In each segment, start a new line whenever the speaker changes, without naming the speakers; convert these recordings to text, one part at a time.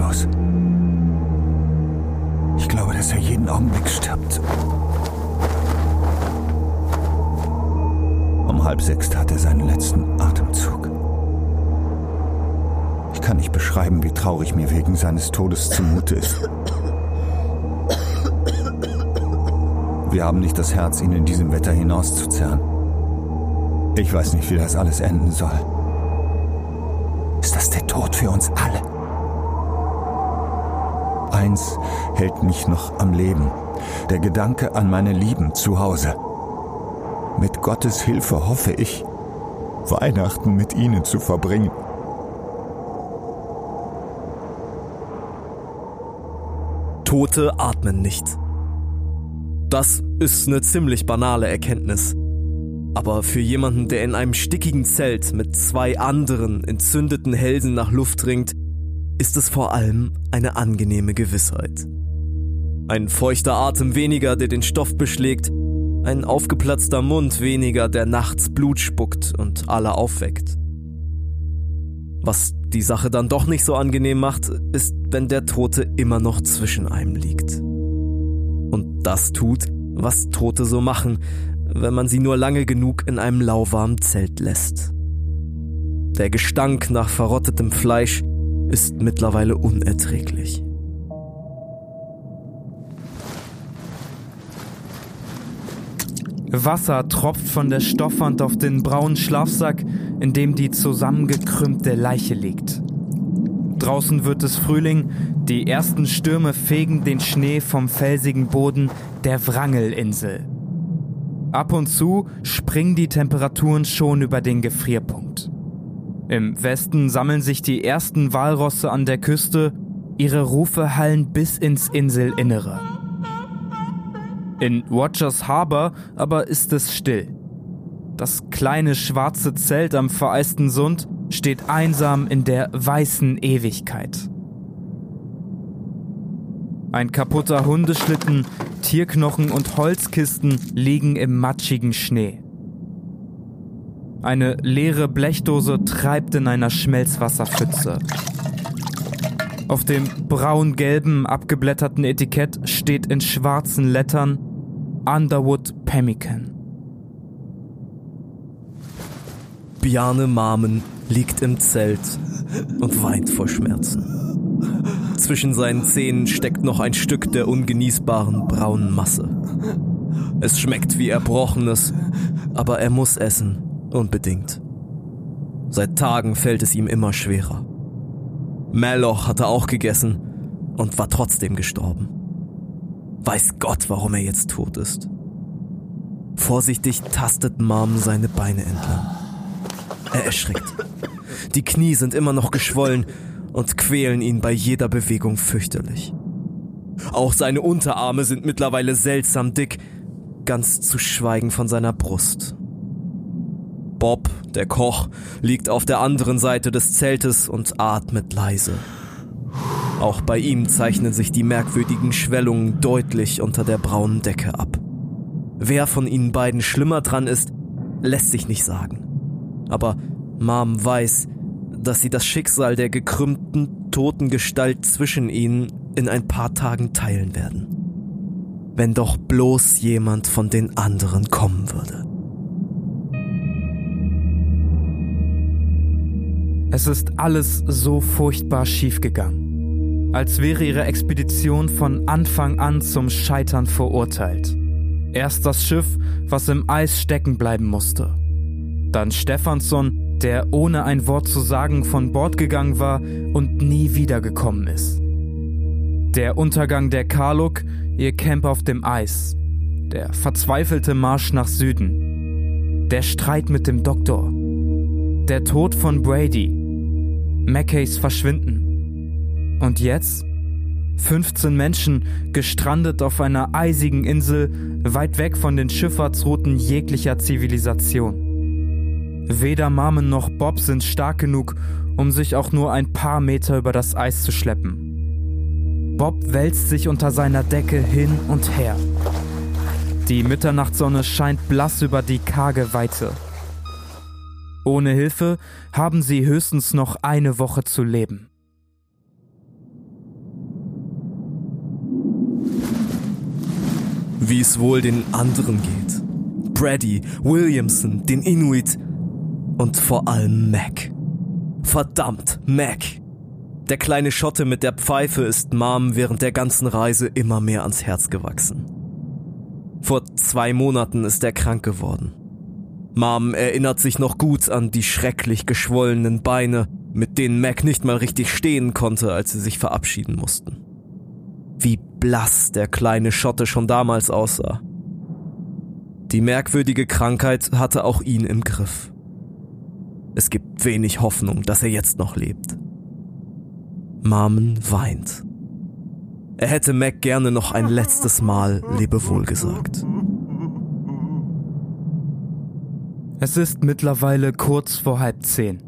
los. Ich glaube, dass er jeden Augenblick stirbt. Um halb sechs tat er seinen letzten Atemzug. Ich kann nicht beschreiben, wie traurig mir wegen seines Todes zumute ist. Wir haben nicht das Herz, ihn in diesem Wetter hinauszuzerren. Ich weiß nicht, wie das alles enden soll. Ist das der Tod für uns alle? Eins hält mich noch am Leben. Der Gedanke an meine Lieben zu Hause. Mit Gottes Hilfe hoffe ich, Weihnachten mit ihnen zu verbringen.
Tote atmen nicht. Das ist eine ziemlich banale Erkenntnis. Aber für jemanden, der in einem stickigen Zelt mit zwei anderen entzündeten Hälsen nach Luft ringt, ist es vor allem eine angenehme Gewissheit. Ein feuchter Atem weniger, der den Stoff beschlägt, ein aufgeplatzter Mund weniger, der nachts Blut spuckt und alle aufweckt. Was die Sache dann doch nicht so angenehm macht, ist, wenn der Tote immer noch zwischen einem liegt. Und das tut, was Tote so machen, wenn man sie nur lange genug in einem lauwarmen Zelt lässt. Der Gestank nach verrottetem Fleisch ist mittlerweile unerträglich.
Wasser tropft von der Stoffwand auf den braunen Schlafsack, in dem die zusammengekrümmte Leiche liegt. Draußen wird es Frühling, die ersten Stürme fegen den Schnee vom felsigen Boden der Wrangelinsel. Ab und zu springen die Temperaturen schon über den Gefrierpunkt. Im Westen sammeln sich die ersten Walrosse an der Küste, ihre Rufe hallen bis ins Inselinnere. In Rogers Harbor aber ist es still. Das kleine schwarze Zelt am vereisten Sund steht einsam in der weißen Ewigkeit. Ein kaputter Hundeschlitten, Tierknochen und Holzkisten liegen im matschigen Schnee. Eine leere Blechdose treibt in einer Schmelzwasserpfütze. Auf dem braun-gelben abgeblätterten Etikett steht in schwarzen Lettern Underwood Pemmican.
Bjarne Marmen liegt im Zelt und weint vor Schmerzen. Zwischen seinen Zähnen steckt noch ein Stück der ungenießbaren braunen Masse. Es schmeckt wie Erbrochenes, aber er muss essen, unbedingt. Seit Tagen fällt es ihm immer schwerer. Melloch hatte auch gegessen und war trotzdem gestorben. Weiß Gott, warum er jetzt tot ist. Vorsichtig tastet Mom seine Beine entlang. Er erschrickt. Die Knie sind immer noch geschwollen und quälen ihn bei jeder Bewegung fürchterlich. Auch seine Unterarme sind mittlerweile seltsam dick, ganz zu schweigen von seiner Brust. Bob, der Koch, liegt auf der anderen Seite des Zeltes und atmet leise. Auch bei ihm zeichnen sich die merkwürdigen Schwellungen deutlich unter der braunen Decke ab. Wer von ihnen beiden schlimmer dran ist, lässt sich nicht sagen. Aber Mom weiß, dass sie das Schicksal der gekrümmten, toten Gestalt zwischen ihnen in ein paar Tagen teilen werden. Wenn doch bloß jemand von den anderen kommen würde.
Es ist alles so furchtbar schiefgegangen. Als wäre ihre Expedition von Anfang an zum Scheitern verurteilt. Erst das Schiff, was im Eis stecken bleiben musste. Dann Stefansson, der ohne ein Wort zu sagen von Bord gegangen war und nie wiedergekommen ist. Der Untergang der Karluk, ihr Camp auf dem Eis. Der verzweifelte Marsch nach Süden. Der Streit mit dem Doktor. Der Tod von Brady. Mackays Verschwinden. Und jetzt? 15 Menschen gestrandet auf einer eisigen Insel, weit weg von den Schifffahrtsrouten jeglicher Zivilisation. Weder Marmen noch Bob sind stark genug, um sich auch nur ein paar Meter über das Eis zu schleppen. Bob wälzt sich unter seiner Decke hin und her. Die Mitternachtssonne scheint blass über die karge Weite. Ohne Hilfe haben sie höchstens noch eine Woche zu leben.
Wie es wohl den anderen geht. Brady, Williamson, den Inuit und vor allem Mac. Verdammt, Mac. Der kleine Schotte mit der Pfeife ist Mom während der ganzen Reise immer mehr ans Herz gewachsen. Vor zwei Monaten ist er krank geworden. Mom erinnert sich noch gut an die schrecklich geschwollenen Beine, mit denen Mac nicht mal richtig stehen konnte, als sie sich verabschieden mussten. Wie blass der kleine Schotte schon damals aussah. Die merkwürdige Krankheit hatte auch ihn im Griff. Es gibt wenig Hoffnung, dass er jetzt noch lebt. Marmen weint. Er hätte Mac gerne noch ein letztes Mal Lebewohl gesagt.
Es ist mittlerweile kurz vor halb zehn.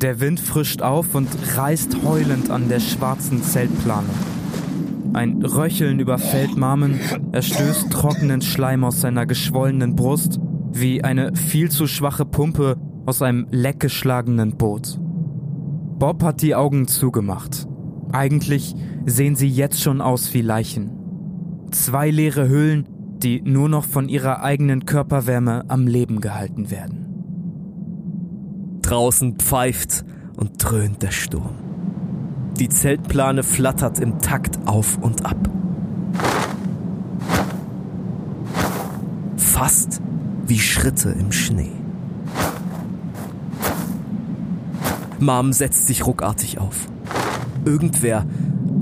Der Wind frischt auf und reißt heulend an der schwarzen Zeltplane. Ein Röcheln überfällt Marmen, er stößt trockenen Schleim aus seiner geschwollenen Brust, wie eine viel zu schwache Pumpe aus einem leckgeschlagenen Boot. Bob hat die Augen zugemacht. Eigentlich sehen sie jetzt schon aus wie Leichen. Zwei leere Hüllen, die nur noch von ihrer eigenen Körperwärme am Leben gehalten werden.
Draußen pfeift und dröhnt der Sturm. Die Zeltplane flattert im Takt auf und ab. Fast wie Schritte im Schnee. Mom setzt sich ruckartig auf. Irgendwer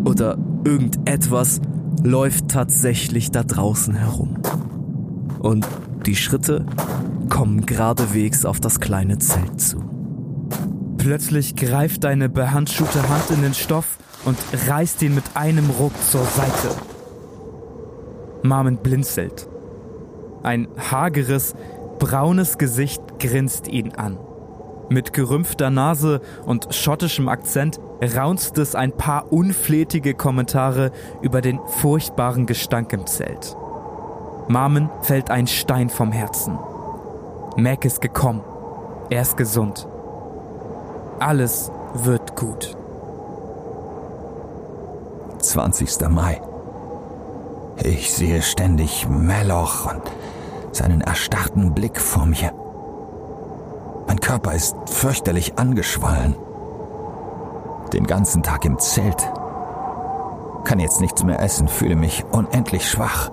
oder irgendetwas läuft tatsächlich da draußen herum. Und die Schritte kommen geradewegs auf das kleine Zelt zu.
Plötzlich greift deine behandschuhte Hand in den Stoff und reißt ihn mit einem Ruck zur Seite. Marmen blinzelt. Ein hageres, braunes Gesicht grinst ihn an. Mit gerümpfter Nase und schottischem Akzent raunzt es ein paar unflätige Kommentare über den furchtbaren Gestank im Zelt. Marmen fällt ein Stein vom Herzen. Mac ist gekommen. Er ist gesund. Alles wird gut.
20. Mai. Ich sehe ständig Meloch und seinen erstarrten Blick vor mir. Mein Körper ist fürchterlich angeschwollen. Den ganzen Tag im Zelt. Kann jetzt nichts mehr essen, fühle mich unendlich schwach.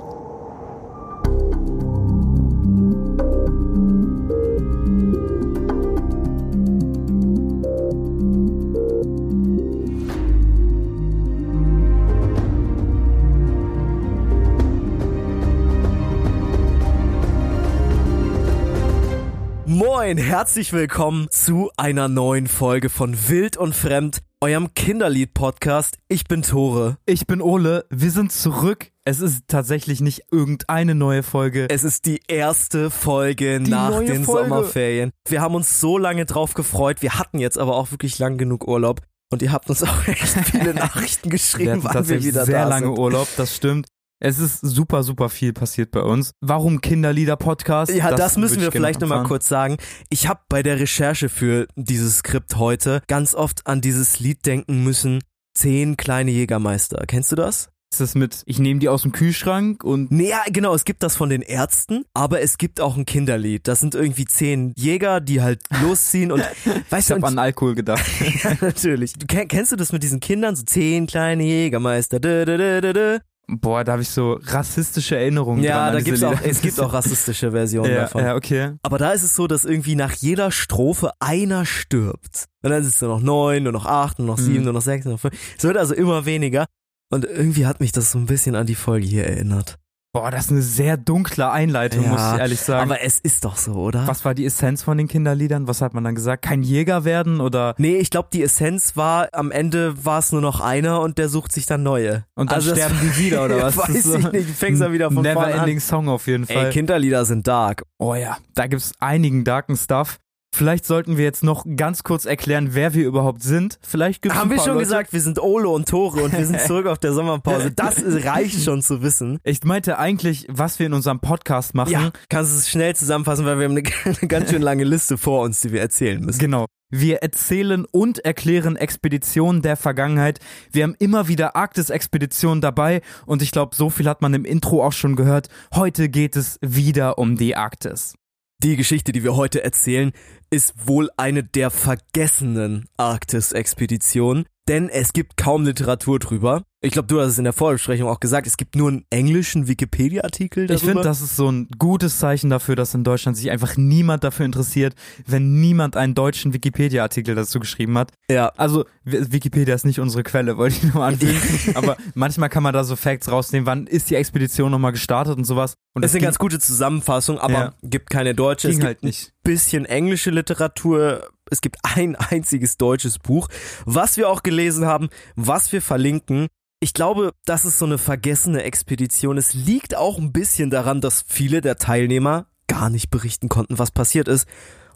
Moin, herzlich willkommen zu einer neuen Folge von Wild und Fremd, eurem Kinderlied-Podcast. Ich bin Tore.
Ich bin Ole, wir sind zurück. Es ist tatsächlich nicht irgendeine neue Folge.
Es ist die erste Folge die nach den Folge. Sommerferien. Wir haben uns so lange drauf gefreut. Wir hatten jetzt aber auch wirklich lang genug Urlaub. Und ihr habt uns auch echt viele Nachrichten geschrieben,
wir wann wir wieder sehr da lange Urlaub, das stimmt. Es ist super, super viel passiert bei uns. Warum Kinderlieder-Podcast?
Ja, das, das müssen wir vielleicht nochmal kurz sagen. Ich habe bei der Recherche für dieses Skript heute ganz oft an dieses Lied denken müssen. Zehn kleine Jägermeister. Kennst du das?
Ist das mit, ich nehme die aus dem Kühlschrank und.
Nee, ja, genau, es gibt das von den Ärzten, aber es gibt auch ein Kinderlied. Das sind irgendwie zehn Jäger, die halt losziehen und
weißt ich hab an Alkohol gedacht.
ja, natürlich. Du, kennst du das mit diesen Kindern? So zehn kleine Jägermeister. Dö, dö, dö, dö.
Boah, da habe ich so rassistische Erinnerungen
ja,
dran.
Ja, da gibt's auch, es gibt auch rassistische Versionen
ja,
davon.
Ja, okay.
Aber da ist es so, dass irgendwie nach jeder Strophe einer stirbt. Und dann ist es nur noch neun, nur noch acht, nur noch sieben, mhm. nur noch sechs, nur noch fünf. Es wird also immer weniger. Und irgendwie hat mich das so ein bisschen an die Folge hier erinnert.
Boah, das ist eine sehr dunkle Einleitung, ja, muss ich ehrlich sagen.
Aber es ist doch so, oder?
Was war die Essenz von den Kinderliedern? Was hat man dann gesagt? Kein Jäger werden oder?
Nee, ich glaube, die Essenz war, am Ende war es nur noch einer und der sucht sich dann neue.
Und dann also sterben die wieder, oder was?
Weiß so ich nicht, fängst dann wieder von
Never ending Song auf jeden Fall.
Ey, Kinderlieder sind dark.
Oh ja, da gibt's einigen darken Stuff. Vielleicht sollten wir jetzt noch ganz kurz erklären, wer wir überhaupt sind. Vielleicht gibt's
Haben wir schon
Leute,
gesagt, wir sind Ole und Tore und wir sind zurück auf der Sommerpause. Das reicht schon zu wissen.
Ich meinte eigentlich, was wir in unserem Podcast machen.
Ja, kannst du es schnell zusammenfassen, weil wir haben eine, eine ganz schön lange Liste vor uns, die wir erzählen müssen.
Genau. Wir erzählen und erklären Expeditionen der Vergangenheit. Wir haben immer wieder Arktis-Expeditionen dabei und ich glaube, so viel hat man im Intro auch schon gehört. Heute geht es wieder um die Arktis.
Die Geschichte, die wir heute erzählen, ist wohl eine der vergessenen Arktis-Expeditionen, denn es gibt kaum Literatur drüber. Ich glaube, du hast es in der Vorbesprechung auch gesagt, es gibt nur einen englischen Wikipedia-Artikel darüber.
Ich finde, das ist so ein gutes Zeichen dafür, dass in Deutschland sich einfach niemand dafür interessiert, wenn niemand einen deutschen Wikipedia-Artikel dazu geschrieben hat.
ja,
Also, Wikipedia ist nicht unsere Quelle, wollte ich nur anfügen. aber manchmal kann man da so Facts rausnehmen, wann ist die Expedition nochmal gestartet und sowas. Und
das ist eine ganz gute Zusammenfassung, aber
Ja.
gibt keine deutsche. Es
ging
gibt
halt nicht.
bisschen englische Literatur. Es gibt ein einziges deutsches Buch, was wir auch gelesen haben, was wir verlinken. Ich glaube, das ist so eine vergessene Expedition. Es liegt auch ein bisschen daran, dass viele der Teilnehmer gar nicht berichten konnten, was passiert ist,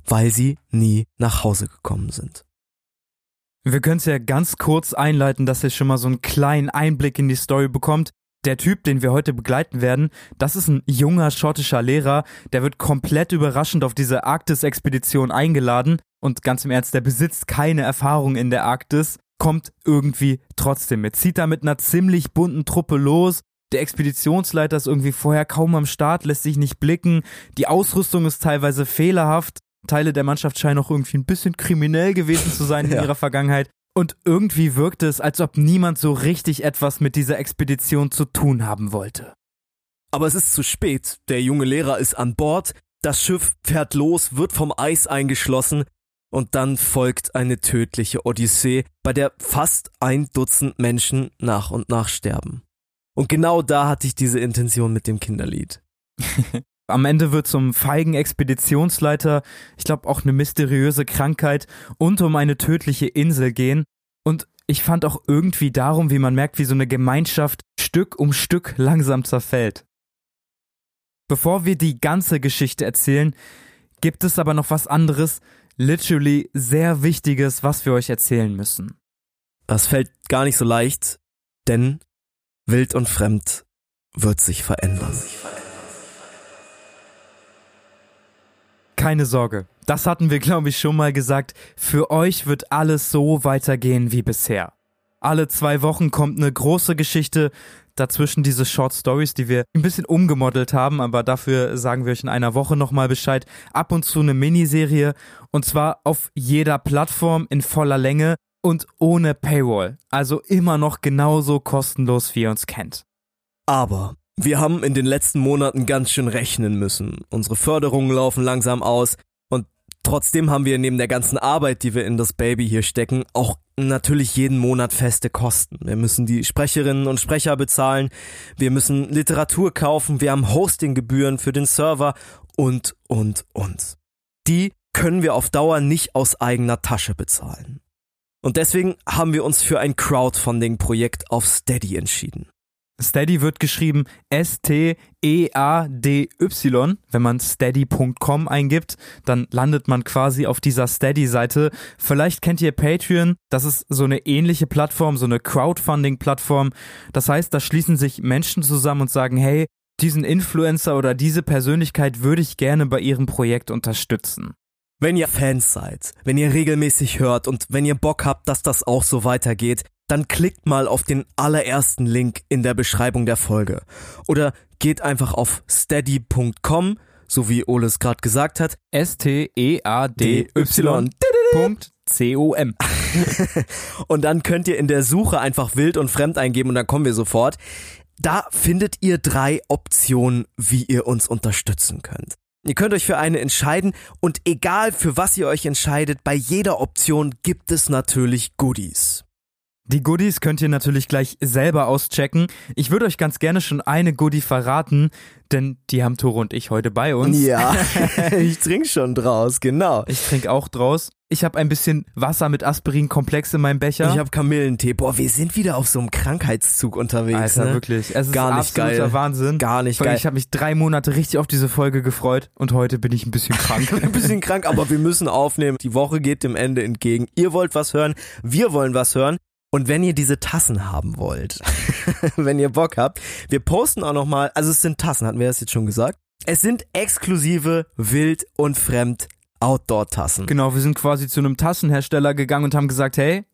weil sie nie nach Hause gekommen sind.
Wir können es ja ganz kurz einleiten, dass ihr schon mal so einen kleinen Einblick in die Story bekommt. Der Typ, den wir heute begleiten werden, das ist ein junger schottischer Lehrer, der wird komplett überraschend auf diese Arktis-Expedition eingeladen und ganz im Ernst, der besitzt keine Erfahrung in der Arktis, kommt irgendwie trotzdem mit, zieht da mit einer ziemlich bunten Truppe los. Der Expeditionsleiter ist irgendwie vorher kaum am Start, lässt sich nicht blicken, die Ausrüstung ist teilweise fehlerhaft, Teile der Mannschaft scheinen auch irgendwie ein bisschen kriminell gewesen zu sein in
Ja.
ihrer Vergangenheit. Und irgendwie wirkte es, als ob niemand so richtig etwas mit dieser Expedition zu tun haben wollte.
Aber es ist zu spät. Der junge Lehrer ist an Bord, das Schiff fährt los, wird vom Eis eingeschlossen und dann folgt eine tödliche Odyssee, bei der fast ein Dutzend Menschen nach und nach sterben. Und genau da hatte ich diese Intention mit dem Kinderlied.
Am Ende wird zum feigen Expeditionsleiter, ich glaube auch eine mysteriöse Krankheit und um eine tödliche Insel gehen. Und ich fand auch irgendwie darum, wie man merkt, wie so eine Gemeinschaft Stück um Stück langsam zerfällt. Bevor wir die ganze Geschichte erzählen, gibt es aber noch was anderes, literally sehr Wichtiges, was wir euch erzählen müssen.
Das fällt gar nicht so leicht, denn wild und fremd wird sich verändern.
Keine Sorge, das hatten wir, glaube ich, schon mal gesagt. Für euch wird alles so weitergehen wie bisher. Alle zwei Wochen kommt eine große Geschichte, dazwischen diese Short Stories, die wir ein bisschen umgemodelt haben, aber dafür sagen wir euch in einer Woche nochmal Bescheid. Ab und zu eine Miniserie und zwar auf jeder Plattform in voller Länge und ohne Paywall. Also immer noch genauso kostenlos, wie ihr uns kennt.
Aber wir haben in den letzten Monaten ganz schön rechnen müssen. Unsere Förderungen laufen langsam aus und trotzdem haben wir neben der ganzen Arbeit, die wir in das Baby hier stecken, auch natürlich jeden Monat feste Kosten. Wir müssen die Sprecherinnen und Sprecher bezahlen, wir müssen Literatur kaufen, wir haben Hostinggebühren für den Server und, und, und. Die können wir auf Dauer nicht aus eigener Tasche bezahlen. Und deswegen haben wir uns für ein Crowdfunding-Projekt auf Steady entschieden.
Steady wird geschrieben S-T-E-A-D-Y. Wenn man steady.com eingibt, dann landet man quasi auf dieser Steady-Seite. Vielleicht kennt ihr Patreon. Das ist so eine ähnliche Plattform, so eine Crowdfunding-Plattform. Das heißt, da schließen sich Menschen zusammen und sagen, hey, diesen Influencer oder diese Persönlichkeit würde ich gerne bei ihrem Projekt unterstützen.
Wenn ihr Fans seid, wenn ihr regelmäßig hört und wenn ihr Bock habt, dass das auch so weitergeht, dann klickt mal auf den allerersten Link in der Beschreibung der Folge. Oder geht einfach auf steady.com, so wie Ole es gerade gesagt hat.
S-T-E-A-D-Y. Punkt C-O-M.
Und dann könnt ihr in der Suche einfach wild und fremd eingeben und dann kommen wir sofort. Da findet ihr drei Optionen, wie ihr uns unterstützen könnt. Ihr könnt euch für eine entscheiden und egal für was ihr euch entscheidet, bei jeder Option gibt es natürlich Goodies.
Die Goodies könnt ihr natürlich gleich selber auschecken. Ich würde euch ganz gerne schon eine Goodie verraten, denn die haben Tore und ich heute bei uns.
Ja, ich trinke schon draus, genau.
Ich trinke auch draus. Ich habe ein bisschen Wasser mit Aspirin-Komplex in meinem Becher.
Ich habe Kamillentee. Boah, wir sind wieder auf so einem Krankheitszug unterwegs.
Alter,
ne?
wirklich. Es ist
Gar nicht
absoluter
geil.
Wahnsinn.
Gar nicht geil.
Ich habe mich drei Monate richtig auf diese Folge gefreut und heute bin ich ein bisschen krank.
ein bisschen krank, aber wir müssen aufnehmen. Die Woche geht dem Ende entgegen. Ihr wollt was hören, wir wollen was hören. Und wenn ihr diese Tassen haben wollt, wenn ihr Bock habt, wir posten auch nochmal, also es sind Tassen, hatten wir das jetzt schon gesagt? Es sind exklusive Wild und Fremd Outdoor-Tassen.
Genau, wir sind quasi zu einem Tassenhersteller gegangen und haben gesagt, hey,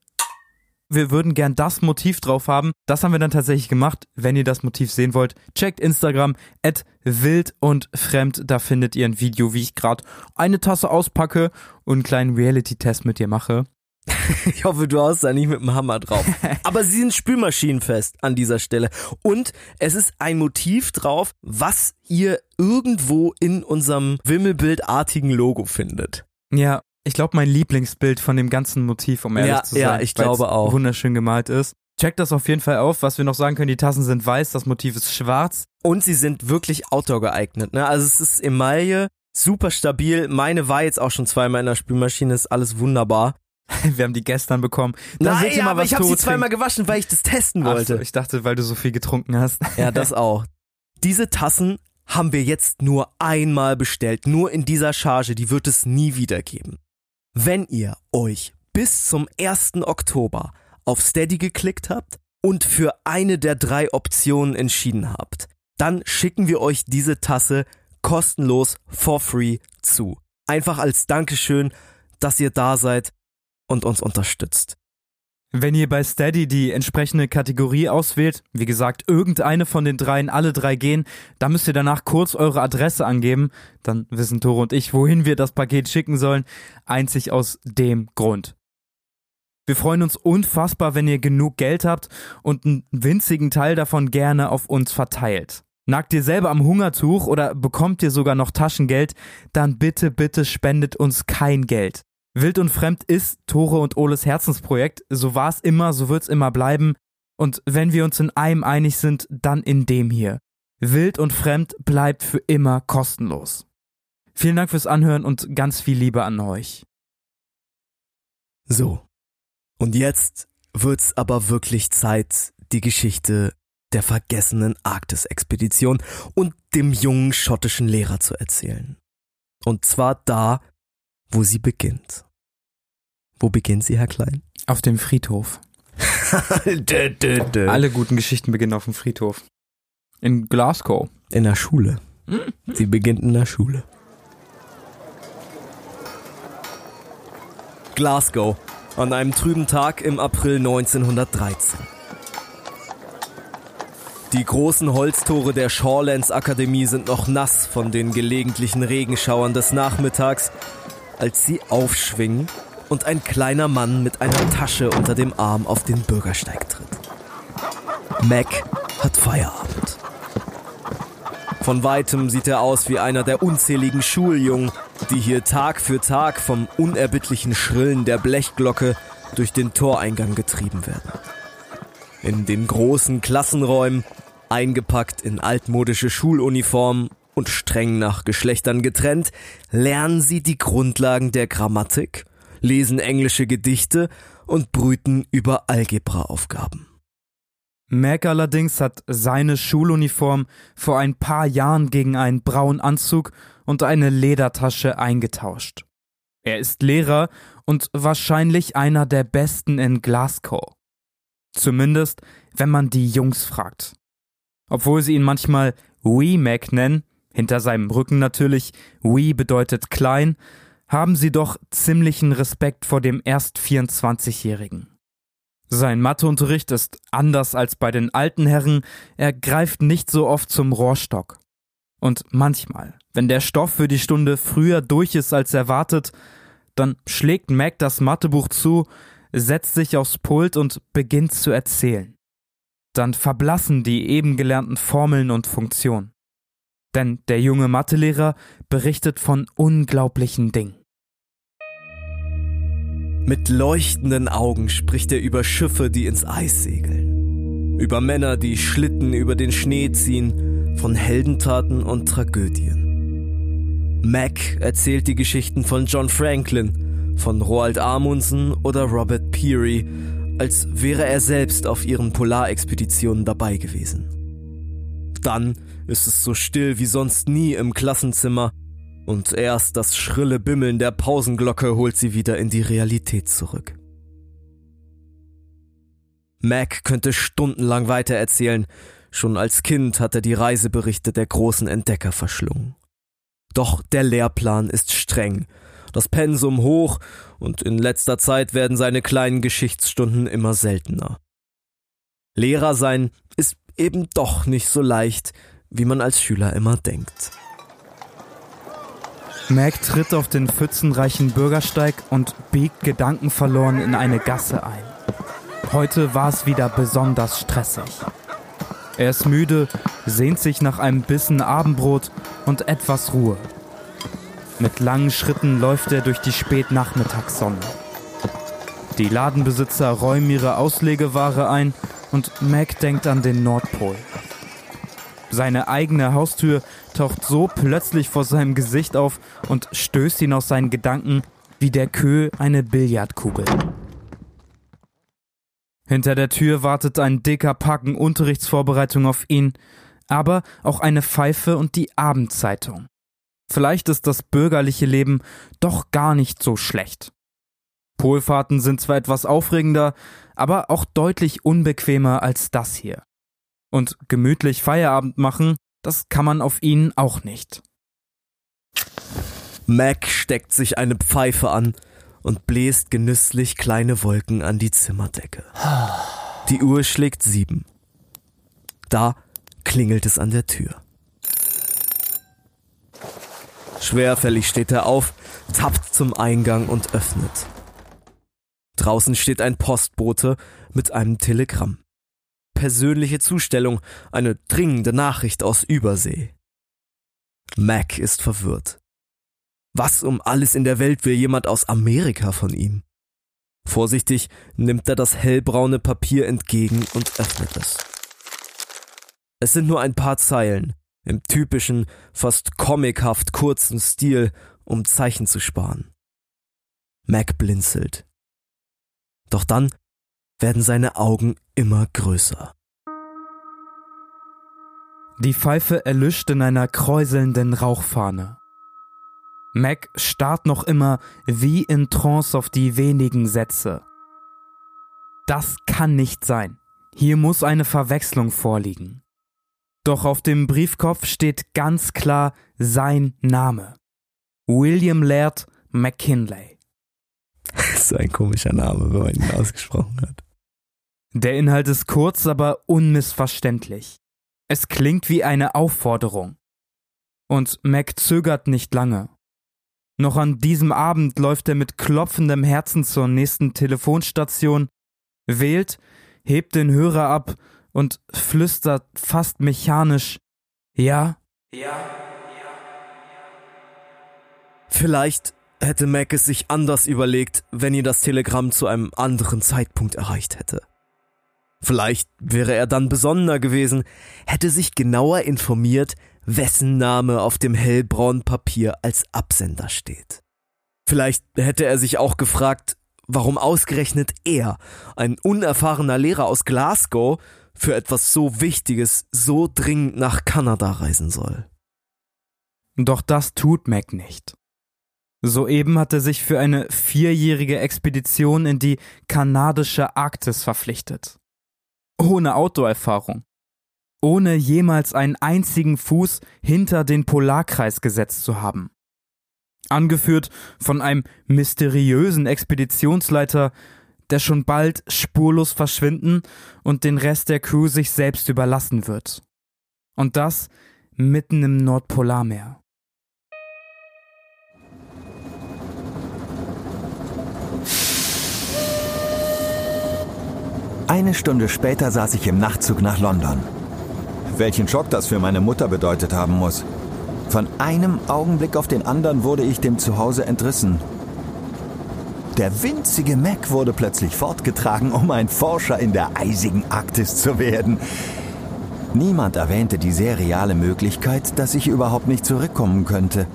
wir würden gern das Motiv drauf haben. Das haben wir dann tatsächlich gemacht. Wenn ihr das Motiv sehen wollt, checkt Instagram at wild und fremd. Da findet ihr ein Video, wie ich gerade eine Tasse auspacke und einen kleinen Reality-Test mit dir mache.
Ich hoffe, du haust da nicht mit dem Hammer drauf. Aber sie sind spülmaschinenfest an dieser Stelle. Und es ist ein Motiv drauf, was ihr irgendwo in unserem Wimmelbildartigen Logo findet.
Ja, ich glaube, mein Lieblingsbild von dem ganzen Motiv, um ehrlich
Ja,
zu sein.
ja, ich glaube auch.
Wunderschön gemalt ist. Checkt das auf jeden Fall auf. Was wir noch sagen können, die Tassen sind weiß, das Motiv ist schwarz.
Und sie sind wirklich outdoor geeignet. Ne? Also es ist Emaille, super stabil. Meine war jetzt auch schon zweimal in der Spülmaschine, ist alles wunderbar.
Wir haben die gestern bekommen. Da
Nein,
mal,
aber ich habe sie zweimal gewaschen, weil ich das testen
Ach so,
wollte.
ich dachte, weil du so viel getrunken hast.
Ja, das auch. Diese Tassen haben wir jetzt nur einmal bestellt, nur in dieser Charge, die wird es nie wieder geben. Wenn ihr euch bis zum 1. Oktober auf Steady geklickt habt und für eine der drei Optionen entschieden habt, dann schicken wir euch diese Tasse kostenlos for free zu. Einfach als Dankeschön, dass ihr da seid und uns unterstützt.
Wenn ihr bei Steady die entsprechende Kategorie auswählt, wie gesagt, irgendeine von den dreien, alle drei gehen, dann müsst ihr danach kurz eure Adresse angeben. Dann wissen Tore und ich, wohin wir das Paket schicken sollen. Einzig aus dem Grund. Wir freuen uns unfassbar, wenn ihr genug Geld habt und einen winzigen Teil davon gerne auf uns verteilt. Nagt ihr selber am Hungertuch oder bekommt ihr sogar noch Taschengeld, dann bitte, bitte spendet uns kein Geld. Wild und Fremd ist Tore und Oles Herzensprojekt. So war es immer, so wird's immer bleiben. Und wenn wir uns in einem einig sind, dann in dem hier. Wild und Fremd bleibt für immer kostenlos. Vielen Dank fürs Anhören und ganz viel Liebe an euch.
So. Und jetzt wird's aber wirklich Zeit, die Geschichte der vergessenen Arktis-Expedition und dem jungen schottischen Lehrer zu erzählen. Und zwar da, wo sie beginnt. Wo beginnt sie, Herr Klein?
Auf dem Friedhof.
dö, dö, dö.
Alle guten Geschichten beginnen auf dem Friedhof. In Glasgow.
In der Schule. Sie beginnt in der Schule. Glasgow. An einem trüben Tag im April 1913. Die großen Holztore der Shorelands Akademie sind noch nass von den gelegentlichen Regenschauern des Nachmittags, als sie aufschwingen und ein kleiner Mann mit einer Tasche unter dem Arm auf den Bürgersteig tritt. Mac hat Feierabend. Von weitem sieht er aus wie einer der unzähligen Schuljungen, die hier Tag für Tag vom unerbittlichen Schrillen der Blechglocke durch den Toreingang getrieben werden. In den großen Klassenräumen, eingepackt in altmodische Schuluniformen und streng nach Geschlechtern getrennt, lernen sie die Grundlagen der Grammatik, lesen englische Gedichte und brüten über Algebraaufgaben.
Mac allerdings hat seine Schuluniform vor ein paar Jahren gegen einen braunen Anzug und eine Ledertasche eingetauscht. Er ist Lehrer und wahrscheinlich einer der besten in Glasgow. Zumindest, wenn man die Jungs fragt. Obwohl sie ihn manchmal Wee Mac nennen, hinter seinem Rücken natürlich, Wee bedeutet klein, haben sie doch ziemlichen Respekt vor dem erst 24-Jährigen. Sein Matheunterricht ist anders als bei den alten Herren, er greift nicht so oft zum Rohrstock. Und manchmal, wenn der Stoff für die Stunde früher durch ist als erwartet, dann schlägt Mac das Mathebuch zu, setzt sich aufs Pult und beginnt zu erzählen. Dann verblassen die eben gelernten Formeln und Funktionen. Denn der junge Mathelehrer berichtet von unglaublichen Dingen.
Mit leuchtenden Augen spricht er über Schiffe, die ins Eis segeln. Über Männer, die Schlitten über den Schnee ziehen, von Heldentaten und Tragödien. Mac erzählt die Geschichten von John Franklin, von Roald Amundsen oder Robert Peary, als wäre er selbst auf ihren Polarexpeditionen dabei gewesen. Dann ist es so still wie sonst nie im Klassenzimmer und erst das schrille Bimmeln der Pausenglocke holt sie wieder in die Realität zurück. Mac könnte stundenlang weitererzählen, schon als Kind hat er die Reiseberichte der großen Entdecker verschlungen. Doch der Lehrplan ist streng, das Pensum hoch und in letzter Zeit werden seine kleinen Geschichtsstunden immer seltener. Lehrer sein ist eben doch nicht so leicht, wie man als Schüler immer denkt.
Mac tritt auf den pfützenreichen Bürgersteig und biegt gedankenverloren in eine Gasse ein. Heute war es wieder besonders stressig. Er ist müde, sehnt sich nach einem Bissen Abendbrot und etwas Ruhe. Mit langen Schritten läuft er durch die Spätnachmittagssonne. Die Ladenbesitzer räumen ihre Auslegeware ein und Mac denkt an den Nordpol. Seine eigene Haustür taucht so plötzlich vor seinem Gesicht auf und stößt ihn aus seinen Gedanken wie der Kö eine Billardkugel. Hinter der Tür wartet ein dicker Packen Unterrichtsvorbereitung auf ihn, aber auch eine Pfeife und die Abendzeitung. Vielleicht ist das bürgerliche Leben doch gar nicht so schlecht. Polfahrten sind zwar etwas aufregender, aber auch deutlich unbequemer als das hier. Und gemütlich Feierabend machen, das kann man auf ihnen auch nicht.
Mac steckt sich eine Pfeife an und bläst genüsslich kleine Wolken an die Zimmerdecke. Die Uhr schlägt sieben. Da klingelt es an der Tür. Schwerfällig steht er auf, tappt zum Eingang und öffnet. Draußen steht ein Postbote mit einem Telegramm. Persönliche Zustellung, eine dringende Nachricht aus Übersee. Mac ist verwirrt. Was um alles in der Welt will jemand aus Amerika von ihm? Vorsichtig nimmt er das hellbraune Papier entgegen und öffnet es. Es sind nur ein paar Zeilen, im typischen, fast comichaft kurzen Stil, um Zeichen zu sparen. Mac blinzelt. Doch dann werden seine Augen immer größer.
Die Pfeife erlischt in einer kräuselnden Rauchfahne. Mac starrt noch immer wie in Trance auf die wenigen Sätze. Das kann nicht sein. Hier muss eine Verwechslung vorliegen. Doch auf dem Briefkopf steht ganz klar sein Name. William Laird McKinley.
Das ist ein komischer Name, wenn man ihn ausgesprochen hat.
Der Inhalt ist kurz, aber unmissverständlich. Es klingt wie eine Aufforderung. Und Mac zögert nicht lange. Noch an diesem Abend läuft er mit klopfendem Herzen zur nächsten Telefonstation, wählt, hebt den Hörer ab und flüstert fast mechanisch Ja? Ja?
Vielleicht hätte Mac es sich anders überlegt, wenn ihn das Telegramm zu einem anderen Zeitpunkt erreicht hätte. Vielleicht wäre er dann besonnener gewesen, hätte sich genauer informiert, wessen Name auf dem hellbraunen Papier als Absender steht. Vielleicht hätte er sich auch gefragt, warum ausgerechnet er, ein unerfahrener Lehrer aus Glasgow, für etwas so Wichtiges so dringend nach Kanada reisen soll.
Doch das tut Mac nicht. Soeben hat er sich für eine vierjährige Expedition in die kanadische Arktis verpflichtet. Ohne Outdoor-Erfahrung. Ohne jemals einen einzigen Fuß hinter den Polarkreis gesetzt zu haben. Angeführt von einem mysteriösen Expeditionsleiter, der schon bald spurlos verschwinden und den Rest der Crew sich selbst überlassen wird. Und das mitten im Nordpolarmeer.
Eine Stunde später saß ich im Nachtzug nach London. Welchen Schock das für meine Mutter bedeutet haben muss. Von einem Augenblick auf den anderen wurde ich dem Zuhause entrissen. Der winzige Mac wurde plötzlich fortgetragen, um ein Forscher in der eisigen Arktis zu werden. Niemand erwähnte die sehr reale Möglichkeit, dass ich überhaupt nicht zurückkommen könnte.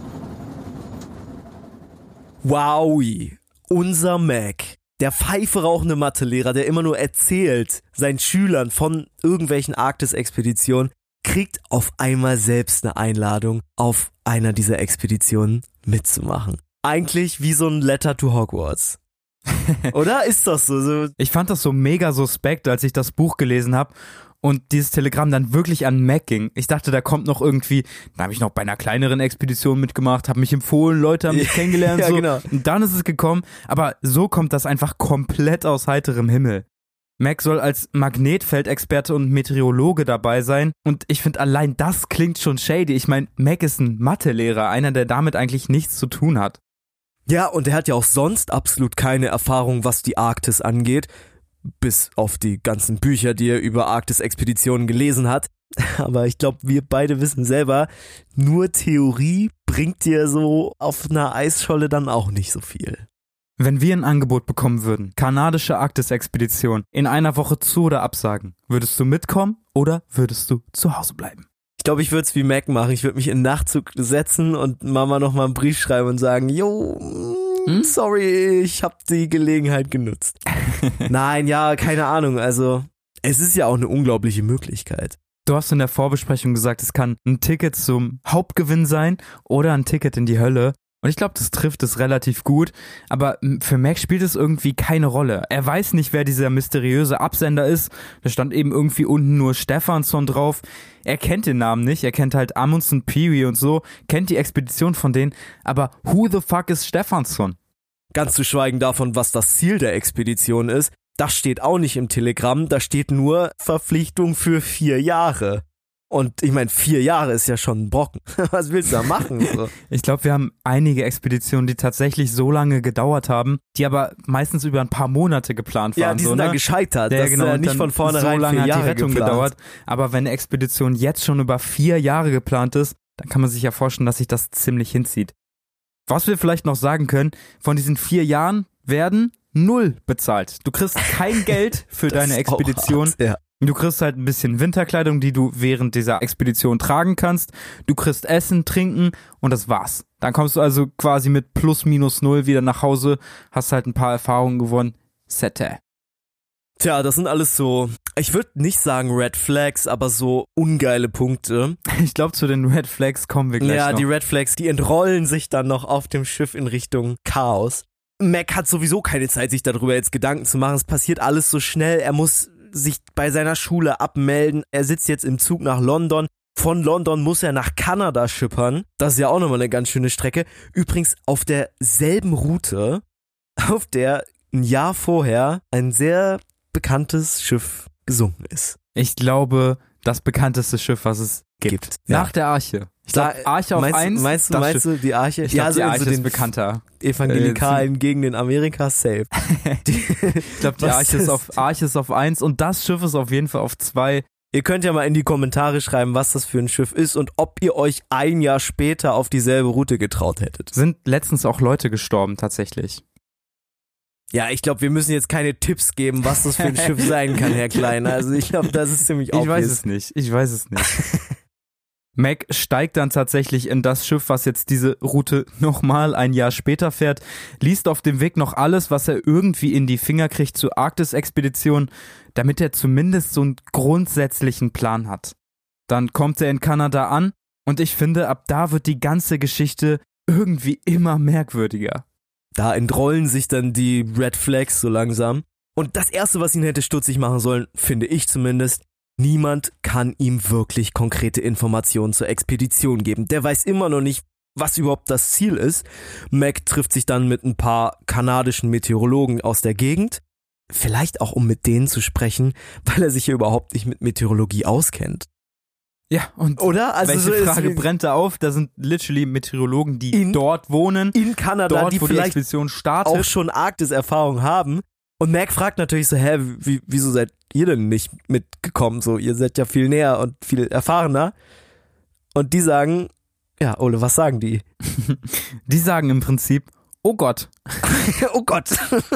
Wowie, unser Mac. Der Pfeife rauchende Mathelehrer, der immer nur erzählt seinen Schülern von irgendwelchen Arktis-Expeditionen, kriegt auf einmal selbst eine Einladung, auf einer dieser Expeditionen mitzumachen. Eigentlich wie so ein Letter to Hogwarts. Oder ist das so? so?
Ich fand das so mega suspekt, als ich das Buch gelesen habe und dieses Telegramm dann wirklich an Mac ging. Ich dachte, da kommt noch irgendwie, da habe ich noch bei einer kleineren Expedition mitgemacht, habe mich empfohlen, Leute haben mich kennengelernt,
ja,
so.
genau.
Und dann ist es gekommen, aber so kommt das einfach komplett aus heiterem Himmel. Mac soll als Magnetfeldexperte und Meteorologe dabei sein und ich finde allein das klingt schon shady. Ich meine, Mac ist ein Mathelehrer, einer, der damit eigentlich nichts zu tun hat.
Ja, und er hat ja auch sonst absolut keine Erfahrung, was die Arktis angeht bis auf die ganzen Bücher, die er über Arktis-Expeditionen gelesen hat. Aber ich glaube, wir beide wissen selber, nur Theorie bringt dir so auf einer Eisscholle dann auch nicht so viel.
Wenn wir ein Angebot bekommen würden, kanadische Arktis-Expedition, in einer Woche zu oder absagen, würdest du mitkommen oder würdest du zu Hause bleiben?
Ich glaube, ich würde es wie Mac machen. Ich würde mich in Nachtzug setzen und Mama nochmal einen Brief schreiben und sagen, jo, hm? sorry, ich habe die Gelegenheit genutzt. Nein, ja, keine Ahnung. Also, es ist ja auch eine unglaubliche Möglichkeit.
Du hast in der Vorbesprechung gesagt, es kann ein Ticket zum Hauptgewinn sein oder ein Ticket in die Hölle. Und ich glaube, das trifft es relativ gut. Aber für Mac spielt es irgendwie keine Rolle. Er weiß nicht, wer dieser mysteriöse Absender ist. Da stand eben irgendwie unten nur Stefansson drauf. Er kennt den Namen nicht. Er kennt halt Amundsen Peary und so. Kennt die Expedition von denen. Aber who the fuck ist Stefansson?
Ganz zu schweigen davon, was das Ziel der Expedition ist. Das steht auch nicht im Telegramm. Da steht nur Verpflichtung für vier Jahre. Und ich meine, vier Jahre ist ja schon ein Brocken. Was willst du da machen? So?
Ich glaube, wir haben einige Expeditionen, die tatsächlich so lange gedauert haben, die aber meistens über ein paar Monate geplant waren.
Ja, die sind
so,
da
ne?
gescheitert.
Ja,
das
genau, und
nicht von vornherein
so lange
vier
hat
Jahre
die Rettung
geplant.
gedauert. Aber wenn eine Expedition jetzt schon über vier Jahre geplant ist, dann kann man sich ja vorstellen, dass sich das ziemlich hinzieht. Was wir vielleicht noch sagen können, von diesen vier Jahren werden null bezahlt. Du kriegst kein Geld für deine Expedition.
hart, ja.
Du kriegst halt ein bisschen Winterkleidung, die du während dieser Expedition tragen kannst. Du kriegst Essen, Trinken und das war's. Dann kommst du also quasi mit plus minus null wieder nach Hause, hast halt ein paar Erfahrungen gewonnen. Sette.
Tja, das sind alles so, ich würde nicht sagen Red Flags, aber so ungeile Punkte.
Ich glaube, zu den Red Flags kommen wir gleich
ja,
noch.
die Red Flags, die entrollen sich dann noch auf dem Schiff in Richtung Chaos. Mac hat sowieso keine Zeit, sich darüber jetzt Gedanken zu machen. Es passiert alles so schnell. Er muss sich bei seiner Schule abmelden. Er sitzt jetzt im Zug nach London. Von London muss er nach Kanada schippern. Das ist ja auch nochmal eine ganz schöne Strecke. Übrigens auf derselben Route, auf der ein Jahr vorher ein sehr bekanntes Schiff gesunken ist.
ich glaube, das bekannteste Schiff, was es gibt.
Gibt, ja.
Nach der Arche.
Da-
Arche auf
meinst,
1.
Meinst du, meinst du die Arche?
Ich
ja,
die
so,
Arche
so
ist
den
bekannter.
Evangelikalen gegen den Amerika safe. Die,
Ich glaube, die Arche ist auf Arche ist auf 1 und das Schiff ist auf jeden Fall auf 2.
Ihr könnt ja mal in die Kommentare schreiben, was das für ein Schiff ist und ob ihr euch ein Jahr später auf dieselbe Route getraut hättet.
Sind letztens auch Leute gestorben, tatsächlich.
Ja, ich glaube, wir müssen jetzt keine Tipps geben, was das für ein Schiff sein kann, Herr Klein. Also ich glaube, das ist ziemlich
Ich weiß
obvious.
es nicht. Ich weiß es nicht. Mac steigt dann tatsächlich in das Schiff, was jetzt diese Route nochmal ein Jahr später fährt, liest auf dem Weg noch alles, was er irgendwie in die Finger kriegt zur Arktis-Expedition, damit er zumindest so einen grundsätzlichen Plan hat. Dann kommt er in Kanada an und ich finde, ab da wird die ganze Geschichte irgendwie immer merkwürdiger.
Da entrollen sich dann die Red Flags so langsam. Und das erste, was ihn hätte stutzig machen sollen, finde ich zumindest, niemand kann ihm wirklich konkrete Informationen zur Expedition geben. Der weiß immer noch nicht, was überhaupt das Ziel ist. Mac trifft sich dann mit ein paar kanadischen Meteorologen aus der Gegend. Vielleicht auch, um mit denen zu sprechen, weil er sich ja überhaupt nicht mit Meteorologie auskennt.
Ja, und
Oder? Also
welche
so
Frage brennt da auf? Da sind literally Meteorologen, die
In-
dort wohnen,
in Kanada,
dort,
die
wo die
vielleicht
Expedition startet.
auch schon Arktis-Erfahrung haben. Und Mac fragt natürlich so, hä, wie, wieso seid ihr denn nicht mitgekommen? So, ihr seid ja viel näher und viel erfahrener. Und die sagen, ja, Ole, was sagen die?
Die sagen im Prinzip, oh Gott,
oh Gott.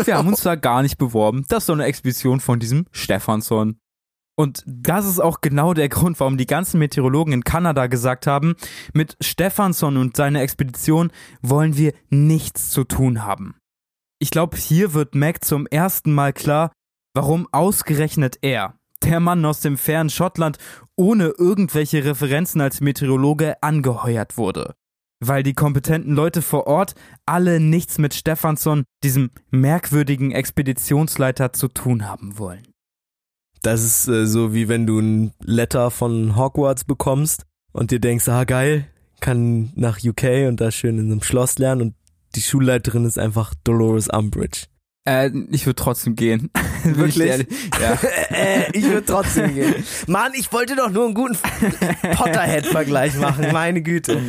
wir haben uns da gar nicht beworben. Das ist so eine Expedition von diesem Stefansson. Und das ist auch genau der Grund, warum die ganzen Meteorologen in Kanada gesagt haben, mit Stefansson und seiner Expedition wollen wir nichts zu tun haben. Ich glaube, hier wird Mac zum ersten Mal klar, warum ausgerechnet er, der Mann aus dem fernen Schottland, ohne irgendwelche Referenzen als Meteorologe angeheuert wurde. Weil die kompetenten Leute vor Ort alle nichts mit Stefansson, diesem merkwürdigen Expeditionsleiter, zu tun haben wollen.
Das ist äh, so wie wenn du ein Letter von Hogwarts bekommst und dir denkst, ah geil, kann nach UK und da schön in einem Schloss lernen und die Schulleiterin ist einfach Dolores Umbridge.
Äh, ich würde trotzdem gehen.
Wirklich?
ja.
äh, ich würde trotzdem gehen. Mann, ich wollte doch nur einen guten Potterhead-Vergleich machen, meine Güte.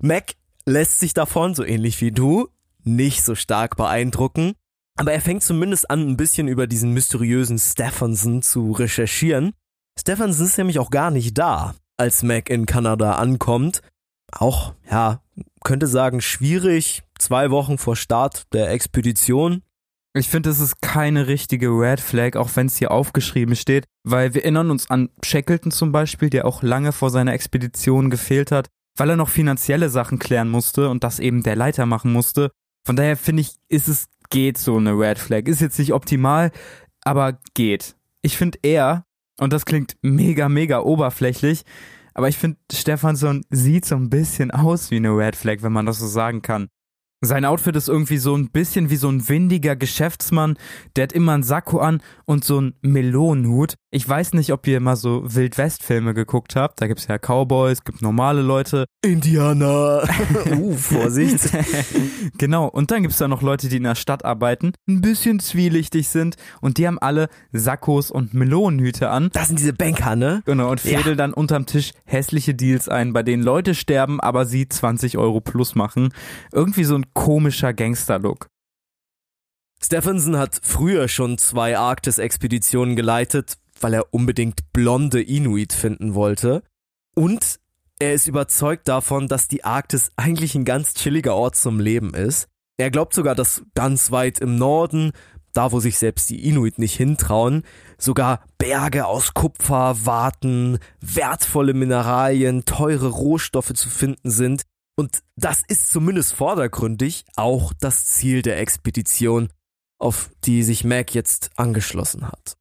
Mac lässt sich davon, so ähnlich wie du, nicht so stark beeindrucken. Aber er fängt zumindest an, ein bisschen über diesen mysteriösen Stephenson zu recherchieren. Stephenson ist nämlich auch gar nicht da, als Mac in Kanada ankommt. Auch, ja, könnte sagen, schwierig, zwei Wochen vor Start der Expedition.
Ich finde, das ist keine richtige Red Flag, auch wenn es hier aufgeschrieben steht, weil wir erinnern uns an Shackleton zum Beispiel, der auch lange vor seiner Expedition gefehlt hat, weil er noch finanzielle Sachen klären musste und das eben der Leiter machen musste. Von daher finde ich, ist es geht so eine Red Flag. Ist jetzt nicht optimal, aber geht. Ich finde eher, und das klingt mega, mega oberflächlich, aber ich finde, Stefansson sieht so ein bisschen aus wie eine Red Flag, wenn man das so sagen kann. Sein Outfit ist irgendwie so ein bisschen wie so ein windiger Geschäftsmann. Der hat immer einen Sakko an und so einen Melonenhut. Ich weiß nicht, ob ihr mal so Wildwest-Filme geguckt habt. Da gibt's ja Cowboys, gibt normale Leute.
Indianer. uh, Vorsicht.
genau. Und dann gibt's da noch Leute, die in der Stadt arbeiten, ein bisschen zwielichtig sind und die haben alle Sakkos und Melonenhüte an.
Das sind diese Banker, ne?
Genau. Und fädeln ja. dann unterm Tisch hässliche Deals ein, bei denen Leute sterben, aber sie 20 Euro plus machen. Irgendwie so ein komischer Gangster-Look.
Stephenson hat früher schon zwei Arktis-Expeditionen geleitet, weil er unbedingt blonde Inuit finden wollte. Und er ist überzeugt davon, dass die Arktis eigentlich ein ganz chilliger Ort zum Leben ist. Er glaubt sogar, dass ganz weit im Norden, da wo sich selbst die Inuit nicht hintrauen, sogar Berge aus Kupfer warten, wertvolle Mineralien, teure Rohstoffe zu finden sind, und das ist zumindest vordergründig auch das Ziel der Expedition, auf die sich Mac jetzt angeschlossen hat.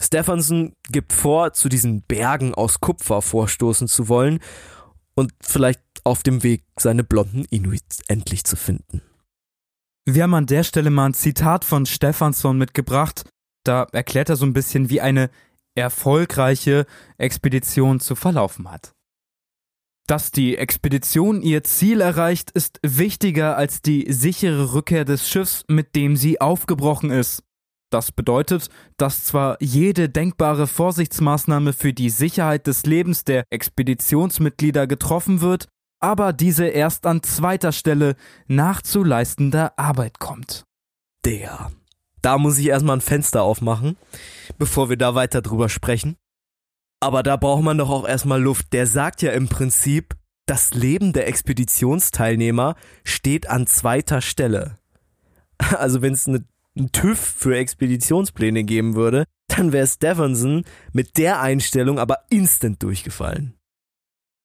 Stephenson gibt vor, zu diesen Bergen aus Kupfer vorstoßen zu wollen und vielleicht auf dem Weg seine blonden Inuits endlich zu finden.
Wir haben an der Stelle mal ein Zitat von Stephenson mitgebracht. Da erklärt er so ein bisschen, wie eine erfolgreiche Expedition zu verlaufen hat. Dass die Expedition ihr Ziel erreicht, ist wichtiger als die sichere Rückkehr des Schiffs, mit dem sie aufgebrochen ist. Das bedeutet, dass zwar jede denkbare Vorsichtsmaßnahme für die Sicherheit des Lebens der Expeditionsmitglieder getroffen wird, aber diese erst an zweiter Stelle nachzuleistender Arbeit kommt.
Der. Da muss ich erstmal ein Fenster aufmachen, bevor wir da weiter drüber sprechen. Aber da braucht man doch auch erstmal Luft. Der sagt ja im Prinzip, das Leben der Expeditionsteilnehmer steht an zweiter Stelle. Also wenn es eine, einen TÜV für Expeditionspläne geben würde, dann wäre Stephenson mit der Einstellung aber instant durchgefallen.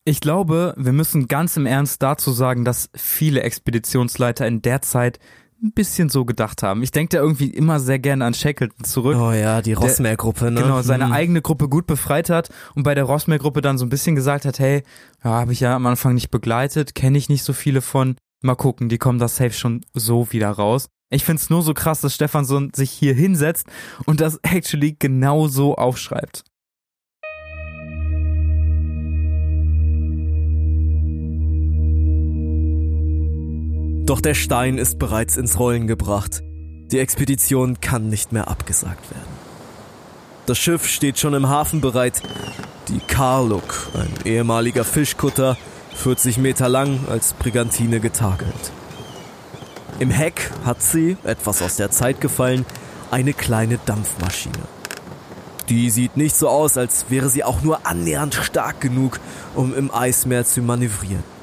Ich glaube, wir müssen ganz im Ernst dazu sagen, dass viele Expeditionsleiter in der Zeit ein bisschen so gedacht haben. Ich denke da irgendwie immer sehr gerne an Shackleton zurück.
Oh ja, die Rossmeer-Gruppe, ne?
Genau, seine hm. eigene Gruppe gut befreit hat und bei der Rossmeer-Gruppe dann so ein bisschen gesagt hat, hey, ja, habe ich ja am Anfang nicht begleitet, kenne ich nicht so viele von. Mal gucken, die kommen da safe schon so wieder raus. Ich find's nur so krass, dass Stefansson sich hier hinsetzt und das actually genau so aufschreibt.
Doch der Stein ist bereits ins Rollen gebracht. Die Expedition kann nicht mehr abgesagt werden. Das Schiff steht schon im Hafen bereit. Die Carlook, ein ehemaliger Fischkutter, 40 Meter lang, als Brigantine getakelt. Im Heck hat sie, etwas aus der Zeit gefallen, eine kleine Dampfmaschine. Die sieht nicht so aus, als wäre sie auch nur annähernd stark genug, um im Eismeer zu manövrieren.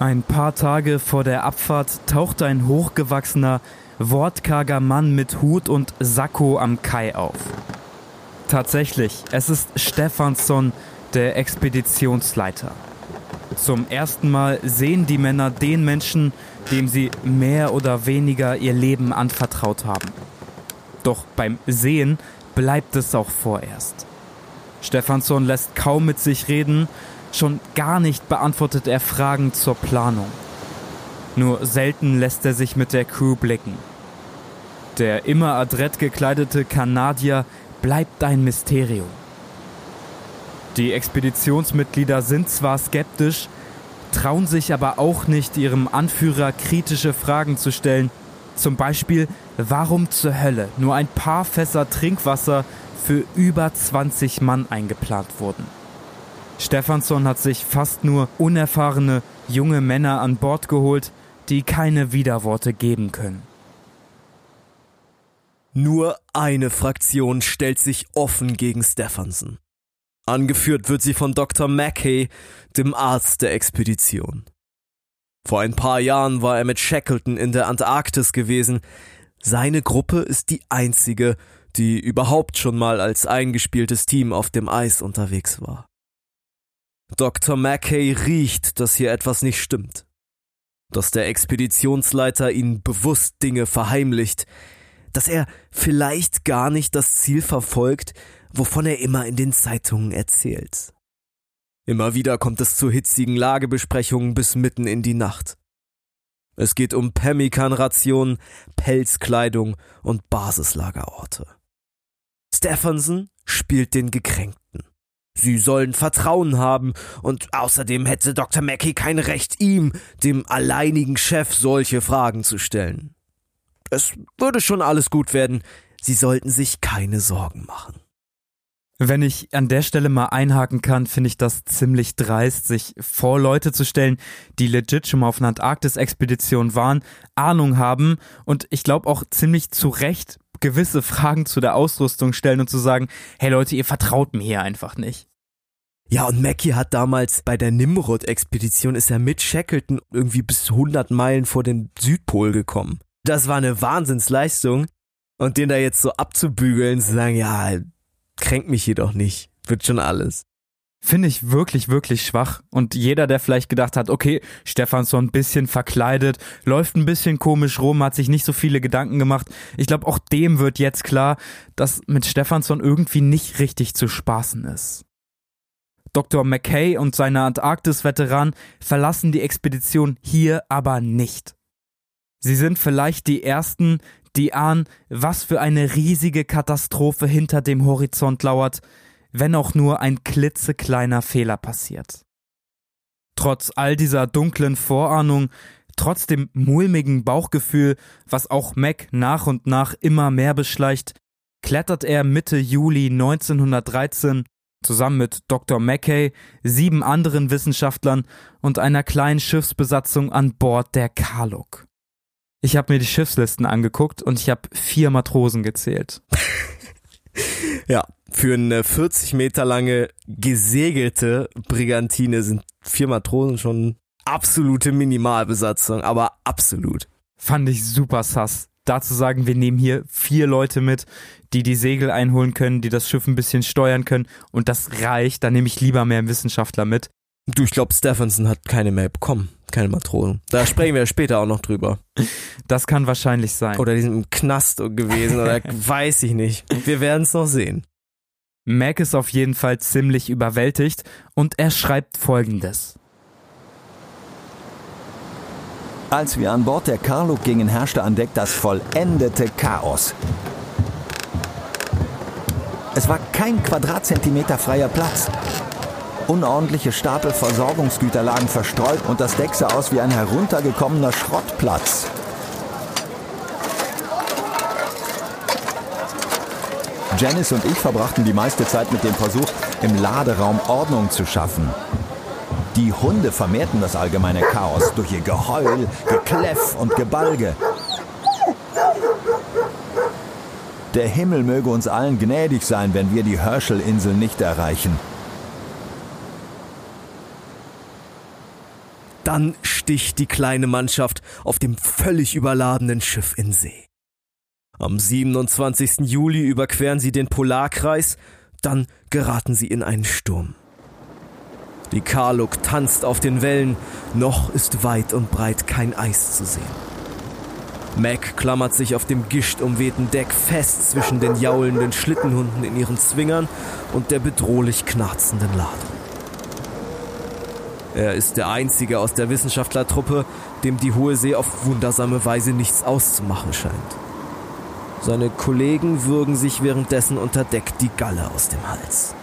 Ein paar Tage vor der Abfahrt taucht ein hochgewachsener, wortkarger Mann mit Hut und Sakko am Kai auf. Tatsächlich, es ist Stefansson, der Expeditionsleiter. Zum ersten Mal sehen die Männer den Menschen, dem sie mehr oder weniger ihr Leben anvertraut haben. Doch beim Sehen bleibt es auch vorerst. Stefansson lässt kaum mit sich reden, schon gar nicht beantwortet er Fragen zur Planung. Nur selten lässt er sich mit der Crew blicken. Der immer adrett gekleidete Kanadier bleibt ein Mysterium. Die Expeditionsmitglieder sind zwar skeptisch, trauen sich aber auch nicht, ihrem Anführer kritische Fragen zu stellen. Zum Beispiel, warum zur Hölle nur ein paar Fässer Trinkwasser für über 20 Mann eingeplant wurden. Stefansson hat sich fast nur unerfahrene junge Männer an Bord geholt, die keine Widerworte geben können.
Nur eine Fraktion stellt sich offen gegen Stephenson. Angeführt wird sie von Dr. Mackay, dem Arzt der Expedition. Vor ein paar Jahren war er mit Shackleton in der Antarktis gewesen. Seine Gruppe ist die einzige, die überhaupt schon mal als eingespieltes Team auf dem Eis unterwegs war. Dr. Mackay riecht, dass hier etwas nicht stimmt. Dass der Expeditionsleiter ihnen bewusst Dinge verheimlicht, dass er vielleicht gar nicht das Ziel verfolgt, wovon er immer in den Zeitungen erzählt. Immer wieder kommt es zu hitzigen Lagebesprechungen bis mitten in die Nacht. Es geht um Pemmikan-Rationen, Pelzkleidung und Basislagerorte. Stephenson spielt den Gekränkten. Sie sollen Vertrauen haben, und außerdem hätte Dr. Mackey kein Recht, ihm, dem alleinigen Chef, solche Fragen zu stellen. Es würde schon alles gut werden, Sie sollten sich keine Sorgen machen.
Wenn ich an der Stelle mal einhaken kann, finde ich das ziemlich dreist, sich vor Leute zu stellen, die legit schon mal auf einer Antarktis-Expedition waren, Ahnung haben und ich glaube auch ziemlich zu Recht gewisse Fragen zu der Ausrüstung stellen und zu sagen, hey Leute, ihr vertraut mir hier einfach nicht.
Ja, und Mackie hat damals bei der Nimrod-Expedition ist er mit Shackleton irgendwie bis 100 Meilen vor den Südpol gekommen. Das war eine Wahnsinnsleistung. Und den da jetzt so abzubügeln, zu sagen, ja, kränkt mich jedoch nicht. Wird schon alles.
Finde ich wirklich, wirklich schwach. Und jeder, der vielleicht gedacht hat, okay, Stefan so ein bisschen verkleidet, läuft ein bisschen komisch rum, hat sich nicht so viele Gedanken gemacht. Ich glaube, auch dem wird jetzt klar, dass mit Stefansson irgendwie nicht richtig zu spaßen ist. Dr. McKay und seine Antarktis-Veteran verlassen die Expedition hier aber nicht. Sie sind vielleicht die ersten, die ahnen, was für eine riesige Katastrophe hinter dem Horizont lauert, wenn auch nur ein klitzekleiner Fehler passiert. Trotz all dieser dunklen Vorahnung, trotz dem mulmigen Bauchgefühl, was auch Mac nach und nach immer mehr beschleicht, klettert er Mitte Juli 1913 zusammen mit Dr. Mackay, sieben anderen Wissenschaftlern und einer kleinen Schiffsbesatzung an Bord der Karluk. Ich habe mir die Schiffslisten angeguckt und ich habe vier Matrosen gezählt.
ja, für eine 40 Meter lange gesegelte Brigantine sind vier Matrosen schon absolute Minimalbesatzung, aber absolut.
Fand ich super sass. Dazu sagen, wir nehmen hier vier Leute mit, die die Segel einholen können, die das Schiff ein bisschen steuern können und das reicht. Da nehme ich lieber mehr Wissenschaftler mit.
Du, ich glaube, Stephenson hat keine mehr bekommen. Keine Matrosen. Da sprechen wir später auch noch drüber.
Das kann wahrscheinlich sein.
Oder die sind im Knast gewesen oder weiß ich nicht. Wir werden es noch sehen.
Mac ist auf jeden Fall ziemlich überwältigt und er schreibt folgendes.
Als wir an Bord der Karluk gingen, herrschte an Deck das vollendete Chaos. Es war kein Quadratzentimeter freier Platz. Unordentliche Stapel Versorgungsgüter lagen verstreut und das Deck sah aus wie ein heruntergekommener Schrottplatz. Janice und ich verbrachten die meiste Zeit mit dem Versuch, im Laderaum Ordnung zu schaffen. Die Hunde vermehrten das allgemeine Chaos durch ihr Geheul, Gekläff und Gebalge. Der Himmel möge uns allen gnädig sein, wenn wir die Herschel-Insel nicht erreichen.
Dann sticht die kleine Mannschaft auf dem völlig überladenen Schiff in See. Am 27. Juli überqueren sie den Polarkreis, dann geraten sie in einen Sturm. Die Karluk tanzt auf den Wellen, noch ist weit und breit kein Eis zu sehen. Mac klammert sich auf dem gischtumwehten Deck fest zwischen den jaulenden Schlittenhunden in ihren Zwingern und der bedrohlich knarzenden Ladung. Er ist der einzige aus der Wissenschaftlertruppe, dem die Hohe See auf wundersame Weise nichts auszumachen scheint. Seine Kollegen würgen sich währenddessen unter Deck die Galle aus dem Hals.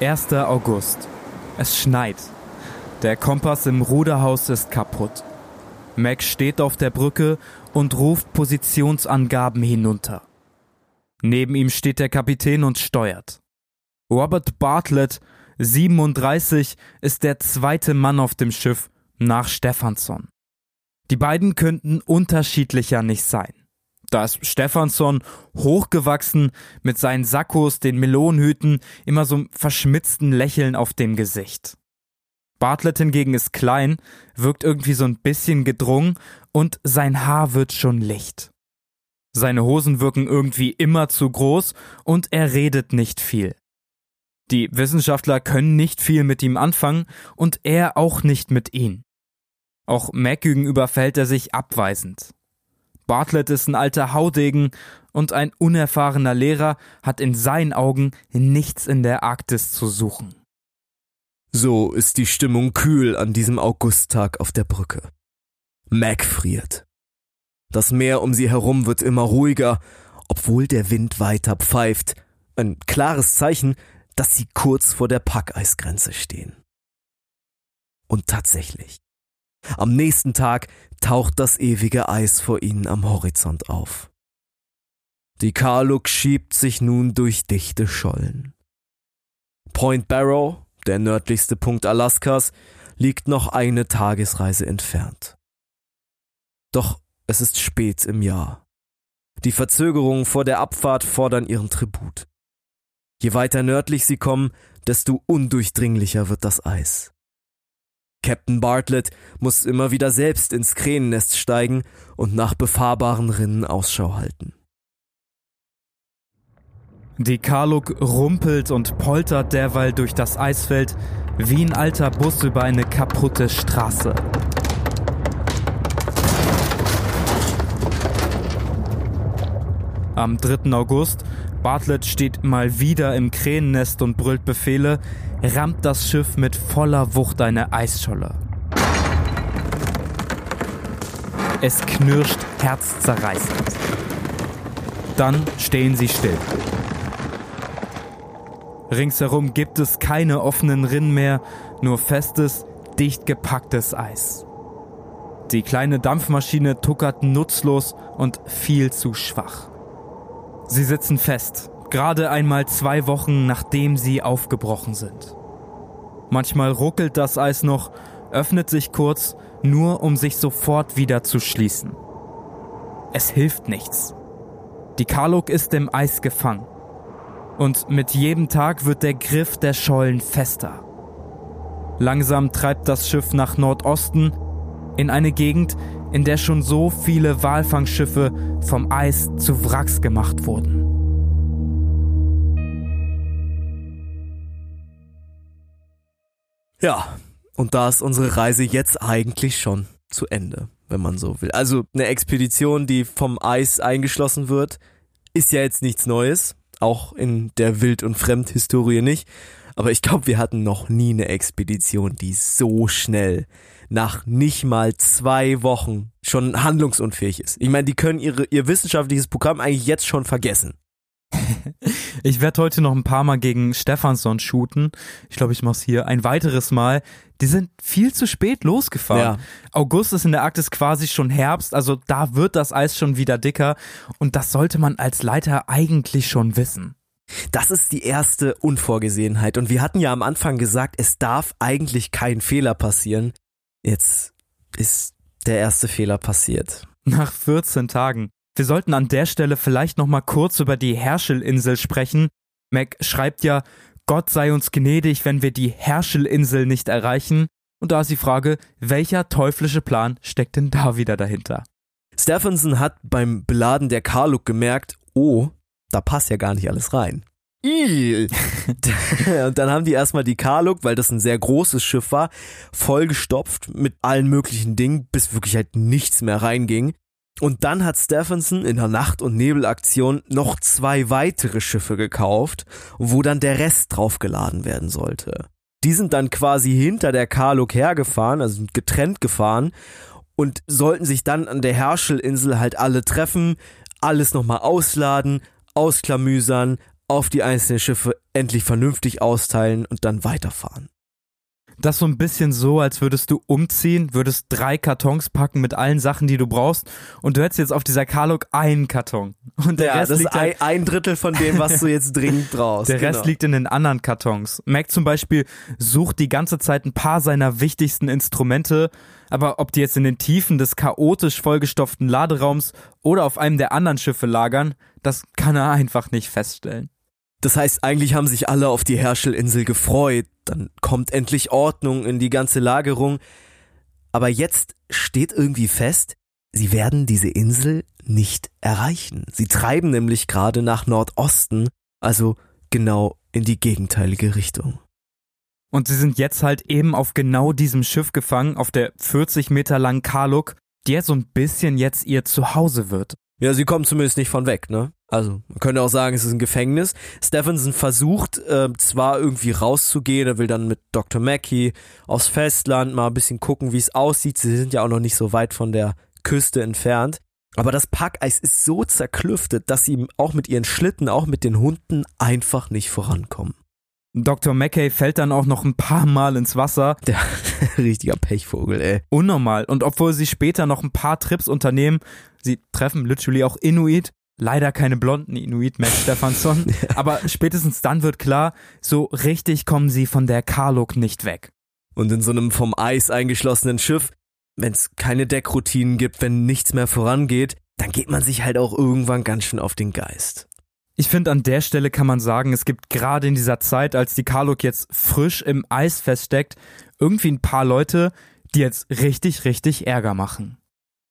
1. August. Es schneit. Der Kompass im Ruderhaus ist kaputt. Mac steht auf der Brücke und ruft Positionsangaben hinunter. Neben ihm steht der Kapitän und steuert. Robert Bartlett, 37, ist der zweite Mann auf dem Schiff nach Stephanson. Die beiden könnten unterschiedlicher nicht sein. Da ist Stephanson hochgewachsen mit seinen Sakkos, den Melonhüten, immer so verschmitzten Lächeln auf dem Gesicht. Bartlett hingegen ist klein, wirkt irgendwie so ein bisschen gedrungen und sein Haar wird schon licht. Seine Hosen wirken irgendwie immer zu groß und er redet nicht viel. Die Wissenschaftler können nicht viel mit ihm anfangen und er auch nicht mit ihnen. Auch Mac gegenüber fällt er sich abweisend. Bartlett ist ein alter Haudegen und ein unerfahrener Lehrer hat in seinen Augen nichts in der Arktis zu suchen.
So ist die Stimmung kühl an diesem Augusttag auf der Brücke. Mac friert. Das Meer um sie herum wird immer ruhiger, obwohl der Wind weiter pfeift. Ein klares Zeichen, dass sie kurz vor der Packeisgrenze stehen. Und tatsächlich. Am nächsten Tag taucht das ewige Eis vor ihnen am Horizont auf. Die Karluk schiebt sich nun durch dichte Schollen. Point Barrow, der nördlichste Punkt Alaskas, liegt noch eine Tagesreise entfernt. Doch es ist spät im Jahr. Die Verzögerungen vor der Abfahrt fordern ihren Tribut. Je weiter nördlich sie kommen, desto undurchdringlicher wird das Eis. Captain Bartlett muss immer wieder selbst ins Kränennest steigen und nach befahrbaren Rinnen Ausschau halten.
Die Karluk rumpelt und poltert derweil durch das Eisfeld wie ein alter Bus über eine kaputte Straße. Am 3. August, Bartlett steht mal wieder im Kränennest und brüllt Befehle, rammt das Schiff mit voller Wucht eine Eisscholle. Es knirscht herzzerreißend. Dann stehen sie still. Ringsherum gibt es keine offenen Rinnen mehr, nur festes, dicht gepacktes Eis. Die kleine Dampfmaschine tuckert nutzlos und viel zu schwach. Sie sitzen fest, gerade einmal zwei Wochen nachdem sie aufgebrochen sind. Manchmal ruckelt das Eis noch, öffnet sich kurz, nur um sich sofort wieder zu schließen. Es hilft nichts. Die Karluk ist im Eis gefangen und mit jedem Tag wird der Griff der Schollen fester. Langsam treibt das Schiff nach Nordosten in eine Gegend, in der schon so viele Walfangschiffe vom Eis zu Wracks gemacht wurden.
Ja, und da ist unsere Reise jetzt eigentlich schon zu Ende, wenn man so will. Also eine Expedition, die vom Eis eingeschlossen wird, ist ja jetzt nichts Neues auch in der Wild- und Fremdhistorie nicht. Aber ich glaube, wir hatten noch nie eine Expedition, die so schnell nach nicht mal zwei Wochen schon handlungsunfähig ist. Ich meine, die können ihre, ihr wissenschaftliches Programm eigentlich jetzt schon vergessen.
Ich werde heute noch ein paar Mal gegen Stefansson shooten. Ich glaube, ich mache es hier ein weiteres Mal. Die sind viel zu spät losgefahren. Ja. August ist in der Arktis quasi schon Herbst, also da wird das Eis schon wieder dicker und das sollte man als Leiter eigentlich schon wissen.
Das ist die erste Unvorgesehenheit und wir hatten ja am Anfang gesagt, es darf eigentlich kein Fehler passieren. Jetzt ist der erste Fehler passiert.
Nach 14 Tagen. Wir sollten an der Stelle vielleicht noch mal kurz über die Herschelinsel sprechen. Mac schreibt ja, Gott sei uns gnädig, wenn wir die Herschelinsel nicht erreichen. Und da ist die Frage, welcher teuflische Plan steckt denn da wieder dahinter?
Stephenson hat beim Beladen der Karluk gemerkt, oh, da passt ja gar nicht alles rein. und dann haben die erstmal die Karluk, weil das ein sehr großes Schiff war, vollgestopft mit allen möglichen Dingen, bis wirklich halt nichts mehr reinging. Und dann hat Stephenson in der Nacht- und Nebelaktion noch zwei weitere Schiffe gekauft, wo dann der Rest draufgeladen werden sollte. Die sind dann quasi hinter der Karluk hergefahren, also getrennt gefahren und sollten sich dann an der Herschelinsel halt alle treffen, alles nochmal ausladen, ausklamüsern, auf die einzelnen Schiffe endlich vernünftig austeilen und dann weiterfahren.
Das so ein bisschen so, als würdest du umziehen, würdest drei Kartons packen mit allen Sachen, die du brauchst und du hättest jetzt auf dieser Karluk einen Karton. Und der
ja,
Rest
das
liegt
ist ein, ein Drittel von dem, was du jetzt dringend brauchst.
der
genau.
Rest liegt in den anderen Kartons. Mac zum Beispiel sucht die ganze Zeit ein paar seiner wichtigsten Instrumente, aber ob die jetzt in den Tiefen des chaotisch vollgestopften Laderaums oder auf einem der anderen Schiffe lagern, das kann er einfach nicht feststellen.
Das heißt, eigentlich haben sich alle auf die Herschelinsel gefreut. Dann kommt endlich Ordnung in die ganze Lagerung. Aber jetzt steht irgendwie fest, sie werden diese Insel nicht erreichen. Sie treiben nämlich gerade nach Nordosten, also genau in die gegenteilige Richtung.
Und sie sind jetzt halt eben auf genau diesem Schiff gefangen, auf der 40 Meter langen Karluk, die jetzt so ein bisschen jetzt ihr Zuhause wird.
Ja, sie kommen zumindest nicht von weg, ne? Also, man könnte auch sagen, es ist ein Gefängnis. Stephenson versucht äh, zwar irgendwie rauszugehen, er will dann mit Dr. Mackey aufs Festland mal ein bisschen gucken, wie es aussieht. Sie sind ja auch noch nicht so weit von der Küste entfernt. Aber das Packeis ist so zerklüftet, dass sie auch mit ihren Schlitten, auch mit den Hunden einfach nicht vorankommen.
Dr. Mackey fällt dann auch noch ein paar Mal ins Wasser.
Der richtiger Pechvogel, ey.
Unnormal. Und obwohl sie später noch ein paar Trips unternehmen, sie treffen literally auch Inuit. Leider keine blonden Inuit, Matt Stefansson. Aber spätestens dann wird klar, so richtig kommen sie von der Karluk nicht weg.
Und in so einem vom Eis eingeschlossenen Schiff, wenn es keine Deckroutinen gibt, wenn nichts mehr vorangeht, dann geht man sich halt auch irgendwann ganz schön auf den Geist.
Ich finde, an der Stelle kann man sagen, es gibt gerade in dieser Zeit, als die Karluk jetzt frisch im Eis feststeckt, irgendwie ein paar Leute, die jetzt richtig, richtig Ärger machen.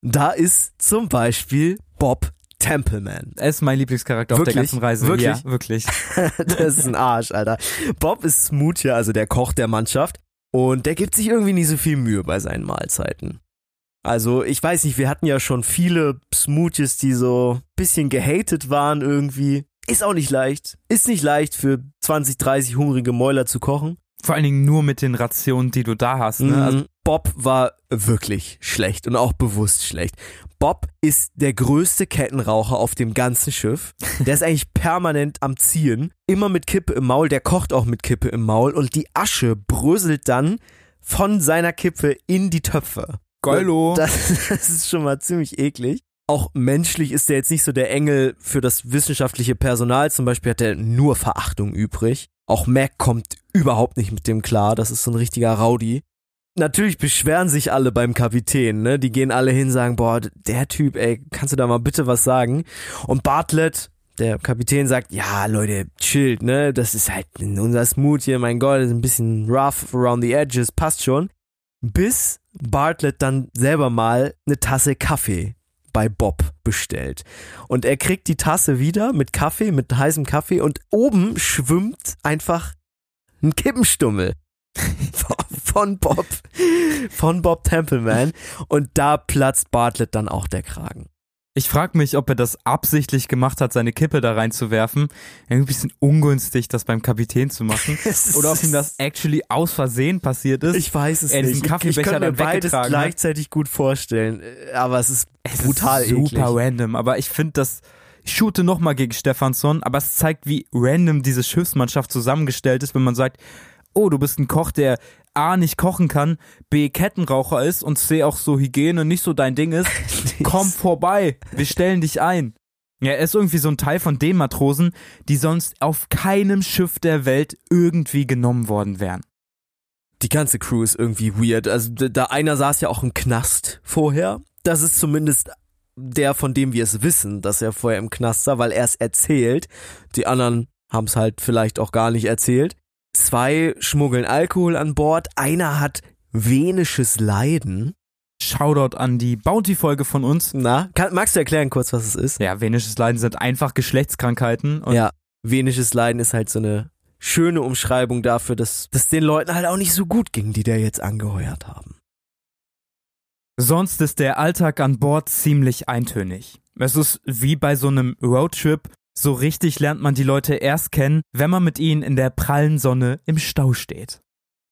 Da ist zum Beispiel Bob Templeman.
Er ist mein Lieblingscharakter auf der
Wirklich?
ganzen Reise.
Wirklich?
Ja, wirklich.
das ist ein Arsch, Alter. Bob ist Smoothie, also der Koch der Mannschaft. Und der gibt sich irgendwie nie so viel Mühe bei seinen Mahlzeiten. Also, ich weiß nicht, wir hatten ja schon viele Smoothies, die so bisschen gehatet waren irgendwie. Ist auch nicht leicht. Ist nicht leicht für 20, 30 hungrige Mäuler zu kochen.
Vor allen Dingen nur mit den Rationen, die du da hast. Ne? Also,
Mhm. Bob war wirklich schlecht und auch bewusst schlecht. Bob ist der größte Kettenraucher auf dem ganzen Schiff. Der ist eigentlich permanent am Ziehen, immer mit Kippe im Maul, der kocht auch mit Kippe im Maul und die Asche bröselt dann von seiner Kippe in die Töpfe.
Geilo.
Das, das ist schon mal ziemlich eklig. Auch menschlich ist er jetzt nicht so der Engel für das wissenschaftliche Personal. Zum Beispiel hat er nur Verachtung übrig. Auch Mac kommt überhaupt nicht mit dem klar. Das ist so ein richtiger Rowdy. Natürlich beschweren sich alle beim Kapitän, ne? Die gehen alle hin, sagen, boah, der Typ, ey, kannst du da mal bitte was sagen? Und Bartlett, der Kapitän sagt, ja, Leute, chillt, ne? Das ist halt unser Smooth hier, mein Gott, ist ein bisschen rough around the edges, passt schon. Bis Bartlett dann selber mal eine Tasse Kaffee bei Bob bestellt. Und er kriegt die Tasse wieder mit Kaffee, mit heißem Kaffee und oben schwimmt einfach ein Kippenstummel von Bob, von Bob Templeman und da platzt Bartlett dann auch der Kragen.
Ich frage mich, ob er das absichtlich gemacht hat, seine Kippe da reinzuwerfen. Irgendwie ein bisschen ungünstig, das beim Kapitän zu machen. Oder ob ihm das actually aus Versehen passiert ist.
Ich weiß es
er
nicht.
diesen
Ich-
Kaffeebecher
ich könnte mir beides gleichzeitig gut vorstellen, aber es ist
Es
brutal
ist super
eklig.
random, aber ich finde das, ich shoote nochmal gegen Stefansson, aber es zeigt, wie random diese Schiffsmannschaft zusammengestellt ist, wenn man sagt, oh, du bist ein Koch, der A, nicht kochen kann, B, Kettenraucher ist und C, auch so Hygiene nicht so dein Ding ist. Komm vorbei, wir stellen dich ein. Ja, er ist irgendwie so ein Teil von den Matrosen, die sonst auf keinem Schiff der Welt irgendwie genommen worden wären.
Die ganze Crew ist irgendwie weird. Also da einer saß ja auch im Knast vorher. Das ist zumindest der, von dem wir es wissen, dass er vorher im Knast war, weil er es erzählt. Die anderen haben es halt vielleicht auch gar nicht erzählt. Zwei schmuggeln Alkohol an Bord. Einer hat venisches Leiden.
Shoutout an die Bounty-Folge von uns.
Na, kann, magst du erklären kurz, was es ist?
Ja, venisches Leiden sind einfach Geschlechtskrankheiten.
Ja, venisches Leiden ist halt so eine schöne Umschreibung dafür, dass dass den Leuten halt auch nicht so gut ging, die da jetzt angeheuert haben.
Sonst ist der Alltag an Bord ziemlich eintönig. Es ist wie bei so einem Roadtrip. So richtig lernt man die Leute erst kennen, wenn man mit ihnen in der prallen Sonne im Stau steht.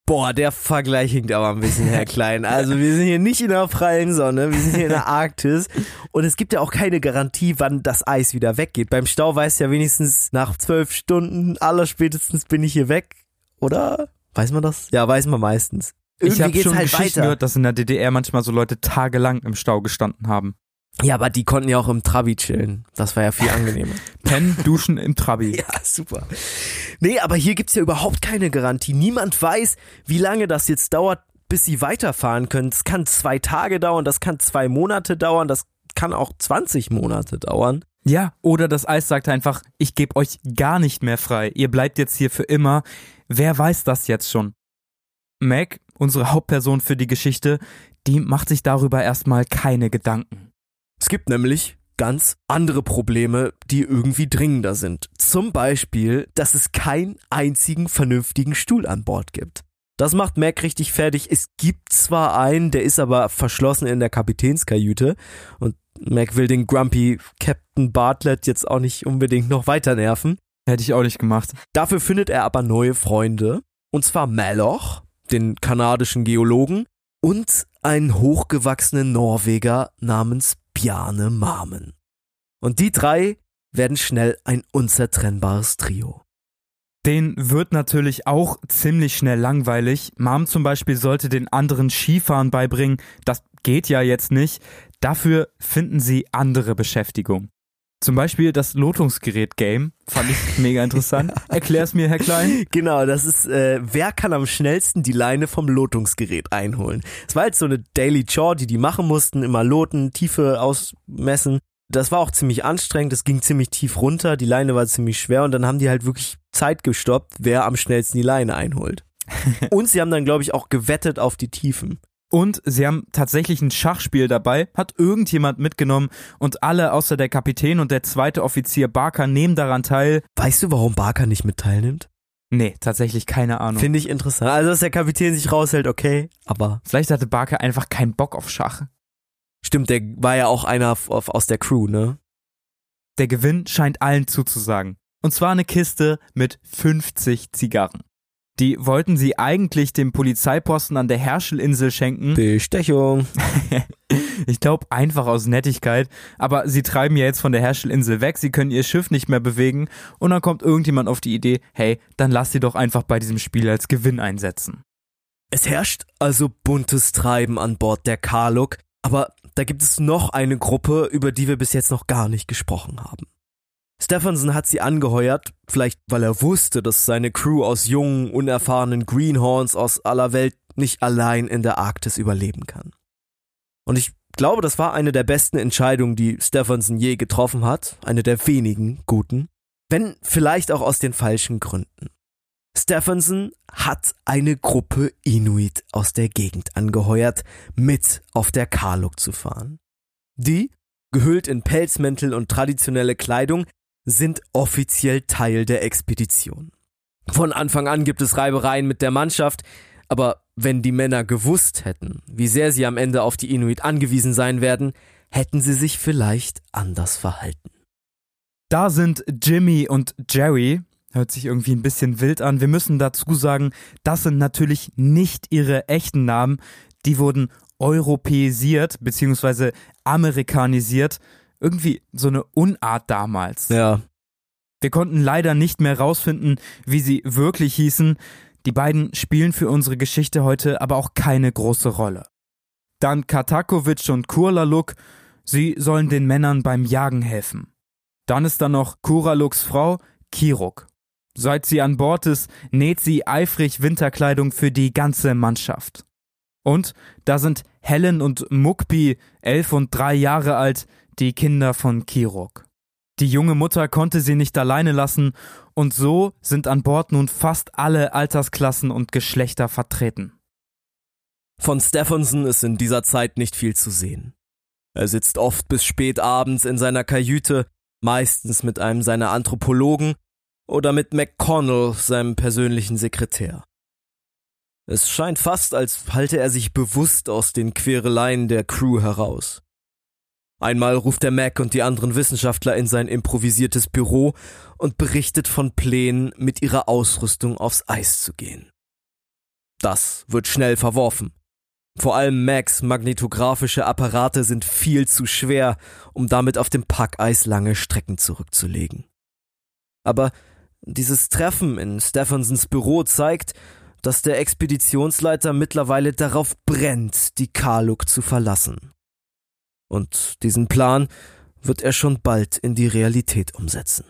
Boah, der Vergleich hinkt aber ein bisschen, Herr Klein. Also wir sind hier nicht in der prallen Sonne, wir sind hier in der Arktis und es gibt ja auch keine Garantie, wann das Eis wieder weggeht. Beim Stau weiß ja wenigstens nach zwölf Stunden, aller spätestens bin ich hier weg, oder? Weiß man das? Ja, weiß man meistens.
ich habe schon
halt
Geschichten
weiter.
gehört, dass in der DDR manchmal so Leute tagelang im Stau gestanden haben.
Ja, aber die konnten ja auch im Trabi chillen. Das war ja viel angenehmer.
Pennen, duschen im Trabi.
Ja, super. Nee, aber hier gibt's ja überhaupt keine Garantie. Niemand weiß, wie lange das jetzt dauert, bis sie weiterfahren können. Das kann zwei Tage dauern, das kann zwei Monate dauern, das kann auch 20 Monate dauern.
Ja, oder das Eis sagt einfach, ich gebe euch gar nicht mehr frei. Ihr bleibt jetzt hier für immer. Wer weiß das jetzt schon? Meg, unsere Hauptperson für die Geschichte, die macht sich darüber erstmal keine Gedanken.
Es gibt nämlich ganz andere Probleme, die irgendwie dringender sind. Zum Beispiel, dass es keinen einzigen vernünftigen Stuhl an Bord gibt. Das macht Mac richtig fertig. Es gibt zwar einen, der ist aber verschlossen in der Kapitänskajüte und Mac will den Grumpy Captain Bartlett jetzt auch nicht unbedingt noch weiter nerven.
Hätte ich auch nicht gemacht.
Dafür findet er aber neue Freunde. Und zwar Maloch, den kanadischen Geologen, und einen hochgewachsenen Norweger namens Bjarne Marmen. Und die drei werden schnell ein unzertrennbares Trio.
Den wird natürlich auch ziemlich schnell langweilig. Mom zum Beispiel sollte den anderen Skifahren beibringen. Das geht ja jetzt nicht. Dafür finden sie andere Beschäftigung. Zum Beispiel das Lotungsgerät-Game. Fand ich mega interessant. Erklär's mir, Herr Klein.
Genau, das ist, äh, wer kann am schnellsten die Leine vom Lotungsgerät einholen? Es war halt so eine Daily Chore, die die machen mussten, immer loten, Tiefe ausmessen. Das war auch ziemlich anstrengend, das ging ziemlich tief runter, die Leine war ziemlich schwer und dann haben die halt wirklich Zeit gestoppt, wer am schnellsten die Leine einholt. und sie haben dann, glaube ich, auch gewettet auf die Tiefen.
Und sie haben tatsächlich ein Schachspiel dabei, hat irgendjemand mitgenommen und alle außer der Kapitän und der zweite Offizier Barker nehmen daran teil.
Weißt du, warum Barker nicht mit teilnimmt?
Nee, tatsächlich keine Ahnung.
Finde ich interessant. Also, dass der Kapitän sich raushält, okay, aber.
Vielleicht hatte Barker einfach keinen Bock auf Schach.
Stimmt, der war ja auch einer aus der Crew, ne?
Der Gewinn scheint allen zuzusagen. Und zwar eine Kiste mit 50 Zigarren. Die wollten sie eigentlich dem Polizeiposten an der Herschelinsel schenken.
Bestechung.
ich glaube einfach aus Nettigkeit. Aber sie treiben ja jetzt von der Herschelinsel weg, sie können ihr Schiff nicht mehr bewegen und dann kommt irgendjemand auf die Idee, hey, dann lass sie doch einfach bei diesem Spiel als Gewinn einsetzen.
Es herrscht also buntes Treiben an Bord der Karluk, aber da gibt es noch eine Gruppe, über die wir bis jetzt noch gar nicht gesprochen haben. Stephenson hat sie angeheuert, vielleicht weil er wusste, dass seine Crew aus jungen, unerfahrenen Greenhorns aus aller Welt nicht allein in der Arktis überleben kann. Und ich glaube, das war eine der besten Entscheidungen, die Stephenson je getroffen hat, eine der wenigen guten, wenn vielleicht auch aus den falschen Gründen. Stephenson hat eine Gruppe Inuit aus der Gegend angeheuert, mit auf der Karluk zu fahren. Die, gehüllt in Pelzmäntel und traditionelle Kleidung, sind offiziell Teil der Expedition. Von Anfang an gibt es Reibereien mit der Mannschaft, aber wenn die Männer gewusst hätten, wie sehr sie am Ende auf die Inuit angewiesen sein werden, hätten sie sich vielleicht anders verhalten.
Da sind Jimmy und Jerry, hört sich irgendwie ein bisschen wild an. Wir müssen dazu sagen, das sind natürlich nicht ihre echten Namen, die wurden europäisiert bzw. amerikanisiert irgendwie so eine Unart damals.
Ja.
Wir konnten leider nicht mehr rausfinden, wie sie wirklich hießen. Die beiden spielen für unsere Geschichte heute aber auch keine große Rolle. Dann Katakovic und Kurlaluk, sie sollen den Männern beim Jagen helfen. Dann ist da noch Kuraluks Frau, Kiruk. Seit sie an Bord ist, näht sie eifrig Winterkleidung für die ganze Mannschaft. Und da sind Helen und Mukpi, elf und drei Jahre alt, die Kinder von Kirok. Die junge Mutter konnte sie nicht alleine lassen, und so sind an Bord nun fast alle Altersklassen und Geschlechter vertreten.
Von Stephenson ist in dieser Zeit nicht viel zu sehen. Er sitzt oft bis spät abends in seiner Kajüte, meistens mit einem seiner Anthropologen oder mit McConnell, seinem persönlichen Sekretär. Es scheint fast, als halte er sich bewusst aus den Quereleien der Crew heraus. Einmal ruft der Mac und die anderen Wissenschaftler in sein improvisiertes Büro und berichtet von Plänen, mit ihrer Ausrüstung aufs Eis zu gehen. Das wird schnell verworfen. Vor allem Macs magnetographische Apparate sind viel zu schwer, um damit auf dem Packeis lange Strecken zurückzulegen. Aber dieses Treffen in Stephensons Büro zeigt, dass der Expeditionsleiter mittlerweile darauf brennt, die Kaluk zu verlassen. Und diesen Plan wird er schon bald in die Realität umsetzen.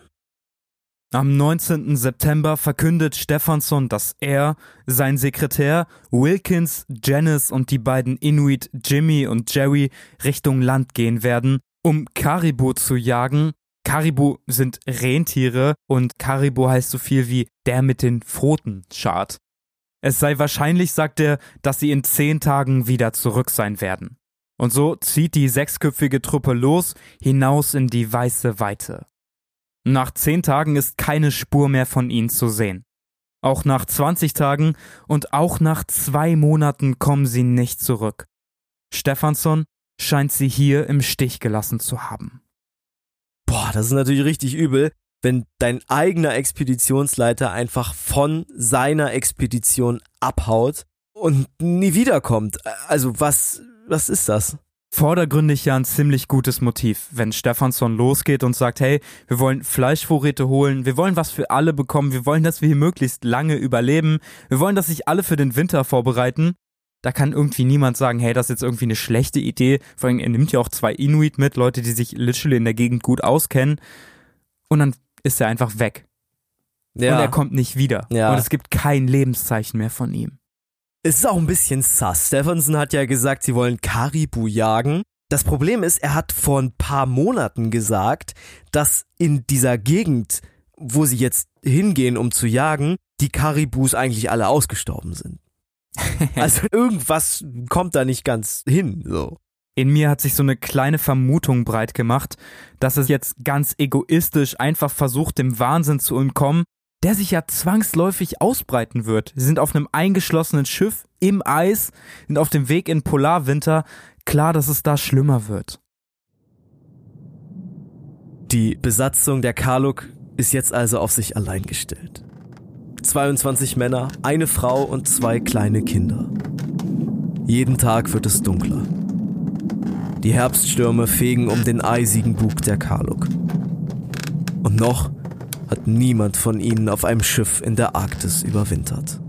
Am 19. September verkündet Stephanson, dass er, sein Sekretär, Wilkins, Janice und die beiden Inuit Jimmy und Jerry Richtung Land gehen werden, um Karibu zu jagen. Karibu sind Rentiere und Karibu heißt so viel wie der mit den Pfoten schart. Es sei wahrscheinlich, sagt er, dass sie in zehn Tagen wieder zurück sein werden. Und so zieht die sechsköpfige Truppe los hinaus in die weiße Weite. Nach zehn Tagen ist keine Spur mehr von ihnen zu sehen. Auch nach 20 Tagen und auch nach zwei Monaten kommen sie nicht zurück. Stephansson scheint sie hier im Stich gelassen zu haben.
Boah, das ist natürlich richtig übel, wenn dein eigener Expeditionsleiter einfach von seiner Expedition abhaut und nie wiederkommt. Also was, was ist das?
vordergründig ja ein ziemlich gutes Motiv, wenn Stephansson losgeht und sagt, hey, wir wollen Fleischvorräte holen, wir wollen was für alle bekommen, wir wollen, dass wir hier möglichst lange überleben, wir wollen, dass sich alle für den Winter vorbereiten. Da kann irgendwie niemand sagen, hey, das ist jetzt irgendwie eine schlechte Idee. Vor allem, er nimmt ja auch zwei Inuit mit, Leute, die sich literally in der Gegend gut auskennen. Und dann ist er einfach weg. Ja. Und er kommt nicht wieder. Ja. Und es gibt kein Lebenszeichen mehr von ihm.
Es ist auch ein bisschen sass. Stephenson hat ja gesagt, sie wollen Karibu jagen. Das Problem ist, er hat vor ein paar Monaten gesagt, dass in dieser Gegend, wo sie jetzt hingehen, um zu jagen, die Karibus eigentlich alle ausgestorben sind. also irgendwas kommt da nicht ganz hin, so.
In mir hat sich so eine kleine Vermutung breit gemacht, dass es jetzt ganz egoistisch einfach versucht, dem Wahnsinn zu entkommen der sich ja zwangsläufig ausbreiten wird. Sie sind auf einem eingeschlossenen Schiff im Eis, sind auf dem Weg in Polarwinter. Klar, dass es da schlimmer wird.
Die Besatzung der Kaluk ist jetzt also auf sich allein gestellt. 22 Männer, eine Frau und zwei kleine Kinder. Jeden Tag wird es dunkler. Die Herbststürme fegen um den eisigen Bug der Kaluk. Und noch hat niemand von ihnen auf einem Schiff in der Arktis überwintert.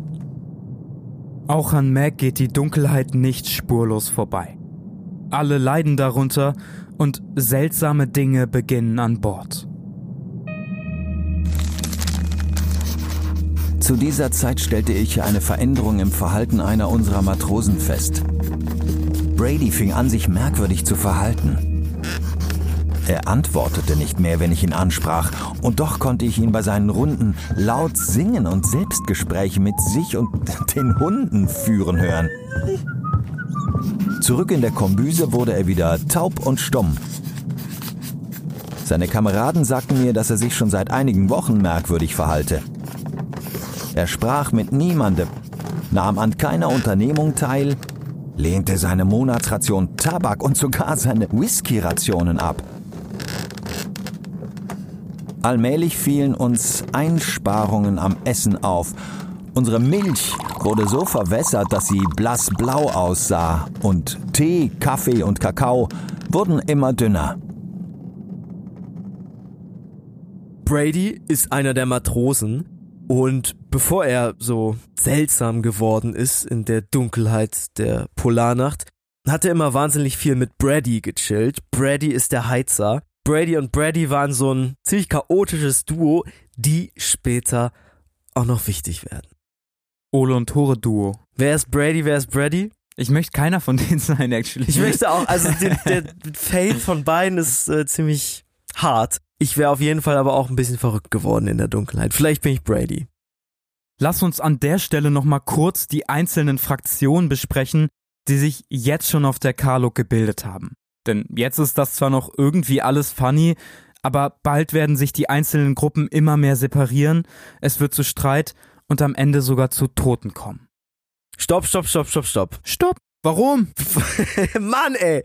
Auch an Mac geht die Dunkelheit nicht spurlos vorbei. Alle leiden darunter und seltsame Dinge beginnen an Bord.
Zu dieser Zeit stellte ich eine Veränderung im Verhalten einer unserer Matrosen fest. Brady fing an, sich merkwürdig zu verhalten. Er antwortete nicht mehr, wenn ich ihn ansprach, und doch konnte ich ihn bei seinen Runden laut singen und Selbstgespräche mit sich und den Hunden führen hören. Zurück in der Kombüse wurde er wieder taub und stumm. Seine Kameraden sagten mir, dass er sich schon seit einigen Wochen merkwürdig verhalte. Er sprach mit niemandem, nahm an keiner Unternehmung teil, lehnte seine Monatsration Tabak und sogar seine Whisky-Rationen ab. Allmählich fielen uns Einsparungen am Essen auf. Unsere Milch wurde so verwässert, dass sie blassblau aussah und Tee, Kaffee und Kakao wurden immer dünner.
Brady ist einer der Matrosen und bevor er so seltsam geworden ist in der Dunkelheit der Polarnacht, hat er immer wahnsinnig viel mit Brady gechillt. Brady ist der Heizer Brady und Brady waren so ein ziemlich chaotisches Duo, die später auch noch wichtig werden.
Ole und Tore Duo.
Wer ist Brady, wer ist Brady?
Ich möchte keiner von denen sein, actually.
Ich möchte auch, also der, der Fate von beiden ist äh, ziemlich hart. Ich wäre auf jeden Fall aber auch ein bisschen verrückt geworden in der Dunkelheit. Vielleicht bin ich Brady.
Lass uns an der Stelle nochmal kurz die einzelnen Fraktionen besprechen, die sich jetzt schon auf der Karluk gebildet haben. Denn jetzt ist das zwar noch irgendwie alles funny, aber bald werden sich die einzelnen Gruppen immer mehr separieren, es wird zu Streit und am Ende sogar zu Toten kommen.
Stopp, stopp, stopp, stopp, stopp.
Stopp! Warum?
Mann, ey,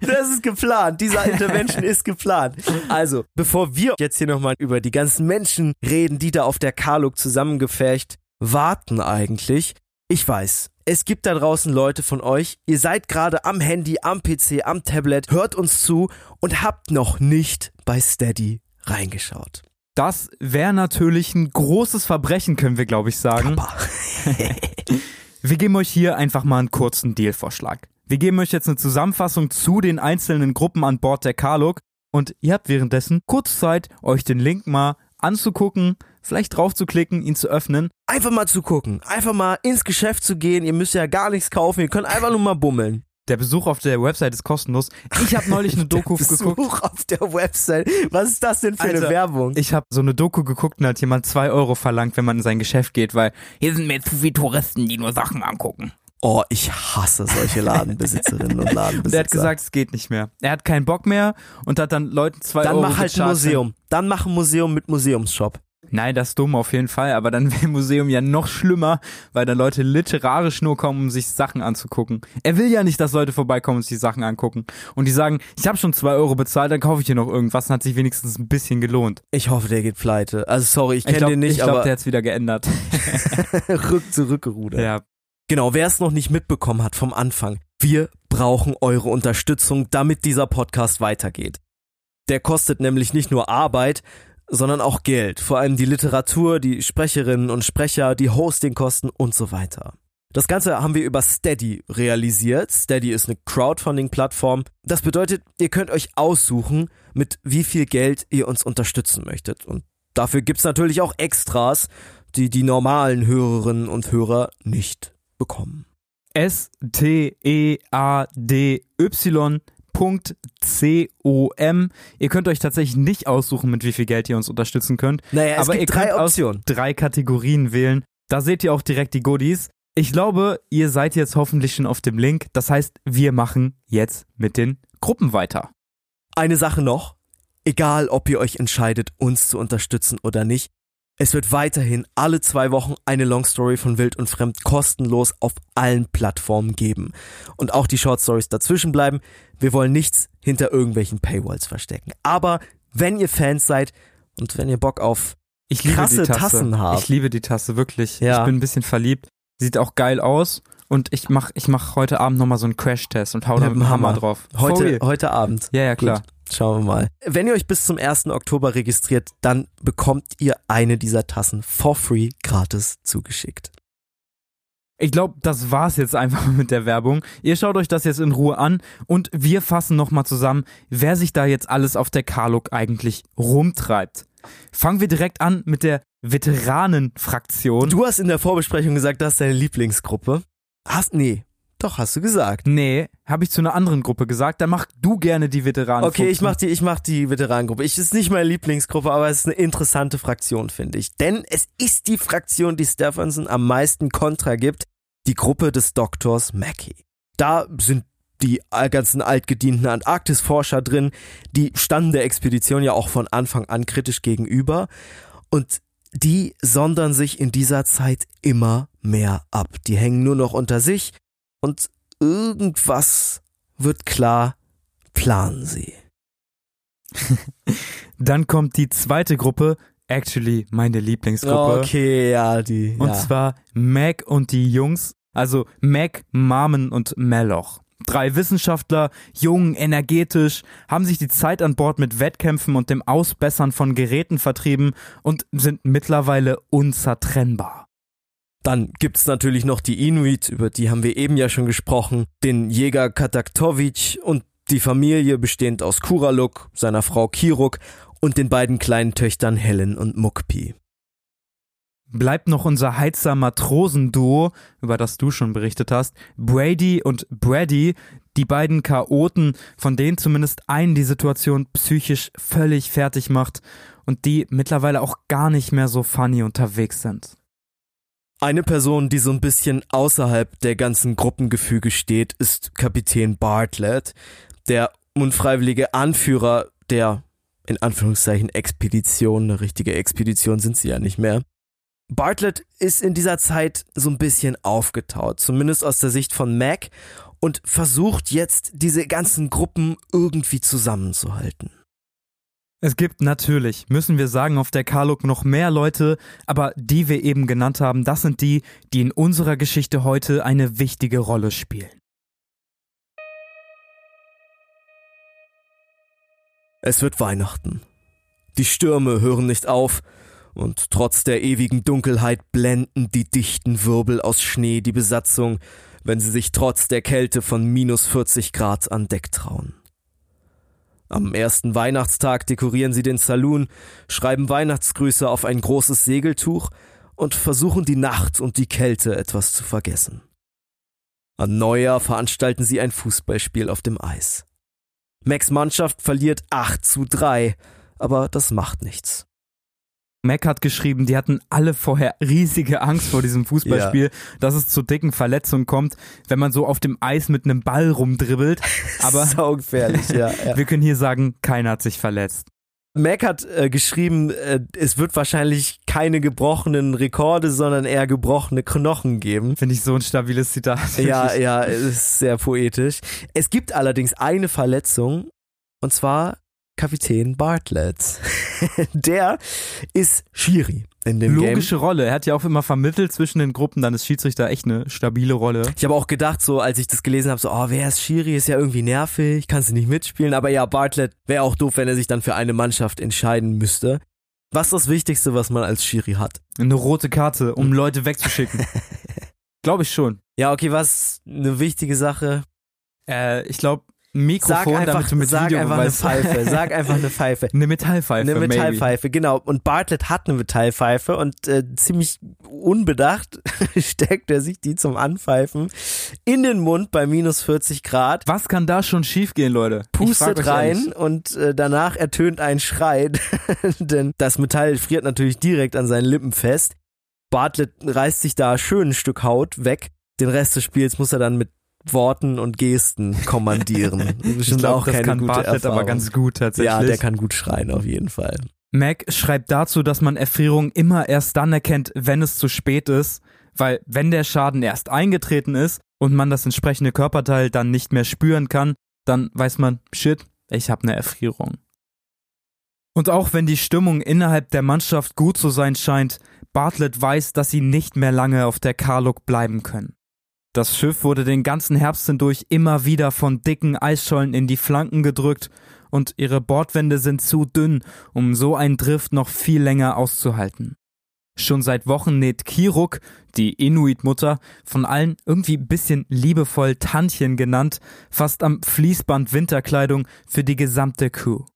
das ist geplant. Dieser Intervention ist geplant. Also, bevor wir jetzt hier nochmal über die ganzen Menschen reden, die da auf der Karluk zusammengefercht warten eigentlich. Ich weiß, es gibt da draußen Leute von euch, ihr seid gerade am Handy, am PC, am Tablet, hört uns zu und habt noch nicht bei Steady reingeschaut.
Das wäre natürlich ein großes Verbrechen, können wir, glaube ich, sagen. Wir geben euch hier einfach mal einen kurzen Dealvorschlag. Wir geben euch jetzt eine Zusammenfassung zu den einzelnen Gruppen an Bord der Karluk und ihr habt währenddessen kurz Zeit, euch den Link mal anzugucken, vielleicht drauf zu klicken, ihn zu öffnen.
Einfach mal zu gucken, einfach mal ins Geschäft zu gehen, ihr müsst ja gar nichts kaufen, ihr könnt einfach nur mal bummeln.
Der Besuch auf der Website ist kostenlos. Ich habe neulich eine Doku
der
geguckt.
Besuch auf der Website. Was ist das denn für
Alter,
eine Werbung?
Ich habe so eine Doku geguckt und hat jemand zwei Euro verlangt, wenn man in sein Geschäft geht, weil hier sind mir zu viele Touristen, die nur Sachen angucken.
Oh, ich hasse solche Ladenbesitzerinnen und Ladenbesitzer.
Der hat gesagt, es geht nicht mehr. Er hat keinen Bock mehr und hat dann Leuten zwei
dann
Euro
mach halt ein. Museum. Dann mach ein Museum mit Museumsshop.
Nein, das ist dumm auf jeden Fall, aber dann wäre Museum ja noch schlimmer, weil dann Leute literarisch nur kommen, um sich Sachen anzugucken. Er will ja nicht, dass Leute vorbeikommen und sich Sachen angucken. Und die sagen, ich habe schon zwei Euro bezahlt, dann kaufe ich dir noch irgendwas, dann hat sich wenigstens ein bisschen gelohnt.
Ich hoffe, der geht pleite. Also sorry, ich kenne
glaub,
den nicht,
ich glaube,
aber
der hat's wieder geändert.
rück zurückgerudert.
ja.
Genau, wer es noch nicht mitbekommen hat vom Anfang, wir brauchen eure Unterstützung, damit dieser Podcast weitergeht. Der kostet nämlich nicht nur Arbeit, sondern auch Geld. Vor allem die Literatur, die Sprecherinnen und Sprecher, die Hostingkosten und so weiter. Das Ganze haben wir über Steady realisiert. Steady ist eine Crowdfunding-Plattform. Das bedeutet, ihr könnt euch aussuchen, mit wie viel Geld ihr uns unterstützen möchtet. Und dafür gibt's natürlich auch Extras, die die normalen Hörerinnen und Hörer nicht bekommen.
S-T-E-A-D-Y .com. Ihr könnt euch tatsächlich nicht aussuchen, mit wie viel Geld ihr uns unterstützen könnt.
Naja, es
aber
gibt
ihr könnt
drei Optionen.
aus drei Kategorien wählen. Da seht ihr auch direkt die Goodies. Ich glaube, ihr seid jetzt hoffentlich schon auf dem Link. Das heißt, wir machen jetzt mit den Gruppen weiter.
Eine Sache noch. Egal, ob ihr euch entscheidet, uns zu unterstützen oder nicht. Es wird weiterhin alle zwei Wochen eine Long Story von Wild und Fremd kostenlos auf allen Plattformen geben. Und auch die Short Stories dazwischen bleiben. Wir wollen nichts hinter irgendwelchen Paywalls verstecken. Aber wenn ihr Fans seid und wenn ihr Bock auf
Ich liebe
krasse
die Tasse.
Tassen habt.
Ich liebe die Tasse, wirklich.
Ja.
Ich bin ein bisschen verliebt. Sieht auch geil aus. Und ich mach, ich mach heute Abend nochmal so einen Crash-Test und hau da
Mit dem
Hammer
Hammer.
drauf.
Heute, heute Abend.
Ja, ja, klar.
Gut, schauen wir mal. Wenn ihr euch bis zum 1. Oktober registriert, dann bekommt ihr eine dieser Tassen for free gratis zugeschickt.
Ich glaube, das war's jetzt einfach mit der Werbung. Ihr schaut euch das jetzt in Ruhe an und wir fassen nochmal zusammen, wer sich da jetzt alles auf der Karluk eigentlich rumtreibt. Fangen wir direkt an mit der Veteranenfraktion.
Du hast in der Vorbesprechung gesagt, das ist deine Lieblingsgruppe. Hast, nee, doch, hast du gesagt.
Nee, habe ich zu einer anderen Gruppe gesagt. Dann mach du gerne die Veteranen.
Okay, ich mach die, ich mach die Veteranengruppe. Ich ist nicht meine Lieblingsgruppe, aber es ist eine interessante Fraktion, finde ich. Denn es ist die Fraktion, die Stephenson am meisten Kontra gibt. Die Gruppe des Doktors Mackey. Da sind die ganzen altgedienten Antarktisforscher drin. Die standen der Expedition ja auch von Anfang an kritisch gegenüber. Und die sondern sich in dieser Zeit immer mehr ab. Die hängen nur noch unter sich und irgendwas wird klar, planen sie.
Dann kommt die zweite Gruppe, actually meine Lieblingsgruppe.
Okay, ja, die.
Und
ja.
zwar Mac und die Jungs, also Mac, Marmen und Meloch. Drei Wissenschaftler, jung, energetisch, haben sich die Zeit an Bord mit Wettkämpfen und dem Ausbessern von Geräten vertrieben und sind mittlerweile unzertrennbar.
Dann gibt's natürlich noch die Inuit, über die haben wir eben ja schon gesprochen, den Jäger Kataktowicz und die Familie bestehend aus Kuraluk, seiner Frau Kiruk und den beiden kleinen Töchtern Helen und Mukpi.
Bleibt noch unser Heizer Matrosenduo, über das du schon berichtet hast, Brady und Brady, die beiden Chaoten, von denen zumindest einen die Situation psychisch völlig fertig macht und die mittlerweile auch gar nicht mehr so funny unterwegs sind.
Eine Person, die so ein bisschen außerhalb der ganzen Gruppengefüge steht, ist Kapitän Bartlett, der unfreiwillige Anführer der in Anführungszeichen Expedition, eine richtige Expedition sind sie ja nicht mehr. Bartlett ist in dieser Zeit so ein bisschen aufgetaut, zumindest aus der Sicht von Mac, und versucht jetzt diese ganzen Gruppen irgendwie zusammenzuhalten.
Es gibt natürlich, müssen wir sagen, auf der Karluk noch mehr Leute, aber die wir eben genannt haben, das sind die, die in unserer Geschichte heute eine wichtige Rolle spielen.
Es wird Weihnachten. Die Stürme hören nicht auf, und trotz der ewigen Dunkelheit blenden die dichten Wirbel aus Schnee die Besatzung, wenn sie sich trotz der Kälte von minus 40 Grad an Deck trauen. Am ersten Weihnachtstag dekorieren sie den Saloon, schreiben Weihnachtsgrüße auf ein großes Segeltuch und versuchen die Nacht und die Kälte etwas zu vergessen. An Neujahr veranstalten sie ein Fußballspiel auf dem Eis. Max Mannschaft verliert 8 zu 3, aber das macht nichts.
Mac hat geschrieben, die hatten alle vorher riesige Angst vor diesem Fußballspiel, ja. dass es zu dicken Verletzungen kommt, wenn man so auf dem Eis mit einem Ball rumdribbelt. Aber
saugefährlich, ja,
ja. Wir können hier sagen, keiner hat sich verletzt.
Mac hat äh, geschrieben, äh, es wird wahrscheinlich keine gebrochenen Rekorde, sondern eher gebrochene Knochen geben.
Finde ich so ein stabiles Zitat.
Ja, ja, ist sehr poetisch. Es gibt allerdings eine Verletzung, und zwar Kapitän Bartlett. der ist Schiri in dem
Logische
Game.
Rolle. Er hat ja auch immer vermittelt zwischen den Gruppen, dann ist Schiedsrichter echt eine stabile Rolle.
Ich habe auch gedacht, so als ich das gelesen habe, so, oh, wer ist Schiri? Ist ja irgendwie nervig, kannst du nicht mitspielen. Aber ja, Bartlett wäre auch doof, wenn er sich dann für eine Mannschaft entscheiden müsste. Was ist das Wichtigste, was man als Schiri hat?
Eine rote Karte, um Leute wegzuschicken. Glaube ich schon.
Ja, okay, was eine wichtige Sache?
Äh, ich glaube, Mikrofon,
sag einfach,
damit
sag
Video
einfach eine Pfeife. Sag einfach eine Pfeife.
Eine Metallpfeife.
Eine Metallpfeife, maybe. genau. Und Bartlett hat eine Metallpfeife und äh, ziemlich unbedacht steckt er sich die zum Anpfeifen in den Mund bei minus 40 Grad.
Was kann da schon schiefgehen, Leute?
Pustet rein und äh, danach ertönt ein Schrei, denn das Metall friert natürlich direkt an seinen Lippen fest. Bartlett reißt sich da schön ein Stück Haut weg. Den Rest des Spiels muss er dann mit Worten und Gesten kommandieren.
ich glaube, das kann Bartlett aber ganz gut tatsächlich.
Ja, der kann gut schreien auf jeden Fall.
Mac schreibt dazu, dass man Erfrierung immer erst dann erkennt, wenn es zu spät ist, weil wenn der Schaden erst eingetreten ist und man das entsprechende Körperteil dann nicht mehr spüren kann, dann weiß man, shit, ich habe eine Erfrierung. Und auch wenn die Stimmung innerhalb der Mannschaft gut zu sein scheint, Bartlett weiß, dass sie nicht mehr lange auf der Karluk bleiben können. Das Schiff wurde den ganzen Herbst hindurch immer wieder von dicken Eisschollen in die Flanken gedrückt und ihre Bordwände sind zu dünn, um so ein Drift noch viel länger auszuhalten. Schon seit Wochen näht Kiruk, die Inuit-Mutter, von allen irgendwie bisschen liebevoll Tantchen genannt, fast am Fließband Winterkleidung für die gesamte Crew.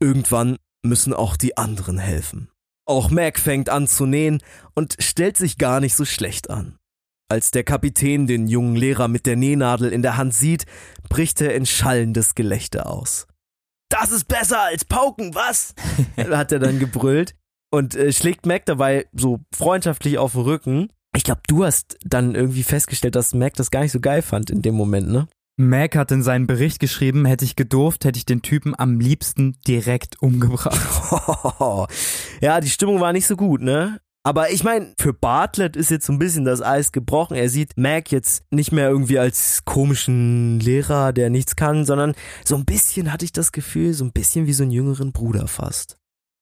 Irgendwann müssen auch die anderen helfen. Auch Mac fängt an zu nähen und stellt sich gar nicht so schlecht an. Als der Kapitän den jungen Lehrer mit der Nähnadel in der Hand sieht, bricht er in schallendes Gelächter aus. Das ist besser als Pauken, was? hat er dann gebrüllt und äh, schlägt Mac dabei so freundschaftlich auf den Rücken. Ich glaube, du hast dann irgendwie festgestellt, dass Mac das gar nicht so geil fand in dem Moment, ne?
Mac hat in seinen Bericht geschrieben, hätte ich gedurft, hätte ich den Typen am liebsten direkt umgebracht.
ja, die Stimmung war nicht so gut, ne? Aber ich meine, für Bartlett ist jetzt so ein bisschen das Eis gebrochen. Er sieht Mac jetzt nicht mehr irgendwie als komischen Lehrer, der nichts kann, sondern so ein bisschen hatte ich das Gefühl, so ein bisschen wie so einen jüngeren Bruder fast.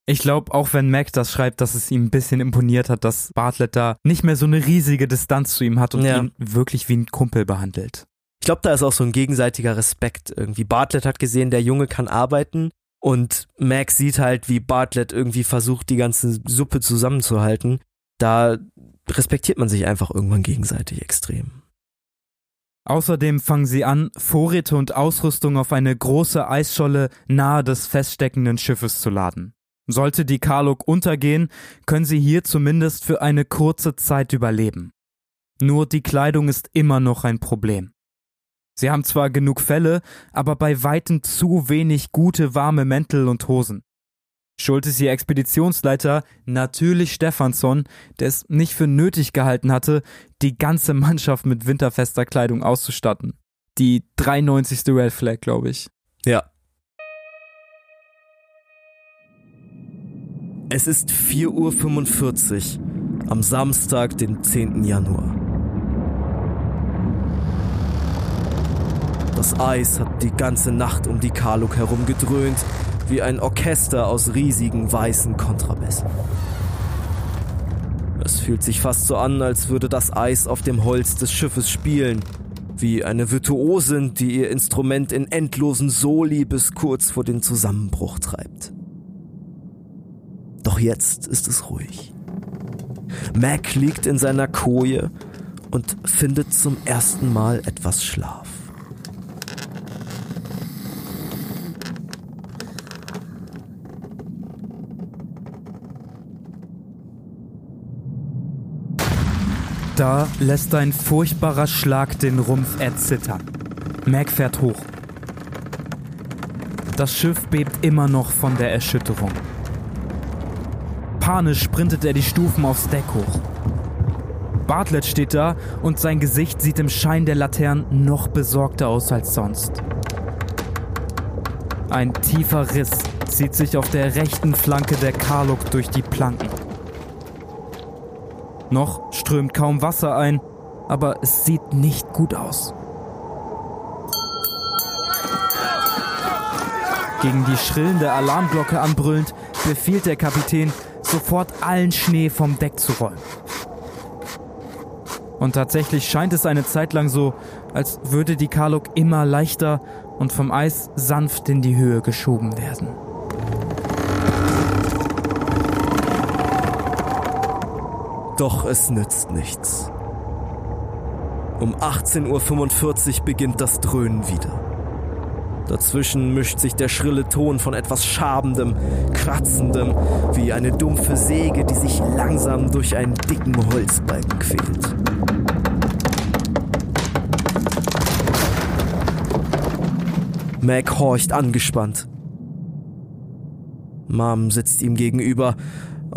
Ich glaube, auch wenn Mac das schreibt, dass es ihm ein bisschen imponiert hat, dass Bartlett da nicht mehr so eine riesige Distanz zu ihm hat und ja. ihn wirklich wie ein Kumpel behandelt.
Ich glaube, da ist auch so ein gegenseitiger Respekt irgendwie. Bartlett hat gesehen, der Junge kann arbeiten und Max sieht halt, wie Bartlett irgendwie versucht, die ganze Suppe zusammenzuhalten. Da respektiert man sich einfach irgendwann gegenseitig extrem.
Außerdem fangen sie an, Vorräte und Ausrüstung auf eine große Eisscholle nahe des feststeckenden Schiffes zu laden. Sollte die Karluk untergehen, können sie hier zumindest für eine kurze Zeit überleben. Nur die Kleidung ist immer noch ein Problem. Sie haben zwar genug Felle, aber bei weitem zu wenig gute warme Mäntel und Hosen. Schuld ist ihr Expeditionsleiter, natürlich Stefansson, der es nicht für nötig gehalten hatte, die ganze Mannschaft mit winterfester Kleidung auszustatten. Die 93. Red Flag, glaube ich.
Ja. Es ist 4.45 Uhr am Samstag, den 10. Januar. Das Eis hat die ganze Nacht um die Karluk herum gedröhnt wie ein Orchester aus riesigen weißen Kontrabässen. Es fühlt sich fast so an, als würde das Eis auf dem Holz des Schiffes spielen, wie eine Virtuosin, die ihr Instrument in endlosen Soli bis kurz vor den Zusammenbruch treibt. Doch jetzt ist es ruhig. Mac liegt in seiner Koje und findet zum ersten Mal etwas Schlaf.
Da lässt ein furchtbarer Schlag den Rumpf erzittern. Mac fährt hoch. Das Schiff bebt immer noch von der Erschütterung. Panisch sprintet er die Stufen aufs Deck hoch. Bartlett steht da und sein Gesicht sieht im Schein der Laternen noch besorgter aus als sonst. Ein tiefer Riss zieht sich auf der rechten Flanke der Karluk durch die Planken. Noch strömt kaum Wasser ein, aber es sieht nicht gut aus. Gegen die schrillende Alarmglocke anbrüllend befiehlt der Kapitän, sofort allen Schnee vom Deck zu räumen. Und tatsächlich scheint es eine Zeit lang so, als würde die Karluk immer leichter und vom Eis sanft in die Höhe geschoben werden.
Doch es nützt nichts. Um 18.45 Uhr beginnt das Dröhnen wieder. Dazwischen mischt sich der schrille Ton von etwas Schabendem, Kratzendem, wie eine dumpfe Säge, die sich langsam durch einen dicken Holzbalken quält. Mac horcht angespannt. Mom sitzt ihm gegenüber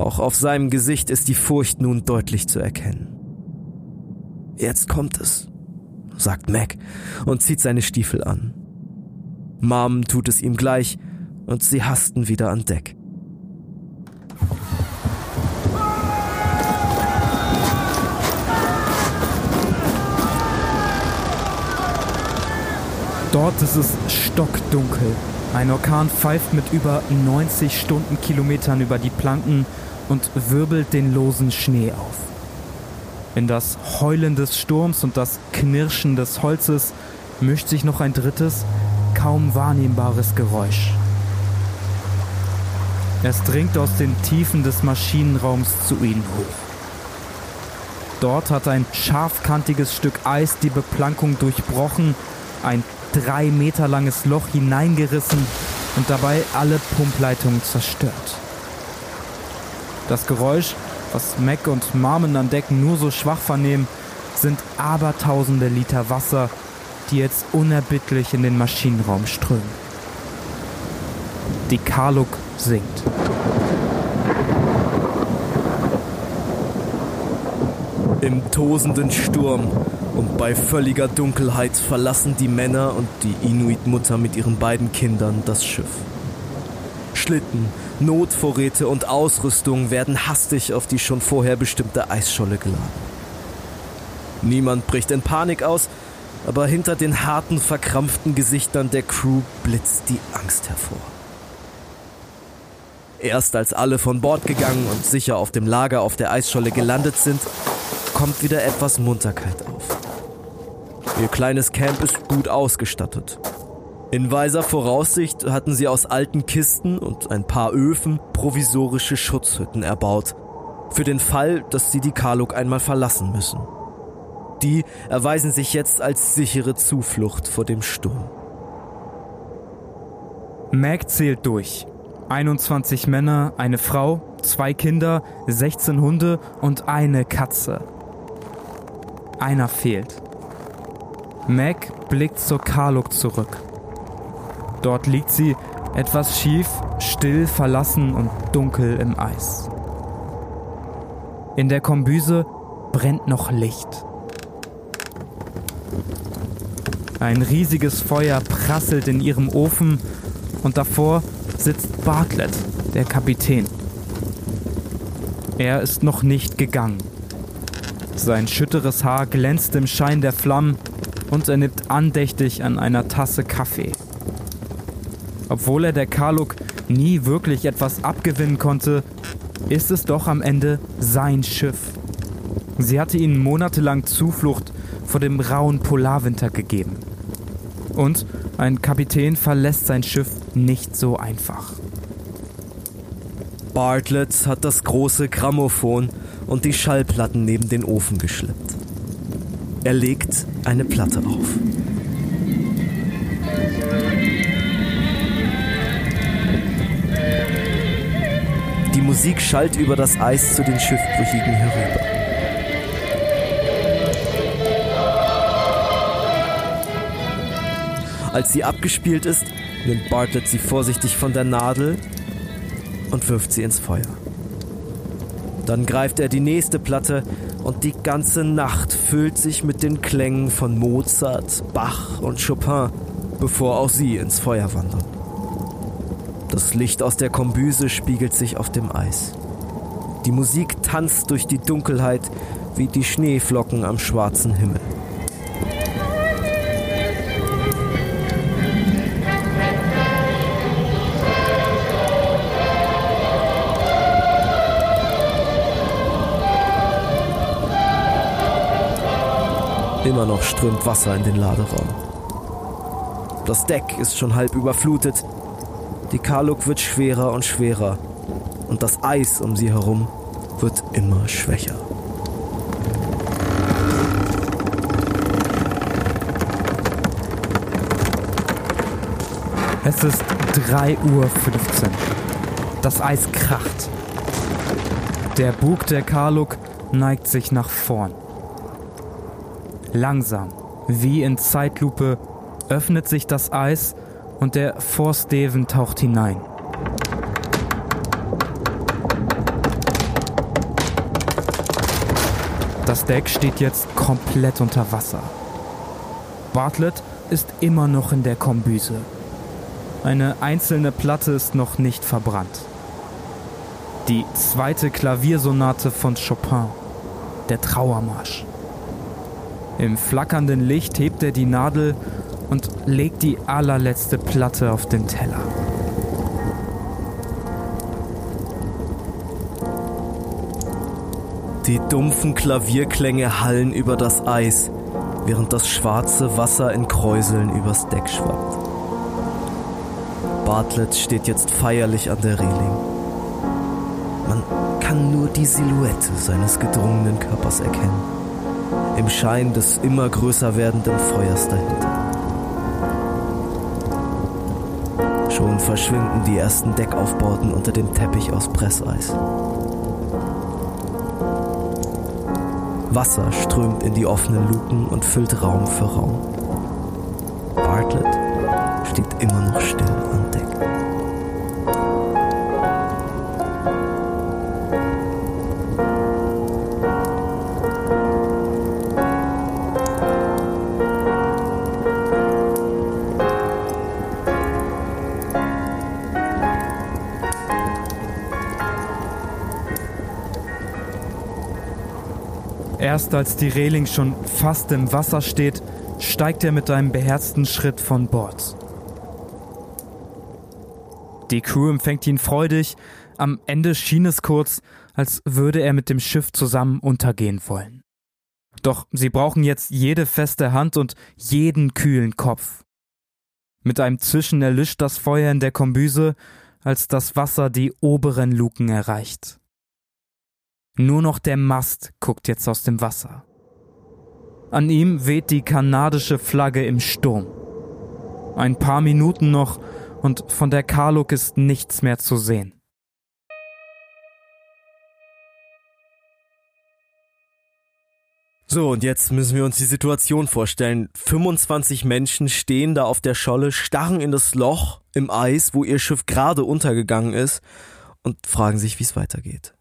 auch auf seinem Gesicht ist die Furcht nun deutlich zu erkennen. Jetzt kommt es, sagt Mac und zieht seine Stiefel an. Mom tut es ihm gleich und sie hasten wieder an Deck.
Dort ist es stockdunkel ein Orkan pfeift mit über 90 Stundenkilometern über die Planken und wirbelt den losen Schnee auf. In das Heulen des Sturms und das Knirschen des Holzes mischt sich noch ein drittes, kaum wahrnehmbares Geräusch. Es dringt aus den Tiefen des Maschinenraums zu ihnen hoch. Dort hat ein scharfkantiges Stück Eis die Beplankung durchbrochen, ein drei Meter langes Loch hineingerissen und dabei alle Pumpleitungen zerstört. Das Geräusch, was Mac und Marmen an Deck nur so schwach vernehmen, sind abertausende Liter Wasser, die jetzt unerbittlich in den Maschinenraum strömen. Die Karluk sinkt.
Im tosenden Sturm und bei völliger Dunkelheit verlassen die Männer und die Inuit-Mutter mit ihren beiden Kindern das Schiff. Schlitten, Notvorräte und Ausrüstung werden hastig auf die schon vorher bestimmte Eisscholle geladen. Niemand bricht in Panik aus, aber hinter den harten, verkrampften Gesichtern der Crew blitzt die Angst hervor. Erst als alle von Bord gegangen und sicher auf dem Lager auf der Eisscholle gelandet sind, kommt wieder etwas Munterkeit auf. Ihr kleines Camp ist gut ausgestattet. In weiser Voraussicht hatten sie aus alten Kisten und ein paar Öfen provisorische Schutzhütten erbaut, für den Fall, dass sie die Karluk einmal verlassen müssen. Die erweisen sich jetzt als sichere Zuflucht vor dem Sturm.
Mac zählt durch. 21 Männer, eine Frau, zwei Kinder, 16 Hunde und eine Katze. Einer fehlt. Mac blickt zur Karluk zurück. Dort liegt sie, Etwas schief, still, verlassen und dunkel im Eis. In der Kombüse brennt noch Licht. Ein riesiges Feuer prasselt in ihrem Ofen und davor sitzt Bartlett, der Kapitän. Er ist noch nicht gegangen. Sein schütteres Haar glänzt im Schein der Flammen und er nippt andächtig an einer Tasse Kaffee. Obwohl er der Karluk nie wirklich etwas abgewinnen konnte, ist es doch am Ende sein Schiff. Sie hatte ihnen monatelang Zuflucht vor dem rauen Polarwinter gegeben. Und ein Kapitän verlässt sein Schiff nicht so einfach.
Bartlett hat das große Grammophon und die Schallplatten neben den Ofen geschleppt. Er legt eine Platte auf. Musik schallt über das Eis zu den Schiffbrüchigen herüber. Als sie abgespielt ist, nimmt Bartlett sie vorsichtig von der Nadel und wirft sie ins Feuer. Dann greift er die nächste Platte und die ganze Nacht füllt sich mit den Klängen von Mozart, Bach und Chopin, bevor auch sie ins Feuer wandern. Das Licht aus der Kombüse spiegelt sich auf dem Eis. Die Musik tanzt durch die Dunkelheit wie die Schneeflocken am schwarzen Himmel. Immer noch strömt Wasser in den Laderaum. Das Deck ist schon halb überflutet. Die Karluk wird schwerer und schwerer. Und das Eis um sie herum wird immer schwächer.
Es ist 3.15 Uhr. Das Eis kracht. Der Bug der Karluk neigt sich nach vorn. Langsam, wie in Zeitlupe, öffnet sich das Eis und der Vorsteven taucht hinein. Das Deck steht jetzt komplett unter Wasser. Bartlett ist immer noch in der Kombüse. Eine einzelne Platte ist noch nicht verbrannt. Die zweite Klaviersonate von Chopin, der Trauermarsch. Im flackernden Licht hebt er die Nadel und legt die allerletzte Platte auf den Teller.
Die dumpfen Klavierklänge hallen über das Eis, während das schwarze Wasser in Kräuseln übers Deck schwappt. Bartlett steht jetzt feierlich an der Reling. Man kann nur die Silhouette seines gedrungenen Körpers erkennen im Schein des immer größer werdenden Feuers dahinter. Schon verschwinden die ersten Deckaufbauten unter dem Teppich aus Presseis. Wasser strömt in die offenen Luken und füllt Raum für Raum.
Erst als die Reling schon fast im Wasser steht, steigt er mit einem beherzten Schritt von Bord. Die Crew empfängt ihn freudig, am Ende schien es kurz, als würde er mit dem Schiff zusammen untergehen wollen. Doch sie brauchen jetzt jede feste Hand und jeden kühlen Kopf. Mit einem Zischen erlischt das Feuer in der Kombüse, als das Wasser die oberen Luken erreicht. Nur noch der Mast guckt jetzt aus dem Wasser. An ihm weht die kanadische Flagge im Sturm. Ein paar Minuten noch und von der Karluk ist nichts mehr zu sehen.
So, und jetzt müssen wir uns die Situation vorstellen. 25 Menschen stehen da auf der Scholle, starren in das Loch im Eis, wo ihr Schiff gerade untergegangen ist und fragen sich, wie es weitergeht.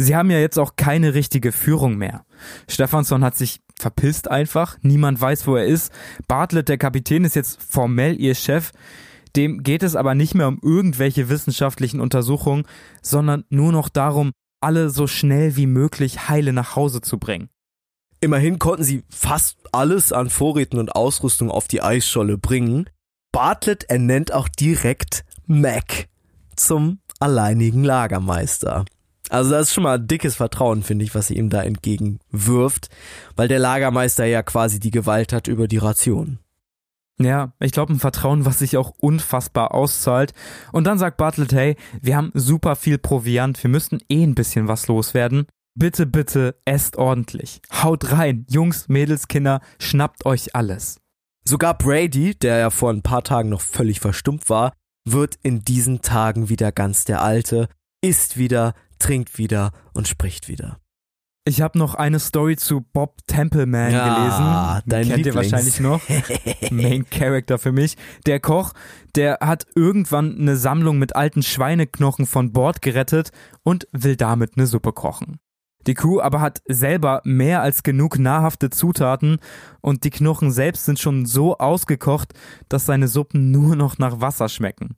Sie haben ja jetzt auch keine richtige Führung mehr. Stefansson hat sich verpisst einfach, niemand weiß, wo er ist. Bartlett, der Kapitän, ist jetzt formell ihr Chef. Dem geht es aber nicht mehr um irgendwelche wissenschaftlichen Untersuchungen, sondern nur noch darum, alle so schnell wie möglich heile nach Hause zu bringen.
Immerhin konnten sie fast alles an Vorräten und Ausrüstung auf die Eisscholle bringen. Bartlett ernennt auch direkt Mac zum alleinigen Lagermeister. Also das ist schon mal dickes Vertrauen, finde ich, was sie ihm da entgegenwirft, weil der Lagermeister ja quasi die Gewalt hat über die Ration.
Ja, ich glaube ein Vertrauen, was sich auch unfassbar auszahlt. Und dann sagt Bartlett, hey, wir haben super viel Proviant, wir müssten eh ein bisschen was loswerden. Bitte, bitte, esst ordentlich. Haut rein, Jungs, Mädels, Kinder, schnappt euch alles.
Sogar Brady, der ja vor ein paar Tagen noch völlig verstummt war, wird in diesen Tagen wieder ganz der Alte, isst wieder, trinkt wieder und spricht wieder.
Ich habe noch eine Story zu Bob Templeman
Ja,
gelesen.
dein
Kennt ihr
Lieblings.
wahrscheinlich noch. Main Character für mich. Der Koch, der hat irgendwann eine Sammlung mit alten Schweineknochen von Bord gerettet und will damit eine Suppe kochen. Die Crew aber hat selber mehr als genug nahrhafte Zutaten und die Knochen selbst sind schon so ausgekocht, dass seine Suppen nur noch nach Wasser schmecken.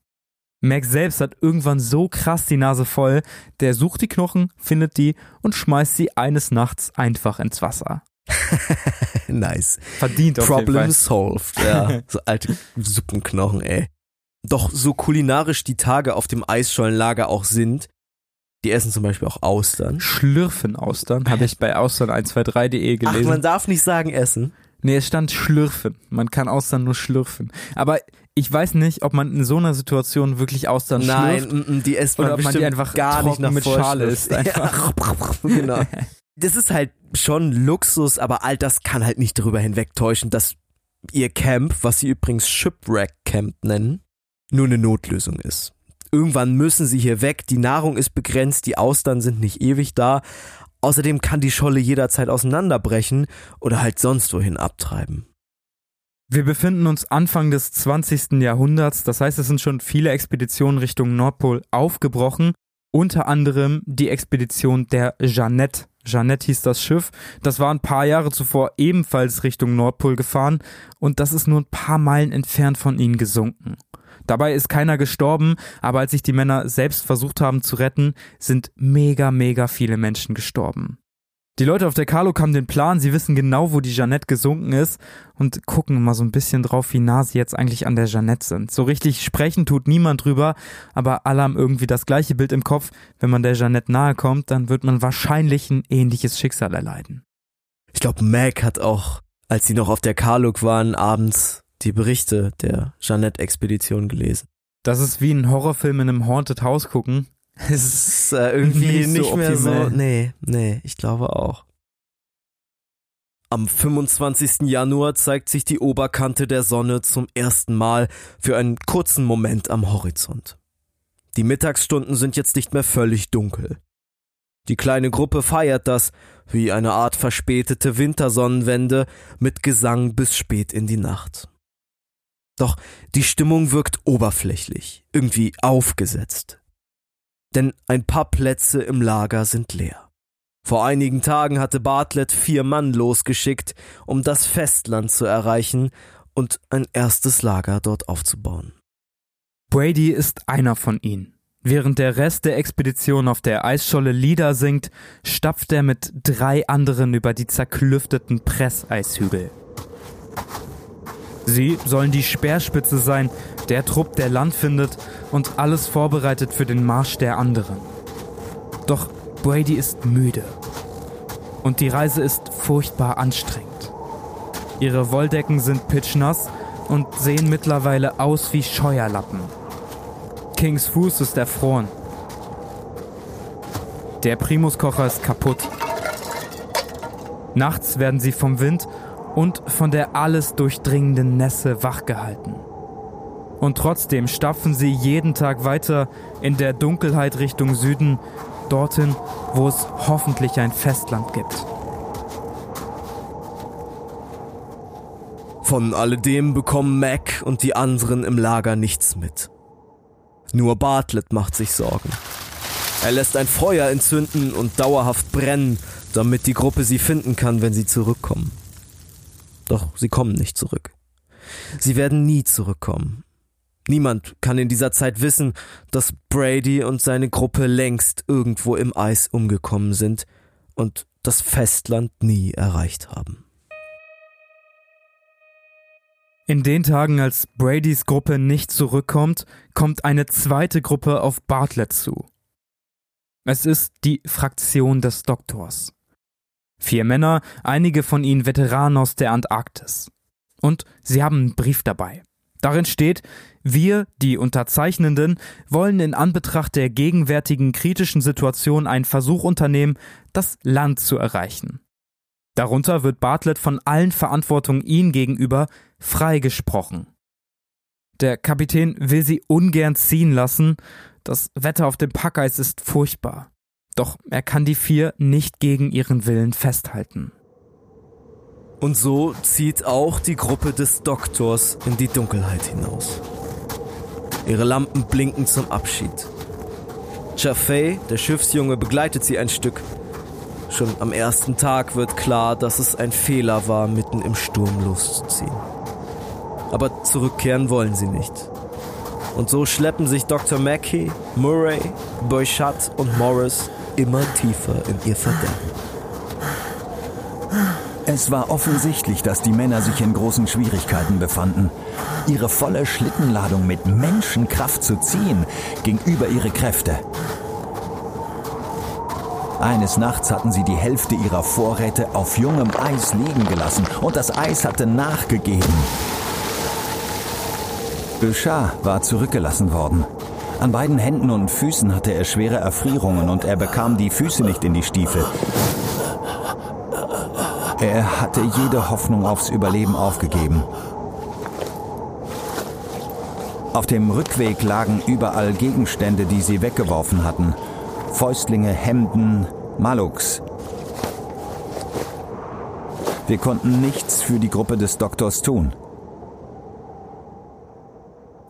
Max selbst hat irgendwann so krass die Nase voll, der sucht die Knochen, findet die und schmeißt sie eines Nachts einfach ins Wasser.
nice.
Verdient auf jeden
Problem
Fall.
solved. Ja, so alte Suppenknochen, ey. Doch so kulinarisch die Tage auf dem Eisschollenlager auch sind, die essen zum Beispiel auch Austern.
Schlürfen-Austern habe ich bei austern123.de
Ach,
gelesen.
man darf nicht sagen essen.
nee, es stand Schlürfen. Man kann Austern nur schlürfen. Aber ich weiß nicht, ob man in so einer Situation wirklich Austern
Nein,
schlürft.
mm, mm, die isst man
Oder ob man die einfach
gar nicht nach
mit Schale
Vorschrift.
einfach.
Ja, genau. Das ist halt schon Luxus, aber all das kann halt nicht darüber hinwegtäuschen, dass ihr Camp, was sie übrigens Shipwreck Camp nennen, nur eine Notlösung ist. Irgendwann müssen sie hier weg, die Nahrung ist begrenzt, die Austern sind nicht ewig da. Außerdem kann die Scholle jederzeit auseinanderbrechen oder halt sonst wohin abtreiben.
Wir befinden uns Anfang des 20. Jahrhunderts, das heißt, es sind schon viele Expeditionen Richtung Nordpol aufgebrochen, unter anderem die Expedition der Jeannette. Jeannette hieß das Schiff, das war ein paar Jahre zuvor ebenfalls Richtung Nordpol gefahren und das ist nur ein paar Meilen entfernt von ihnen gesunken. Dabei ist keiner gestorben, aber als sich die Männer selbst versucht haben zu retten, sind mega, mega viele Menschen gestorben. Die Leute auf der Carlo haben den Plan, sie wissen genau, wo die Jeannette gesunken ist und gucken mal so ein bisschen drauf, wie nah sie jetzt eigentlich an der Jeannette sind. So richtig sprechen tut niemand drüber, aber alle haben irgendwie das gleiche Bild im Kopf. Wenn man der Jeannette nahe kommt, dann wird man wahrscheinlich ein ähnliches Schicksal erleiden.
Ich glaube, Mac hat auch, als sie noch auf der Karluk waren, abends die Berichte der Jeannette-Expedition gelesen.
Das ist wie ein Horrorfilm in einem Haunted House gucken.
Es ist äh, irgendwie
Nicht
nicht,
so
mehr so. Nee, nee, ich glaube auch. Am 25. Januar zeigt sich die Oberkante der Sonne zum ersten Mal für einen kurzen Moment am Horizont. Die Mittagsstunden sind jetzt nicht mehr völlig dunkel. Die kleine Gruppe feiert das, wie eine Art verspätete Wintersonnenwende, mit Gesang bis spät in die Nacht. Doch die Stimmung wirkt oberflächlich, irgendwie aufgesetzt denn ein paar Plätze im Lager sind leer. Vor einigen Tagen hatte Bartlett vier Mann losgeschickt, um das Festland zu erreichen und ein erstes Lager dort aufzubauen.
Brady ist einer von ihnen. Während der Rest der Expedition auf der Eisscholle Lieder singt, stapft er mit drei anderen über die zerklüfteten Presseishügel. Sie sollen die Speerspitze sein, der Trupp, der Land findet und alles vorbereitet für den Marsch der anderen. Doch Brady ist müde. Und die Reise ist furchtbar anstrengend. Ihre Wolldecken sind pitschnass und sehen mittlerweile aus wie Scheuerlappen. Kings Fuß ist erfroren. Der Primuskocher ist kaputt. Nachts werden sie vom Wind und von der alles durchdringenden Nässe wachgehalten. Und trotzdem stapfen sie jeden Tag weiter in der Dunkelheit Richtung Süden, dorthin, wo es hoffentlich ein Festland gibt.
Von alledem bekommen Mac und die anderen im Lager nichts mit. Nur Bartlett macht sich Sorgen. Er lässt ein Feuer entzünden und dauerhaft brennen, damit die Gruppe sie finden kann, wenn sie zurückkommen. Doch sie kommen nicht zurück. Sie werden nie zurückkommen. Niemand kann in dieser Zeit wissen, dass Brady und seine Gruppe längst irgendwo im Eis umgekommen sind und das Festland nie erreicht haben.
In den Tagen, als Bradys Gruppe nicht zurückkommt, kommt eine zweite Gruppe auf Bartlett zu. Es ist die Fraktion des Doktors. Vier Männer, einige von ihnen Veteranen aus der Antarktis. Und sie haben einen Brief dabei. Darin steht, wir, die Unterzeichnenden, wollen in Anbetracht der gegenwärtigen kritischen Situation einen Versuch unternehmen, das Land zu erreichen. Darunter wird Bartlett von allen Verantwortungen ihm gegenüber freigesprochen. Der Kapitän will sie ungern ziehen lassen, das Wetter auf dem Packeis ist furchtbar. Doch er kann die vier nicht gegen ihren Willen festhalten.
Und so zieht auch die Gruppe des Doktors in die Dunkelheit hinaus. Ihre Lampen blinken zum Abschied. Chaffee, der Schiffsjunge, begleitet sie ein Stück. Schon am ersten Tag wird klar, dass es ein Fehler war, mitten im Sturm loszuziehen. Aber zurückkehren wollen sie nicht. Und so schleppen sich Dr. Mackey, Murray, Boychat und Morris immer tiefer in ihr Verderben.
Es war offensichtlich, dass die Männer sich in großen Schwierigkeiten befanden. Ihre volle Schlittenladung mit Menschenkraft zu ziehen, ging über ihre Kräfte. Eines Nachts hatten sie die Hälfte ihrer Vorräte auf jungem Eis liegen gelassen und das Eis hatte nachgegeben. Bouchard war zurückgelassen worden. An beiden Händen und Füßen hatte er schwere Erfrierungen und er bekam die Füße nicht in die Stiefel. Er hatte jede Hoffnung aufs Überleben aufgegeben. Auf dem Rückweg lagen überall Gegenstände, die sie weggeworfen hatten. Fäustlinge, Hemden, Maluks. Wir konnten nichts für die Gruppe des Doktors tun.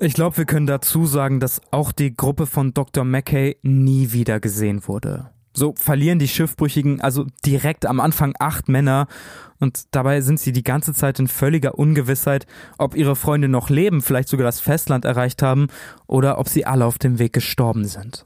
Ich glaube, wir können dazu sagen, dass auch die Gruppe von Dr. Mackay nie wieder gesehen wurde. So verlieren die Schiffbrüchigen also direkt am Anfang acht Männer und dabei sind sie die ganze Zeit in völliger Ungewissheit, ob ihre Freunde noch leben, vielleicht sogar das Festland erreicht haben oder ob sie alle auf dem Weg gestorben sind.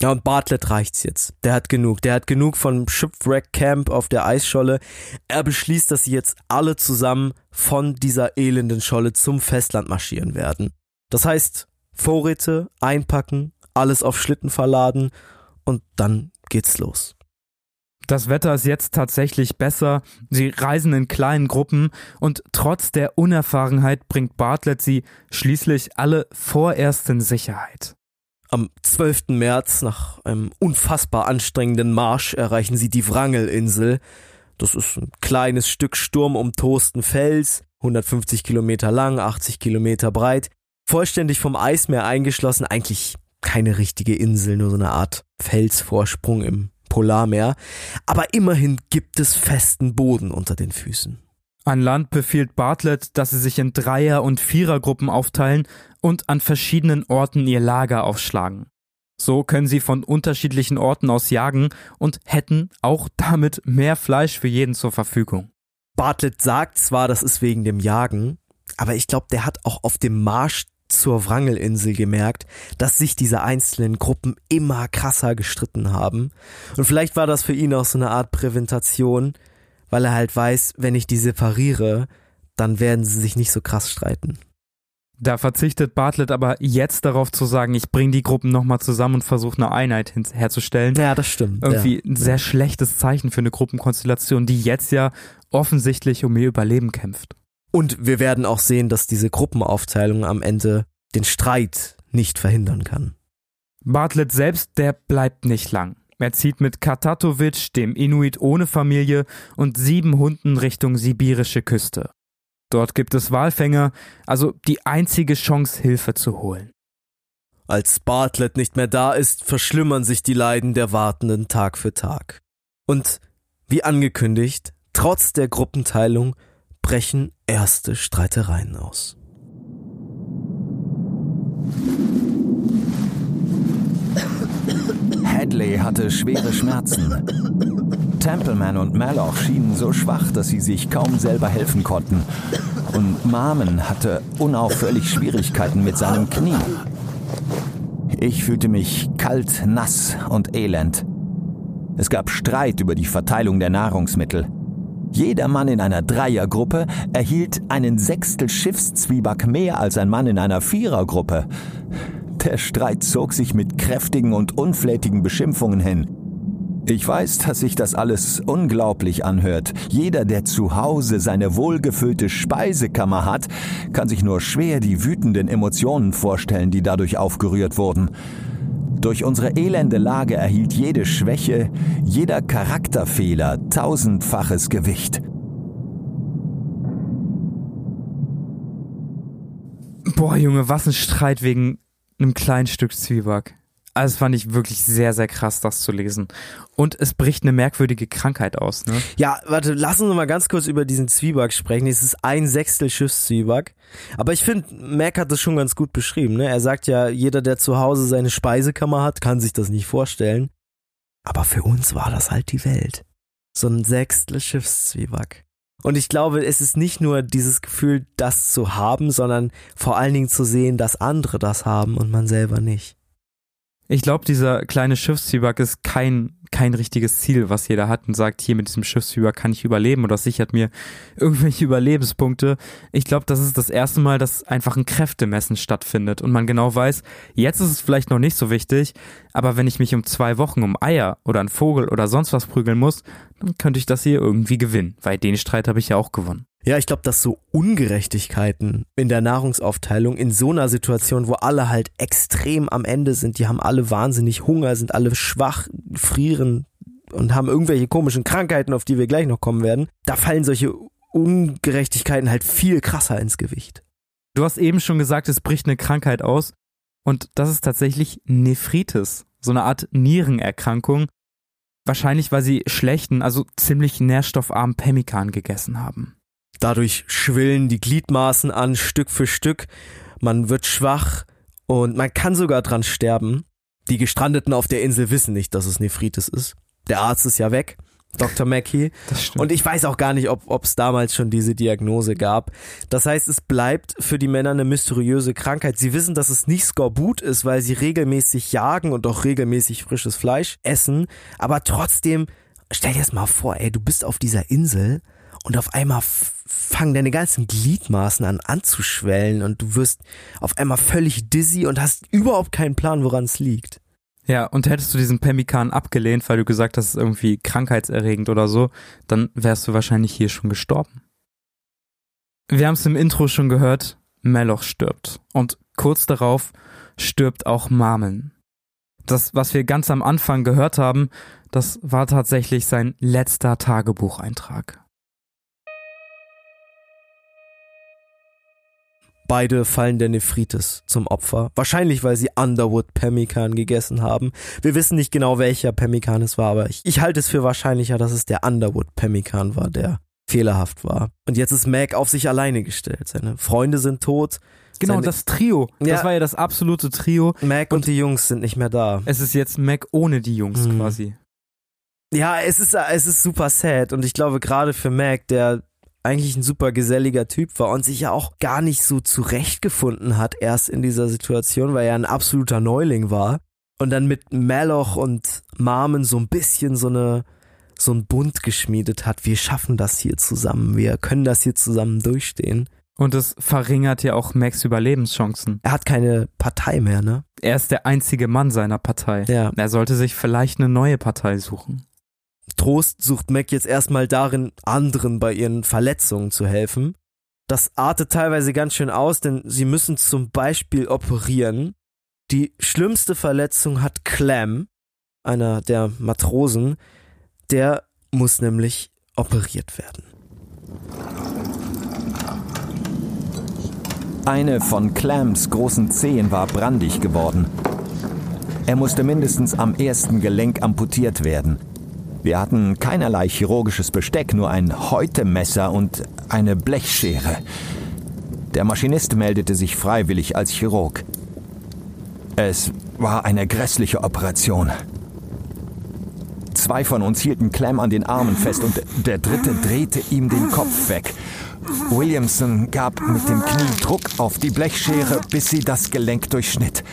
Ja, und Bartlett reicht's jetzt. Der hat genug. Der hat genug von Shipwreck Camp auf der Eisscholle. Er beschließt, dass sie jetzt alle zusammen von dieser elenden Scholle zum Festland marschieren werden. Das heißt, Vorräte einpacken, alles auf Schlitten verladen und dann geht's los.
Das Wetter ist jetzt tatsächlich besser, sie reisen in kleinen Gruppen und trotz der Unerfahrenheit bringt Bartlett sie schließlich alle vorerst in Sicherheit.
Am 12. März, nach einem unfassbar anstrengenden Marsch, erreichen sie die Wrangelinsel. Das ist ein kleines Stück sturmumtosten Fels, 150 Kilometer lang, 80 Kilometer breit, vollständig vom Eismeer eingeschlossen, eigentlich keine richtige Insel, nur so eine Art Felsvorsprung im Polarmeer. Aber immerhin gibt es festen Boden unter den Füßen.
An Land befiehlt Bartlett, dass sie sich in Dreier- und Vierergruppen aufteilen und an verschiedenen Orten ihr Lager aufschlagen. So können sie von unterschiedlichen Orten aus jagen und hätten auch damit mehr Fleisch für jeden zur Verfügung.
Bartlett sagt zwar, das ist wegen dem Jagen, aber ich glaube, der hat auch auf dem Marsch zur Wrangelinsel gemerkt, dass sich diese einzelnen Gruppen immer krasser gestritten haben. Und vielleicht war das für ihn auch so eine Art Präventation, weil er halt weiß, wenn ich die separiere, dann werden sie sich nicht so krass streiten.
Da verzichtet Bartlett aber jetzt darauf zu sagen, ich bringe die Gruppen nochmal zusammen und versuche eine Einheit herzustellen.
Ja, das stimmt.
Irgendwie
ja.
ein sehr schlechtes Zeichen für eine Gruppenkonstellation, die jetzt ja offensichtlich um ihr Überleben kämpft.
Und wir werden auch sehen, dass diese Gruppenaufteilung am Ende den Streit nicht verhindern kann.
Bartlett selbst, der bleibt nicht lang. Er zieht mit Katatovic, dem Inuit ohne Familie, und sieben Hunden Richtung sibirische Küste. Dort gibt es Walfänger, also die einzige Chance, Hilfe zu holen.
Als Bartlett nicht mehr da ist, verschlimmern sich die Leiden der Wartenden Tag für Tag. Und wie angekündigt, trotz der Gruppenteilung brechen erste Streitereien aus.
Hadley hatte schwere Schmerzen. Templeman und Malloch schienen so schwach, dass sie sich kaum selber helfen konnten. Und Marmon hatte unaufhörlich Schwierigkeiten mit seinem Knie. Ich fühlte mich kalt, nass und elend. Es gab Streit über die Verteilung der Nahrungsmittel. Jeder Mann in einer Dreiergruppe erhielt einen Sechstel Schiffszwieback mehr als ein Mann in einer Vierergruppe. Der Streit zog sich mit kräftigen und unflätigen Beschimpfungen hin. Ich weiß, dass sich das alles unglaublich anhört. Jeder, der zu Hause seine wohlgefüllte Speisekammer hat, kann sich nur schwer die wütenden Emotionen vorstellen, die dadurch aufgerührt wurden. Durch unsere elende Lage erhielt jede Schwäche, jeder Charakterfehler tausendfaches Gewicht.
Boah, Junge, was ein Streit wegen einem kleinen Stück Zwieback. Also fand ich wirklich sehr, sehr krass, das zu lesen. Und es bricht eine merkwürdige Krankheit aus, ne?
Ja, warte, lassen wir mal ganz kurz über diesen Zwieback sprechen. Es ist ein Sechstel Schiffszwieback. Aber ich finde, Mac hat das schon ganz gut beschrieben, ne? Er sagt ja, jeder, der zu Hause seine Speisekammer hat, kann sich das nicht vorstellen. Aber für uns war das halt die Welt. So ein Sechstel Schiffszwieback. Und ich glaube, es ist nicht nur dieses Gefühl, das zu haben, sondern vor allen Dingen zu sehen, dass andere das haben und man selber nicht.
Ich glaube, dieser kleine Schiffszwieback ist kein, kein richtiges Ziel, was jeder hat und sagt, hier mit diesem Schiffszwieback kann ich überleben oder sichert mir irgendwelche Überlebenspunkte. Ich glaube, das ist das erste Mal, dass einfach ein Kräftemessen stattfindet und man genau weiß, jetzt ist es vielleicht noch nicht so wichtig, aber wenn ich mich um zwei Wochen um Eier oder einen Vogel oder sonst was prügeln muss, könnte ich das hier irgendwie gewinnen, weil den Streit habe ich ja auch gewonnen.
Ja, ich glaube, dass so Ungerechtigkeiten in der Nahrungsaufteilung in so einer Situation, wo alle halt extrem am Ende sind, die haben alle wahnsinnig Hunger, sind alle schwach, frieren und haben irgendwelche komischen Krankheiten, auf die wir gleich noch kommen werden, da fallen solche Ungerechtigkeiten halt viel krasser ins Gewicht.
Du hast eben schon gesagt, es bricht eine Krankheit aus und das ist tatsächlich Nephritis, so eine Art Nierenerkrankung, wahrscheinlich weil sie schlechten, also ziemlich nährstoffarmen Pemmikan gegessen haben.
Dadurch schwillen die Gliedmaßen an Stück für Stück. Man wird schwach und man kann sogar dran sterben. Die Gestrandeten auf der Insel wissen nicht, dass es Nephritis ist. Der Arzt ist ja weg. Dr. Mackey. Und ich weiß auch gar nicht, ob es damals schon diese Diagnose gab. Das heißt, es bleibt für die Männer eine mysteriöse Krankheit. Sie wissen, dass es nicht Skorbut ist, weil sie regelmäßig jagen und auch regelmäßig frisches Fleisch essen. Aber trotzdem, stell dir das mal vor, ey, du bist auf dieser Insel und auf einmal fangen deine ganzen Gliedmaßen an anzuschwellen und du wirst auf einmal völlig dizzy und hast überhaupt keinen Plan, woran es liegt.
Ja, und hättest du diesen Pemmikan abgelehnt, weil du gesagt hast, es ist irgendwie krankheitserregend oder so, dann wärst du wahrscheinlich hier schon gestorben. Wir haben es im Intro schon gehört, Meloch stirbt. Und kurz darauf stirbt auch Marmeln. Das, was wir ganz am Anfang gehört haben, das war tatsächlich sein letzter Tagebucheintrag.
Beide fallen der Nephritis zum Opfer. Wahrscheinlich, weil sie Underwood Pemmican gegessen haben. Wir wissen nicht genau, welcher Pemmican es war, aber ich, ich halte es für wahrscheinlicher, dass es der Underwood Pemmican war, der fehlerhaft war. Und jetzt ist Mac auf sich alleine gestellt. Seine Freunde sind tot.
Genau, Seine, das Trio. Ja, das war ja das absolute Trio.
Mac und, und, die Jungs sind nicht mehr da.
Es ist jetzt Mac ohne die Jungs mhm. quasi.
Ja, es ist, es ist super sad und ich glaube gerade für Mac, der eigentlich ein super geselliger Typ war und sich ja auch gar nicht so zurechtgefunden hat erst in dieser Situation, weil er ein absoluter Neuling war und dann mit Maloch und Marmen so ein bisschen so eine so ein Bund geschmiedet hat. Wir schaffen das hier zusammen, wir können das hier zusammen durchstehen.
Und es verringert ja auch Max Überlebenschancen.
Er hat keine Partei mehr, ne?
Er ist der einzige Mann seiner Partei. Ja. Er sollte sich vielleicht eine neue Partei suchen.
Trost sucht Mac jetzt erstmal darin, anderen bei ihren Verletzungen zu helfen. Das artet teilweise ganz schön aus, denn sie müssen zum Beispiel operieren. Die schlimmste Verletzung hat Clem, einer der Matrosen. Der muss nämlich operiert werden.
Eine von Clams großen Zehen war brandig geworden. Er musste mindestens am ersten Gelenk amputiert werden. Wir hatten keinerlei chirurgisches Besteck, nur ein Häutemesser und eine Blechschere. Der Maschinist meldete sich freiwillig als Chirurg. Es war eine grässliche Operation. Zwei von uns hielten Clem an den Armen fest und der dritte drehte ihm den Kopf weg. Williamson gab mit dem Knie Druck auf die Blechschere, bis sie das Gelenk durchschnitt.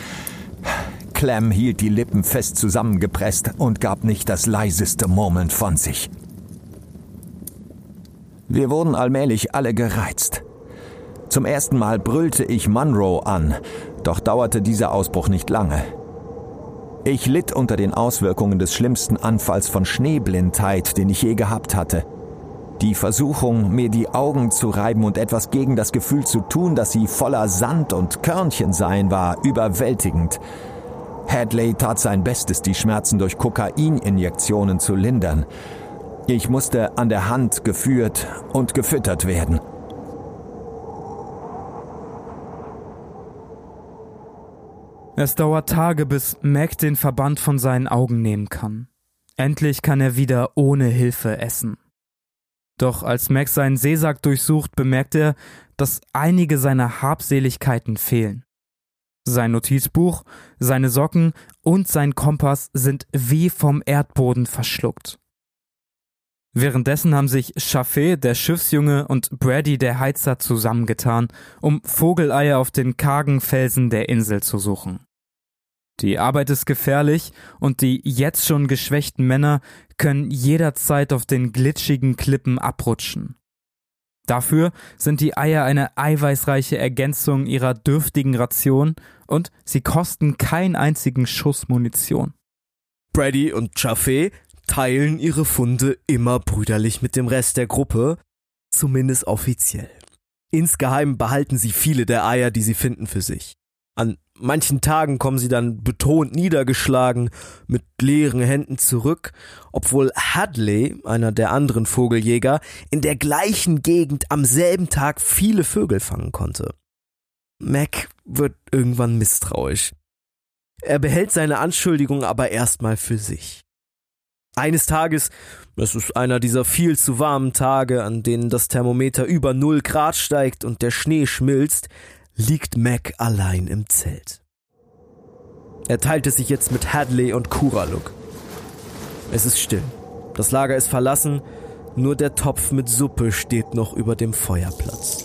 Clem hielt die Lippen fest zusammengepresst und gab nicht das leiseste Murmeln von sich. Wir wurden allmählich alle gereizt. Zum ersten Mal brüllte ich Munro an, doch dauerte dieser Ausbruch nicht lange. Ich litt unter den Auswirkungen des schlimmsten Anfalls von Schneeblindheit, den ich je gehabt hatte. Die Versuchung, mir die Augen zu reiben und etwas gegen das Gefühl zu tun, dass sie voller Sand und Körnchen seien, war überwältigend. Hadley tat sein Bestes, die Schmerzen durch Kokaininjektionen zu lindern. Ich musste an der Hand geführt und gefüttert werden.
Es dauert Tage, bis Mac den Verband von seinen Augen nehmen kann. Endlich kann er wieder ohne Hilfe essen. Doch als Max seinen Seesack durchsucht, bemerkt er, dass einige seiner Habseligkeiten fehlen. Sein Notizbuch, seine Socken und sein Kompass sind wie vom Erdboden verschluckt. Währenddessen haben sich Chaffee, der Schiffsjunge, und Brady, der Heizer, zusammengetan, um Vogeleier auf den kargen Felsen der Insel zu suchen. Die Arbeit ist gefährlich und die jetzt schon geschwächten Männer können jederzeit auf den glitschigen Klippen abrutschen. Dafür sind die Eier eine eiweißreiche Ergänzung ihrer dürftigen Ration und sie kosten keinen einzigen Schuss Munition.
Brady und Chaffee teilen ihre Funde immer brüderlich mit dem Rest der Gruppe, zumindest offiziell. Insgeheim behalten sie viele der Eier, die sie finden, für sich. An manchen Tagen kommen sie dann betont niedergeschlagen mit leeren Händen zurück, obwohl Hadley, einer der anderen Vogeljäger, in der gleichen Gegend am selben Tag viele Vögel fangen konnte. Mac wird irgendwann misstrauisch. Er behält seine Anschuldigung aber erstmal für sich. Eines Tages, es ist einer dieser viel zu warmen Tage, an denen das Thermometer über null Grad steigt und der Schnee schmilzt, liegt Mac allein im Zelt. Er teilte sich jetzt mit Hadley und Kuraluk. Es ist still. Das Lager ist verlassen, nur der Topf mit Suppe steht noch über dem Feuerplatz.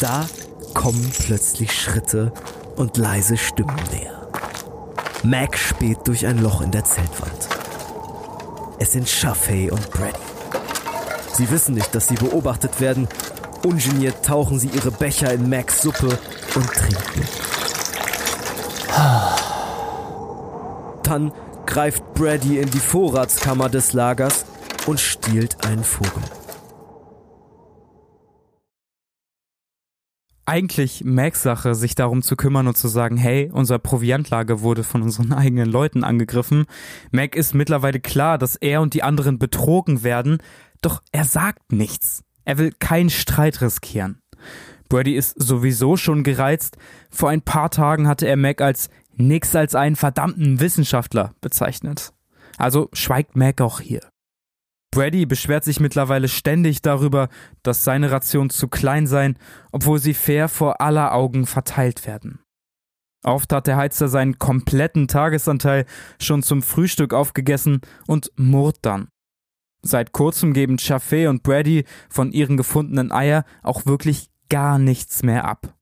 Da kommen plötzlich Schritte und leise Stimmen näher. Mac späht durch ein Loch in der Zeltwand. Es sind Chaffee und Brady. Sie wissen nicht, dass sie beobachtet werden Ungeniert tauchen sie ihre Becher in Macs Suppe und trinken. Dann greift Brady in die Vorratskammer des Lagers und stiehlt einen Vogel.
Eigentlich Macs Sache, sich darum zu kümmern und zu sagen, hey, unser Proviantlager wurde von unseren eigenen Leuten angegriffen. Mac ist mittlerweile klar, dass er und die anderen betrogen werden, doch er sagt nichts. Er will keinen Streit riskieren. Brady ist sowieso schon gereizt. Vor ein paar Tagen hatte er Mac als nix als einen verdammten Wissenschaftler bezeichnet. Also schweigt Mac auch hier. Brady beschwert sich mittlerweile ständig darüber, dass seine Rationen zu klein seien, obwohl sie fair vor aller Augen verteilt werden. Oft hat der Heizer seinen kompletten Tagesanteil schon zum Frühstück aufgegessen und murrt dann. Seit kurzem geben Chaffee und Brady von ihren gefundenen Eier auch wirklich gar nichts mehr ab.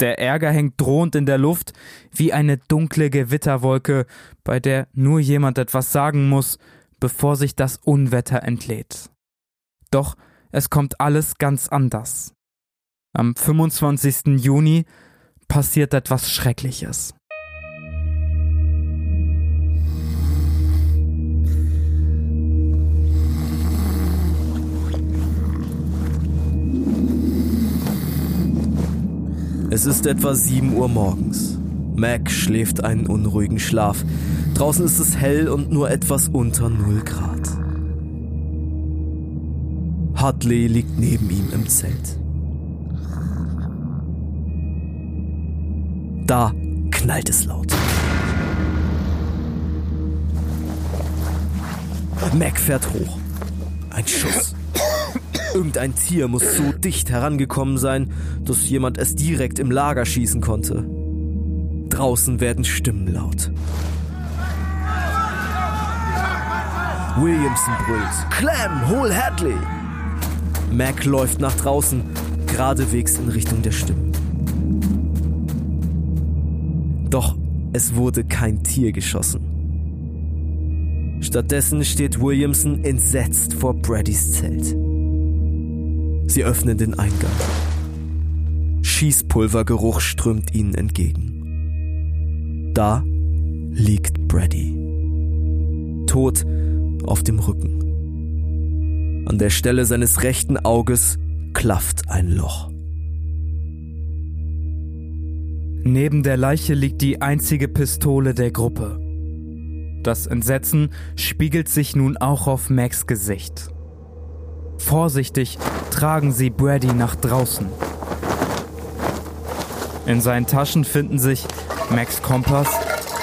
Der Ärger hängt drohend in der Luft, wie eine dunkle Gewitterwolke, bei der nur jemand etwas sagen muss, bevor sich das Unwetter entlädt. Doch es kommt alles ganz anders. Am 25. Juni passiert etwas Schreckliches.
Es ist etwa 7 Uhr morgens. Mac schläft einen unruhigen Schlaf. Draußen ist es hell und nur etwas unter 0 Grad. Hartley liegt neben ihm im Zelt. Da knallt es laut. Mac fährt hoch. Ein Schuss. Irgendein Tier muss so dicht herangekommen sein, dass jemand es direkt im Lager schießen konnte. Draußen werden Stimmen laut. Williamson brüllt. Clem, hol Hadley! Mac läuft nach draußen, geradewegs in Richtung der Stimmen. Doch es wurde kein Tier geschossen. Stattdessen steht Williamson entsetzt vor Braddys Zelt. Sie öffnen den Eingang. Schießpulvergeruch strömt ihnen entgegen. Da liegt Brady. Tot auf dem Rücken. An der Stelle seines rechten Auges klafft ein Loch.
Neben der Leiche liegt die einzige Pistole der Gruppe. Das Entsetzen spiegelt sich nun auch auf Max Gesicht. Vorsichtig tragen sie Brady nach draußen. In seinen Taschen finden sich Max Kompass,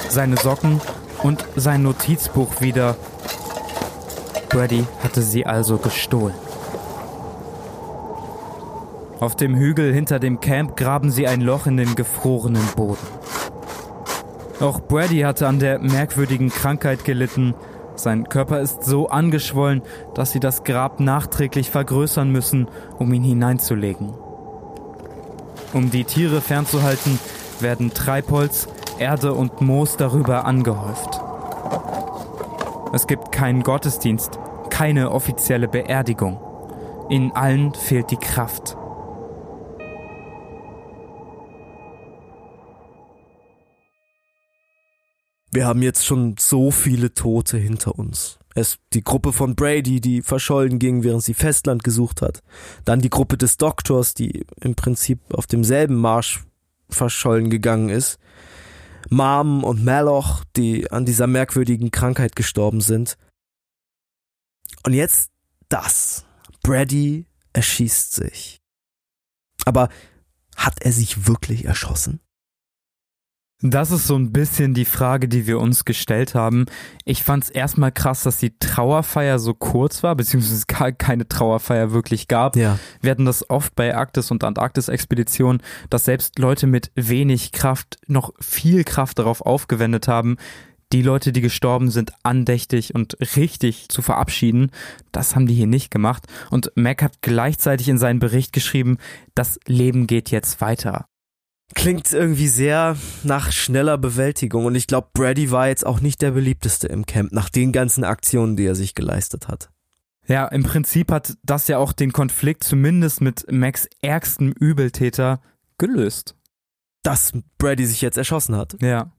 seine Socken und sein Notizbuch wieder. Brady hatte sie also gestohlen. Auf dem Hügel hinter dem Camp graben sie ein Loch in den gefrorenen Boden. Auch Brady hatte an der merkwürdigen Krankheit gelitten. Sein Körper ist so angeschwollen, dass sie das Grab nachträglich vergrößern müssen, um ihn hineinzulegen. Um die Tiere fernzuhalten, werden Treibholz, Erde und Moos darüber angehäuft. Es gibt keinen Gottesdienst, keine offizielle Beerdigung. In allen fehlt die Kraft.
Wir haben jetzt schon so viele Tote hinter uns. Es die Gruppe von Brady, die verschollen ging, während sie Festland gesucht hat. Dann die Gruppe des Doktors, die im Prinzip auf demselben Marsch verschollen gegangen ist. Mom und Maloch, die an dieser merkwürdigen Krankheit gestorben sind. Und jetzt das. Brady erschießt sich. Aber hat er sich wirklich erschossen?
Das ist so ein bisschen die Frage, die wir uns gestellt haben. Ich fand es erstmal krass, dass die Trauerfeier so kurz war, beziehungsweise es gar keine Trauerfeier wirklich gab.
Ja.
Wir hatten das oft bei Arktis- und Antarktis-Expeditionen, dass selbst Leute mit wenig Kraft noch viel Kraft darauf aufgewendet haben, die Leute, die gestorben sind, andächtig und richtig zu verabschieden. Das haben die hier nicht gemacht. Und Mac hat gleichzeitig in seinen Bericht geschrieben, das Leben geht jetzt weiter.
Klingt irgendwie sehr nach schneller Bewältigung und ich glaube, Brady war jetzt auch nicht der beliebteste im Camp nach den ganzen Aktionen, die er sich geleistet hat.
Ja, im Prinzip hat das ja auch den Konflikt zumindest mit Max ärgstem Übeltäter gelöst.
Dass Brady sich jetzt erschossen hat.
Ja.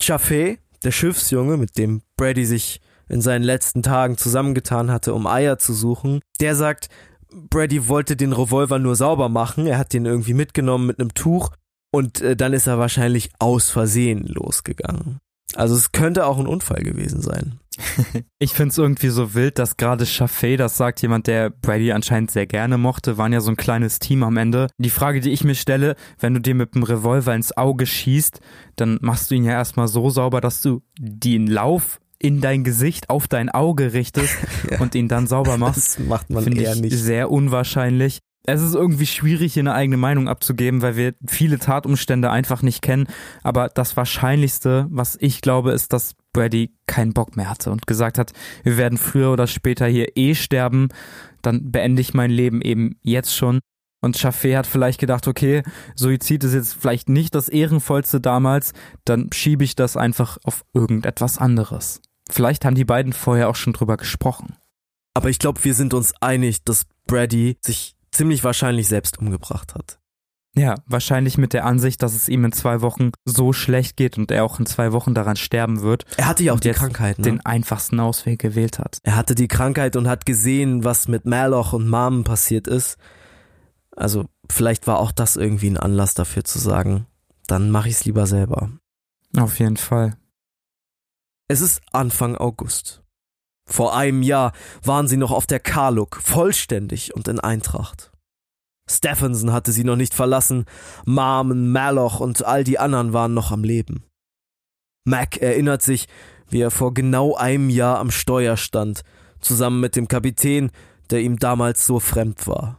Chaffee, der Schiffsjunge, mit dem Brady sich in seinen letzten Tagen zusammengetan hatte, um Eier zu suchen, der sagt, Brady wollte den Revolver nur sauber machen, er hat den irgendwie mitgenommen mit einem Tuch und äh, dann ist er wahrscheinlich aus Versehen losgegangen. Also es könnte auch ein Unfall gewesen sein.
ich finde es irgendwie so wild, dass gerade Chaffee, das sagt jemand, der Brady anscheinend sehr gerne mochte, waren ja so ein kleines Team am Ende. Die Frage, die ich mir stelle, wenn du dir mit dem Revolver ins Auge schießt, dann machst du ihn ja erstmal so sauber, dass du den Lauf in dein Gesicht auf dein Auge richtest ja. und ihn dann sauber machst.
Das macht man
Finde
eher
ich
nicht.
sehr unwahrscheinlich es ist irgendwie schwierig, hier eine eigene Meinung abzugeben, weil wir viele Tatumstände einfach nicht kennen. Aber das Wahrscheinlichste, was ich glaube, ist, dass Brady keinen Bock mehr hatte und gesagt hat, wir werden früher oder später hier eh sterben, dann beende ich mein Leben eben jetzt schon. Und Chaffee hat vielleicht gedacht, okay, Suizid ist jetzt vielleicht nicht das Ehrenvollste damals, dann schiebe ich das einfach auf irgendetwas anderes. Vielleicht haben die beiden vorher auch schon drüber gesprochen.
Aber ich glaube, wir sind uns einig, dass Brady sich ziemlich wahrscheinlich selbst umgebracht hat.
Ja, wahrscheinlich mit der Ansicht, dass es ihm in zwei Wochen so schlecht geht und er auch in zwei Wochen daran sterben wird.
Er hatte ja auch die Krankheit, ne?
den einfachsten Ausweg gewählt hat.
Er hatte die Krankheit und hat gesehen, was mit Merloch und Mom passiert ist. Also vielleicht war auch das irgendwie ein Anlass dafür zu sagen, dann mache ich es lieber selber.
Auf jeden Fall.
Es ist Anfang August. Vor einem Jahr waren sie noch auf der Karluk, vollständig und in Eintracht. Stephenson hatte sie noch nicht verlassen, Marmen, Maloch und all die anderen waren noch am Leben. Mac erinnert sich, wie er vor genau einem Jahr am Steuer stand, zusammen mit dem Kapitän, der ihm damals so fremd war.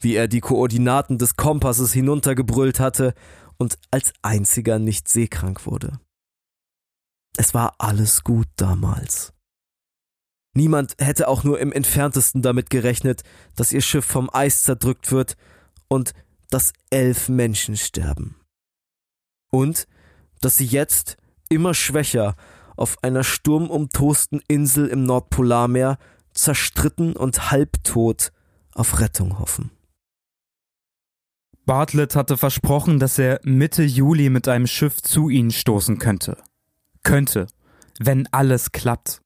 Wie er die Koordinaten des Kompasses hinuntergebrüllt hatte und als einziger nicht seekrank wurde. Es war alles gut damals. Niemand hätte auch nur im entferntesten damit gerechnet, dass ihr Schiff vom Eis zerdrückt wird und dass elf Menschen sterben. Und dass sie jetzt immer schwächer auf einer sturmumtosten Insel im Nordpolarmeer zerstritten und halbtot auf Rettung hoffen.
Bartlett hatte versprochen, dass er Mitte Juli mit einem Schiff zu ihnen stoßen könnte. Könnte, wenn alles klappt.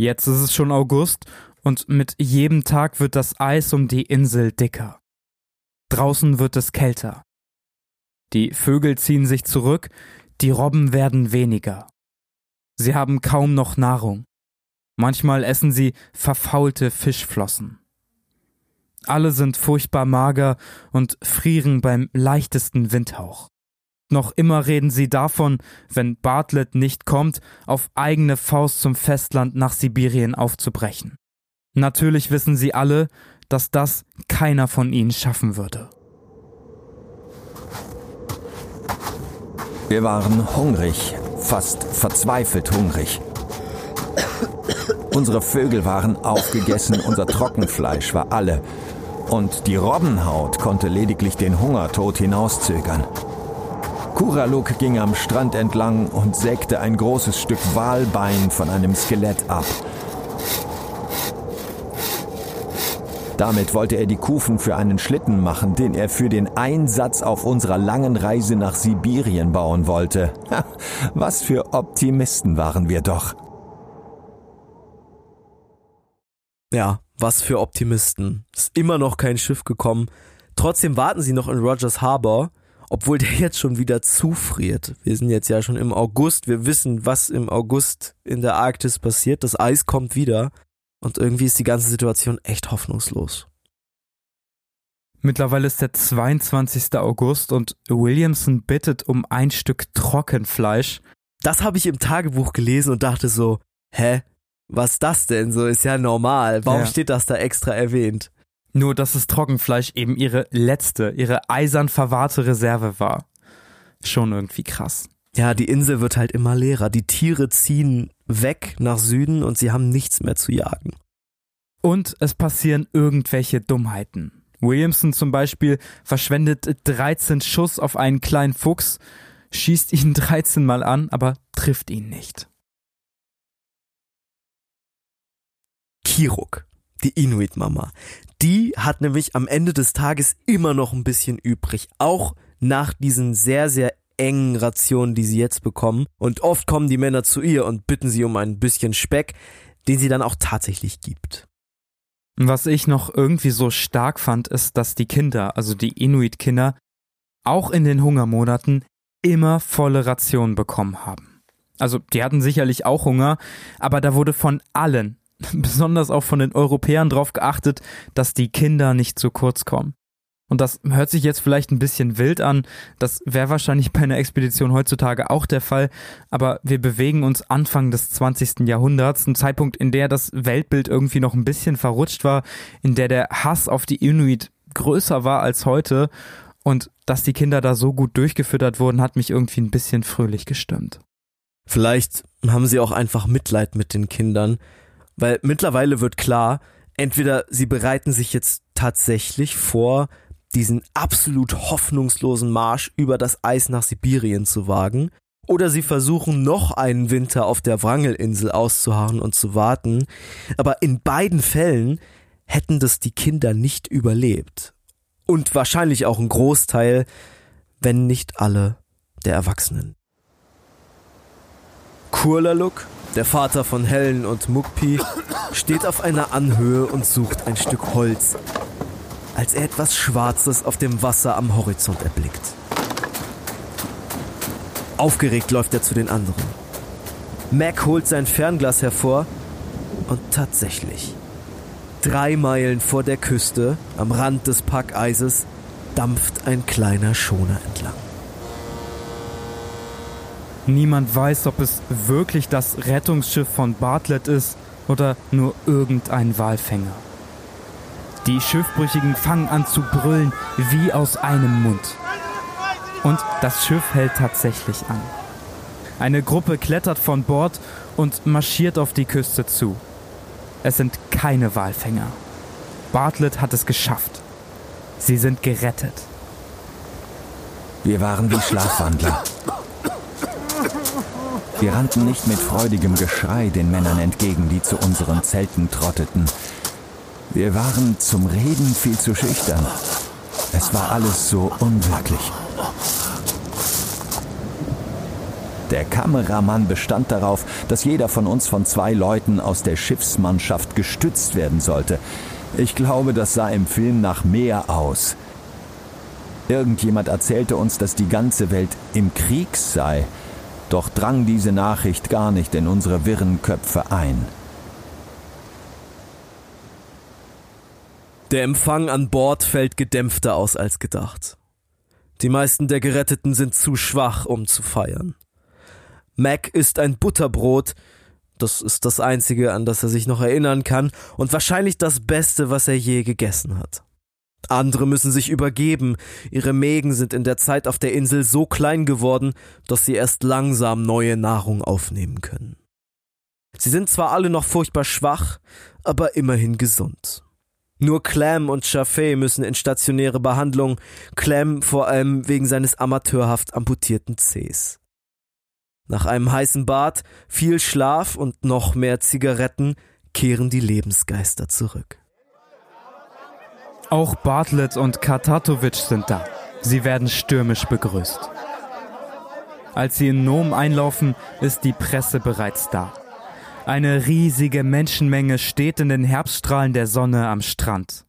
Jetzt ist es schon August und mit jedem Tag wird das Eis um die Insel dicker. Draußen wird es kälter. Die Vögel ziehen sich zurück, die Robben werden weniger. Sie haben kaum noch Nahrung. Manchmal essen sie verfaulte Fischflossen. Alle sind furchtbar mager und frieren beim leichtesten Windhauch. Noch immer reden sie davon, wenn Bartlett nicht kommt, auf eigene Faust zum Festland nach Sibirien aufzubrechen. Natürlich wissen sie alle, dass das keiner von ihnen schaffen würde.
Wir waren hungrig, fast verzweifelt hungrig. Unsere Vögel waren aufgegessen, unser Trockenfleisch war alle. Und die Robbenhaut konnte lediglich den Hungertod hinauszögern. Kuraluk ging am Strand entlang und sägte ein großes Stück Walbein von einem Skelett ab. Damit wollte er die Kufen für einen Schlitten machen, den er für den Einsatz auf unserer langen Reise nach Sibirien bauen wollte. Was für Optimisten waren wir doch.
Ja, was für Optimisten. Ist immer noch kein Schiff gekommen. Trotzdem warten sie noch in Rogers Harbor obwohl der jetzt schon wieder zufriert. Wir sind jetzt ja schon im August, wir wissen, was im August in der Arktis passiert, das Eis kommt wieder und irgendwie ist die ganze Situation echt hoffnungslos.
Mittlerweile ist der 22. August und Williamson bittet um ein Stück Trockenfleisch.
Das habe ich im Tagebuch gelesen und dachte so, hä, was das denn? So ist ja normal. Warum ja. steht das da extra erwähnt?
Nur, dass das Trockenfleisch eben ihre letzte, ihre eisern verwahrte Reserve war. Schon irgendwie krass.
Ja, die Insel wird halt immer leerer. Die Tiere ziehen weg nach Süden und sie haben nichts mehr zu jagen.
Und es passieren irgendwelche Dummheiten. Williamson zum Beispiel verschwendet 13 Schuss auf einen kleinen Fuchs, schießt ihn 13 Mal an, aber trifft ihn nicht.
Kiruk, die Inuit-Mama, die hat nämlich am Ende des Tages immer noch ein bisschen übrig, auch nach diesen sehr, sehr engen Rationen, die sie jetzt bekommen. Und oft kommen die Männer zu ihr und bitten sie um ein bisschen Speck, den sie dann auch tatsächlich gibt.
Was ich noch irgendwie so stark fand, ist, dass die Kinder, also die Inuit-Kinder, auch in den Hungermonaten immer volle Rationen bekommen haben. Also die hatten sicherlich auch Hunger, aber da wurde von allen besonders auch von den Europäern darauf geachtet, dass die Kinder nicht zu kurz kommen. Und das hört sich jetzt vielleicht ein bisschen wild an, das wäre wahrscheinlich bei einer Expedition heutzutage auch der Fall, aber wir bewegen uns Anfang des 20. Jahrhunderts, ein Zeitpunkt, in der das Weltbild irgendwie noch ein bisschen verrutscht war, in der der Hass auf die Inuit größer war als heute und dass die Kinder da so gut durchgefüttert wurden, hat mich irgendwie ein bisschen fröhlich gestimmt.
Vielleicht haben sie auch einfach Mitleid mit den Kindern, weil mittlerweile wird klar, entweder sie bereiten sich jetzt tatsächlich vor, diesen absolut hoffnungslosen Marsch über das Eis nach Sibirien zu wagen, oder sie versuchen noch einen Winter auf der Wrangelinsel auszuharren und zu warten, aber in beiden Fällen hätten das die Kinder nicht überlebt. Und wahrscheinlich auch ein Großteil, wenn nicht alle der Erwachsenen. Kurlaluk der Vater von Helen und Mukpi steht auf einer Anhöhe und sucht ein Stück Holz, als er etwas Schwarzes auf dem Wasser am Horizont erblickt. Aufgeregt läuft er zu den anderen. Mac holt sein Fernglas hervor und tatsächlich, drei Meilen vor der Küste, am Rand des Packeises, dampft ein kleiner Schoner entlang.
Niemand weiß, ob es wirklich das Rettungsschiff von Bartlett ist oder nur irgendein Walfänger. Die Schiffbrüchigen fangen an zu brüllen wie aus einem Mund. Und das Schiff hält tatsächlich an. Eine Gruppe klettert von Bord und marschiert auf die Küste zu. Es sind keine Walfänger. Bartlett hat es geschafft. Sie sind gerettet.
Wir waren wie Schlafwandler. Wir rannten nicht mit freudigem Geschrei den Männern entgegen, die zu unseren Zelten trotteten. Wir waren zum Reden viel zu schüchtern. Es war alles so unwirklich. Der Kameramann bestand darauf, dass jeder von uns von zwei Leuten aus der Schiffsmannschaft gestützt werden sollte. Ich glaube, das sah im Film nach mehr aus. Irgendjemand erzählte uns, dass die ganze Welt im Krieg sei, doch drang diese Nachricht gar nicht in unsere wirren Köpfe ein.
Der Empfang an Bord fällt gedämpfter aus als gedacht. Die meisten der Geretteten sind zu schwach, um zu feiern. Mac isst ein Butterbrot, das ist das einzige, an das er sich noch erinnern kann, und wahrscheinlich das Beste, was er je gegessen hat. Andere müssen sich übergeben, ihre Mägen sind in der Zeit auf der Insel so klein geworden, dass sie erst langsam neue Nahrung aufnehmen können. Sie sind zwar alle noch furchtbar schwach, aber immerhin gesund. Nur Clem und Chaffee müssen in stationäre Behandlung, Clem vor allem wegen seines amateurhaft amputierten Zehs. Nach einem heißen Bad, viel Schlaf und noch mehr Zigaretten kehren die Lebensgeister zurück.
Auch Bartlett und Katatovic sind da. Sie werden stürmisch begrüßt. Als sie in Nom einlaufen, ist die Presse bereits da. Eine riesige Menschenmenge steht in den Herbststrahlen der Sonne am Strand.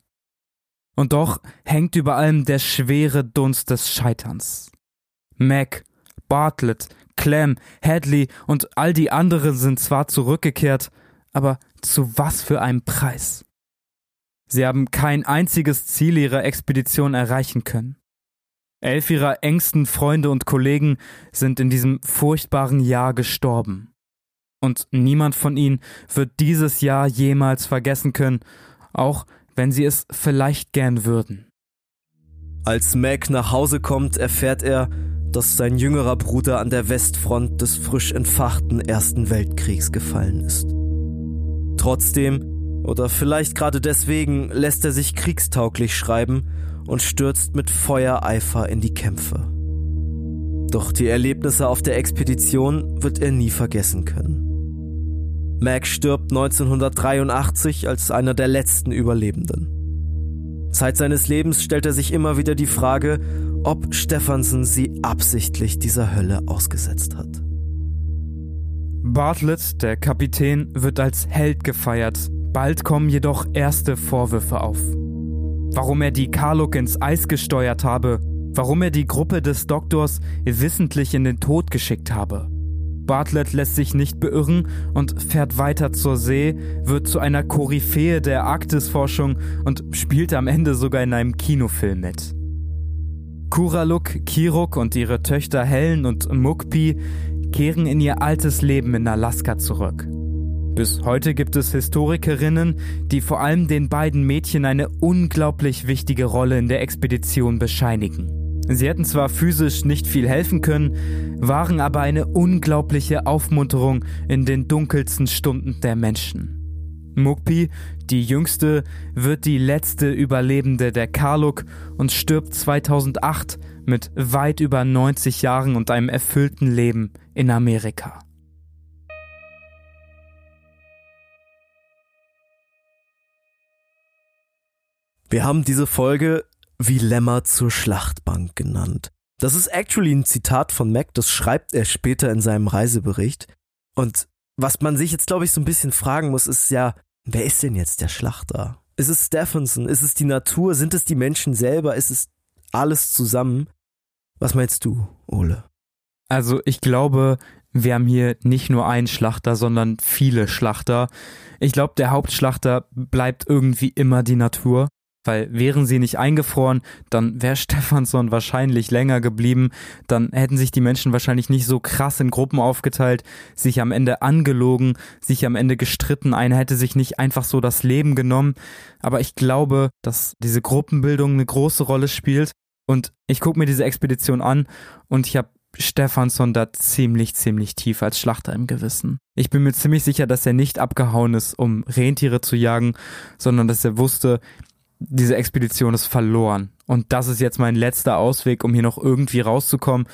Und doch hängt über allem der schwere Dunst des Scheiterns. Mac, Bartlett, Clem, Hadley und all die anderen sind zwar zurückgekehrt, aber zu was für einem Preis? Sie haben kein einziges Ziel ihrer Expedition erreichen können. Elf ihrer engsten Freunde und Kollegen sind in diesem furchtbaren Jahr gestorben. Und niemand von ihnen wird dieses Jahr jemals vergessen können, auch wenn sie es vielleicht gern würden.
Als Mac nach Hause kommt, erfährt er, dass sein jüngerer Bruder an der Westfront des frisch entfachten Ersten Weltkriegs gefallen ist. Trotzdem, oder vielleicht gerade deswegen, lässt er sich kriegstauglich schreiben und stürzt mit Feuereifer in die Kämpfe. Doch die Erlebnisse auf der Expedition wird er nie vergessen können. Mac stirbt 1983 als einer der letzten Überlebenden. Zeit seines Lebens stellt er sich immer wieder die Frage, ob Stephenson sie absichtlich dieser Hölle ausgesetzt hat.
Bartlett, der Kapitän, wird als Held gefeiert. Bald kommen jedoch erste Vorwürfe auf. Warum er die Karluk ins Eis gesteuert habe, warum er die Gruppe des Doktors wissentlich in den Tod geschickt habe. Bartlett lässt sich nicht beirren und fährt weiter zur See, wird zu einer Koryphäe der Arktisforschung und spielt am Ende sogar in einem Kinofilm mit. Kuraluk, Kiruk und ihre Töchter Helen und Mukpi kehren in ihr altes Leben in Alaska zurück. Bis heute gibt es Historikerinnen, die vor allem den beiden Mädchen eine unglaublich wichtige Rolle in der Expedition bescheinigen. Sie hätten zwar physisch nicht viel helfen können, waren aber eine unglaubliche Aufmunterung in den dunkelsten Stunden der Menschen. Mukpi, die jüngste, wird die letzte Überlebende der Karluk und stirbt 2008 mit weit über 90 Jahren und einem erfüllten Leben in Amerika.
Wir haben diese Folge wie Lämmer zur Schlachtbank genannt. Das ist actually ein Zitat von Mac, das schreibt er später in seinem Reisebericht. Und was man sich jetzt, glaube ich, so ein bisschen fragen muss, ist ja, Wer ist denn jetzt der Schlachter? Ist es Stephenson? Ist es die Natur? Sind es die Menschen selber? Ist es alles zusammen? Was meinst du, Ole?
Also ich glaube, wir haben hier nicht nur einen Schlachter, sondern viele Schlachter. Ich glaube, der Hauptschlachter bleibt irgendwie immer die Natur. Weil wären sie nicht eingefroren, dann wäre Stefansson wahrscheinlich länger geblieben, dann hätten sich die Menschen wahrscheinlich nicht so krass in Gruppen aufgeteilt, sich am Ende angelogen, sich am Ende gestritten, einer hätte sich nicht einfach so das Leben genommen. Aber ich glaube, dass diese Gruppenbildung eine große Rolle spielt. Und ich gucke mir diese Expedition an und ich habe Stefansson da ziemlich, ziemlich tief als Schlachter im Gewissen. Ich bin mir ziemlich sicher, dass er nicht abgehauen ist, um Rentiere zu jagen, sondern dass er wusste, diese Expedition ist verloren. Und das ist jetzt mein letzter Ausweg, um hier noch irgendwie rauszukommen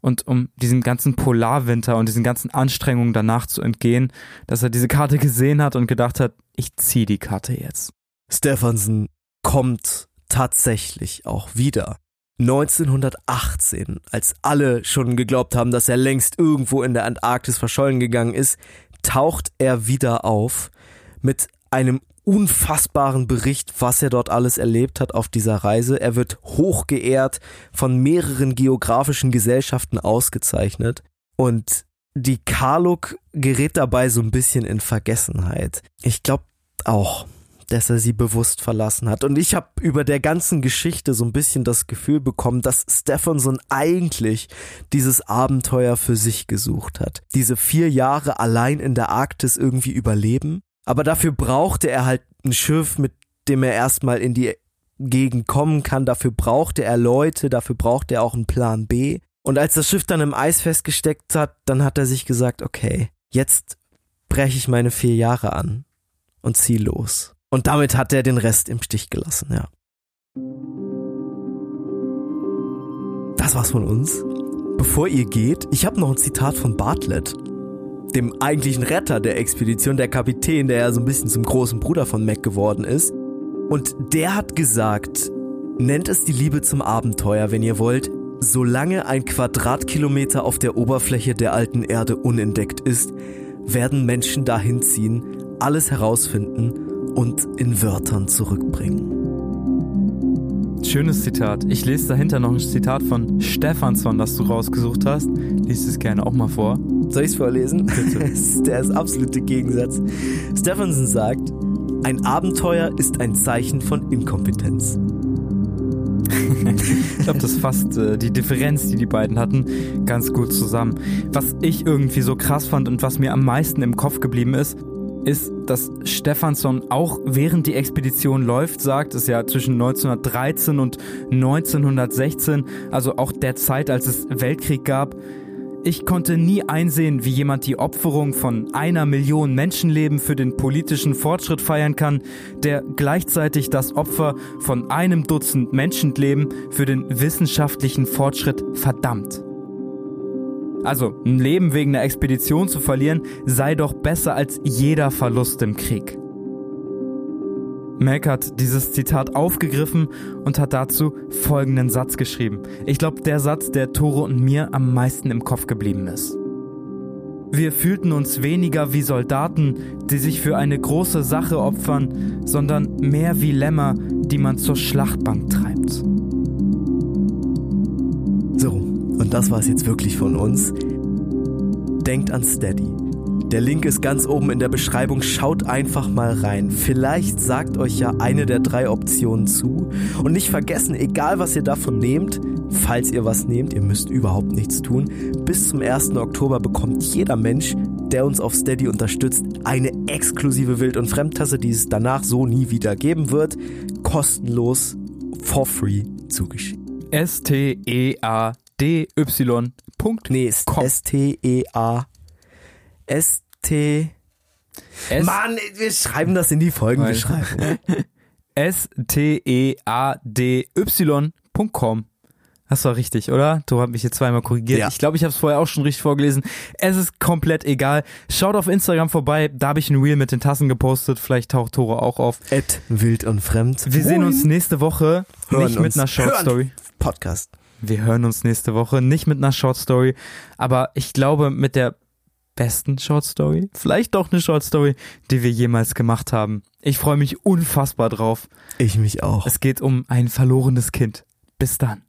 und um diesen ganzen Polarwinter und diesen ganzen Anstrengungen danach zu entgehen, dass er diese Karte gesehen hat und gedacht hat, ich zieh die Karte jetzt.
Stephenson kommt tatsächlich auch wieder. 1918, als alle schon geglaubt haben, dass er längst irgendwo in der Antarktis verschollen gegangen ist, taucht er wieder auf mit einem unfassbaren Bericht, was er dort alles erlebt hat auf dieser Reise. Er wird hochgeehrt, von mehreren geografischen Gesellschaften ausgezeichnet und die Karluk gerät dabei so ein bisschen in Vergessenheit. Ich glaube auch, dass er sie bewusst verlassen hat. Und ich habe über der ganzen Geschichte so ein bisschen das Gefühl bekommen, dass Stephenson eigentlich dieses Abenteuer für sich gesucht hat. Diese vier Jahre allein in der Arktis irgendwie überleben. Aber dafür brauchte er halt ein Schiff, mit dem er erstmal in die Gegend kommen kann. Dafür brauchte er Leute, dafür brauchte er auch einen Plan B. Und als das Schiff dann im Eis festgesteckt hat, dann hat er sich gesagt, okay, jetzt breche ich meine vier Jahre an und zieh los. Und damit hat er den Rest im Stich gelassen, ja. Das war's von uns. Bevor ihr geht, ich habe noch ein Zitat von Bartlett, dem eigentlichen Retter der Expedition, der Kapitän, der ja so ein bisschen zum großen Bruder von Mac geworden ist. Und der hat gesagt, nennt es die Liebe zum Abenteuer, wenn ihr wollt, solange ein Quadratkilometer auf der Oberfläche der alten Erde unentdeckt ist, werden Menschen dahin ziehen, alles herausfinden und in Wörtern zurückbringen.
Schönes Zitat. Ich lese dahinter noch ein Zitat von Stefansson, das du rausgesucht hast. Lies es gerne auch mal vor.
Soll ich es vorlesen?
Bitte.
Der ist absolute Gegensatz. Stefansson sagt, ein Abenteuer ist ein Zeichen von Inkompetenz.
ich glaube, das fasst äh, die Differenz, die die beiden hatten, ganz gut zusammen. Was ich irgendwie so krass fand und was mir am meisten im Kopf geblieben ist, ist, dass Stefansson auch während die Expedition läuft, sagt, es ja zwischen 1913 und 1916, also auch der Zeit, als es Weltkrieg gab, ich konnte nie einsehen, wie jemand die Opferung von einer Million Menschenleben für den politischen Fortschritt feiern kann, der gleichzeitig das Opfer von einem Dutzend Menschenleben für den wissenschaftlichen Fortschritt verdammt. Also, ein Leben wegen einer Expedition zu verlieren, sei doch besser als jeder Verlust im Krieg. Mac hat dieses Zitat aufgegriffen und hat dazu folgenden Satz geschrieben. Ich glaube, der Satz, der Tore und mir am meisten im Kopf geblieben ist. Wir fühlten uns weniger wie Soldaten, die sich für eine große Sache opfern, sondern mehr wie Lämmer, die man zur Schlachtbank treibt.
So, und das war es jetzt wirklich von uns. Denkt an Steady. Der Link ist ganz oben in der Beschreibung. Schaut einfach mal rein. Vielleicht sagt euch ja eine der drei Optionen zu. Und nicht vergessen, egal was ihr davon nehmt, falls ihr was nehmt, ihr müsst überhaupt nichts tun. Bis zum 1. Oktober bekommt jeder Mensch, der uns auf Steady unterstützt, eine exklusive Wild- und Fremdtasse, die es danach so nie wieder geben wird. Kostenlos, for free zugeschickt.
S-T-E-A dy.
Nee, S-T-E-A. S-T. Mann, wir schreiben das in die Folgenbeschreibung.
S-T-E-A-D-Y.com. Das war richtig, oder? Du hast mich jetzt zweimal korrigiert. Ja. Ich glaube, ich habe es vorher auch schon richtig vorgelesen. Es ist komplett egal. Schaut auf Instagram vorbei. Da habe ich ein Reel mit den Tassen gepostet. Vielleicht taucht Tore auch auf.
Ed wild und fremd.
Wir sehen uns nächste Woche. Hören nicht mit einer Short Story.
Podcast.
Wir hören uns nächste Woche nicht mit einer Short Story, aber ich glaube mit der besten Short Story, vielleicht doch eine Short Story, die wir jemals gemacht haben. Ich freue mich unfassbar drauf.
Ich mich auch.
Es geht um ein verlorenes Kind. Bis dann.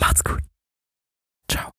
Macht's gut. Ciao.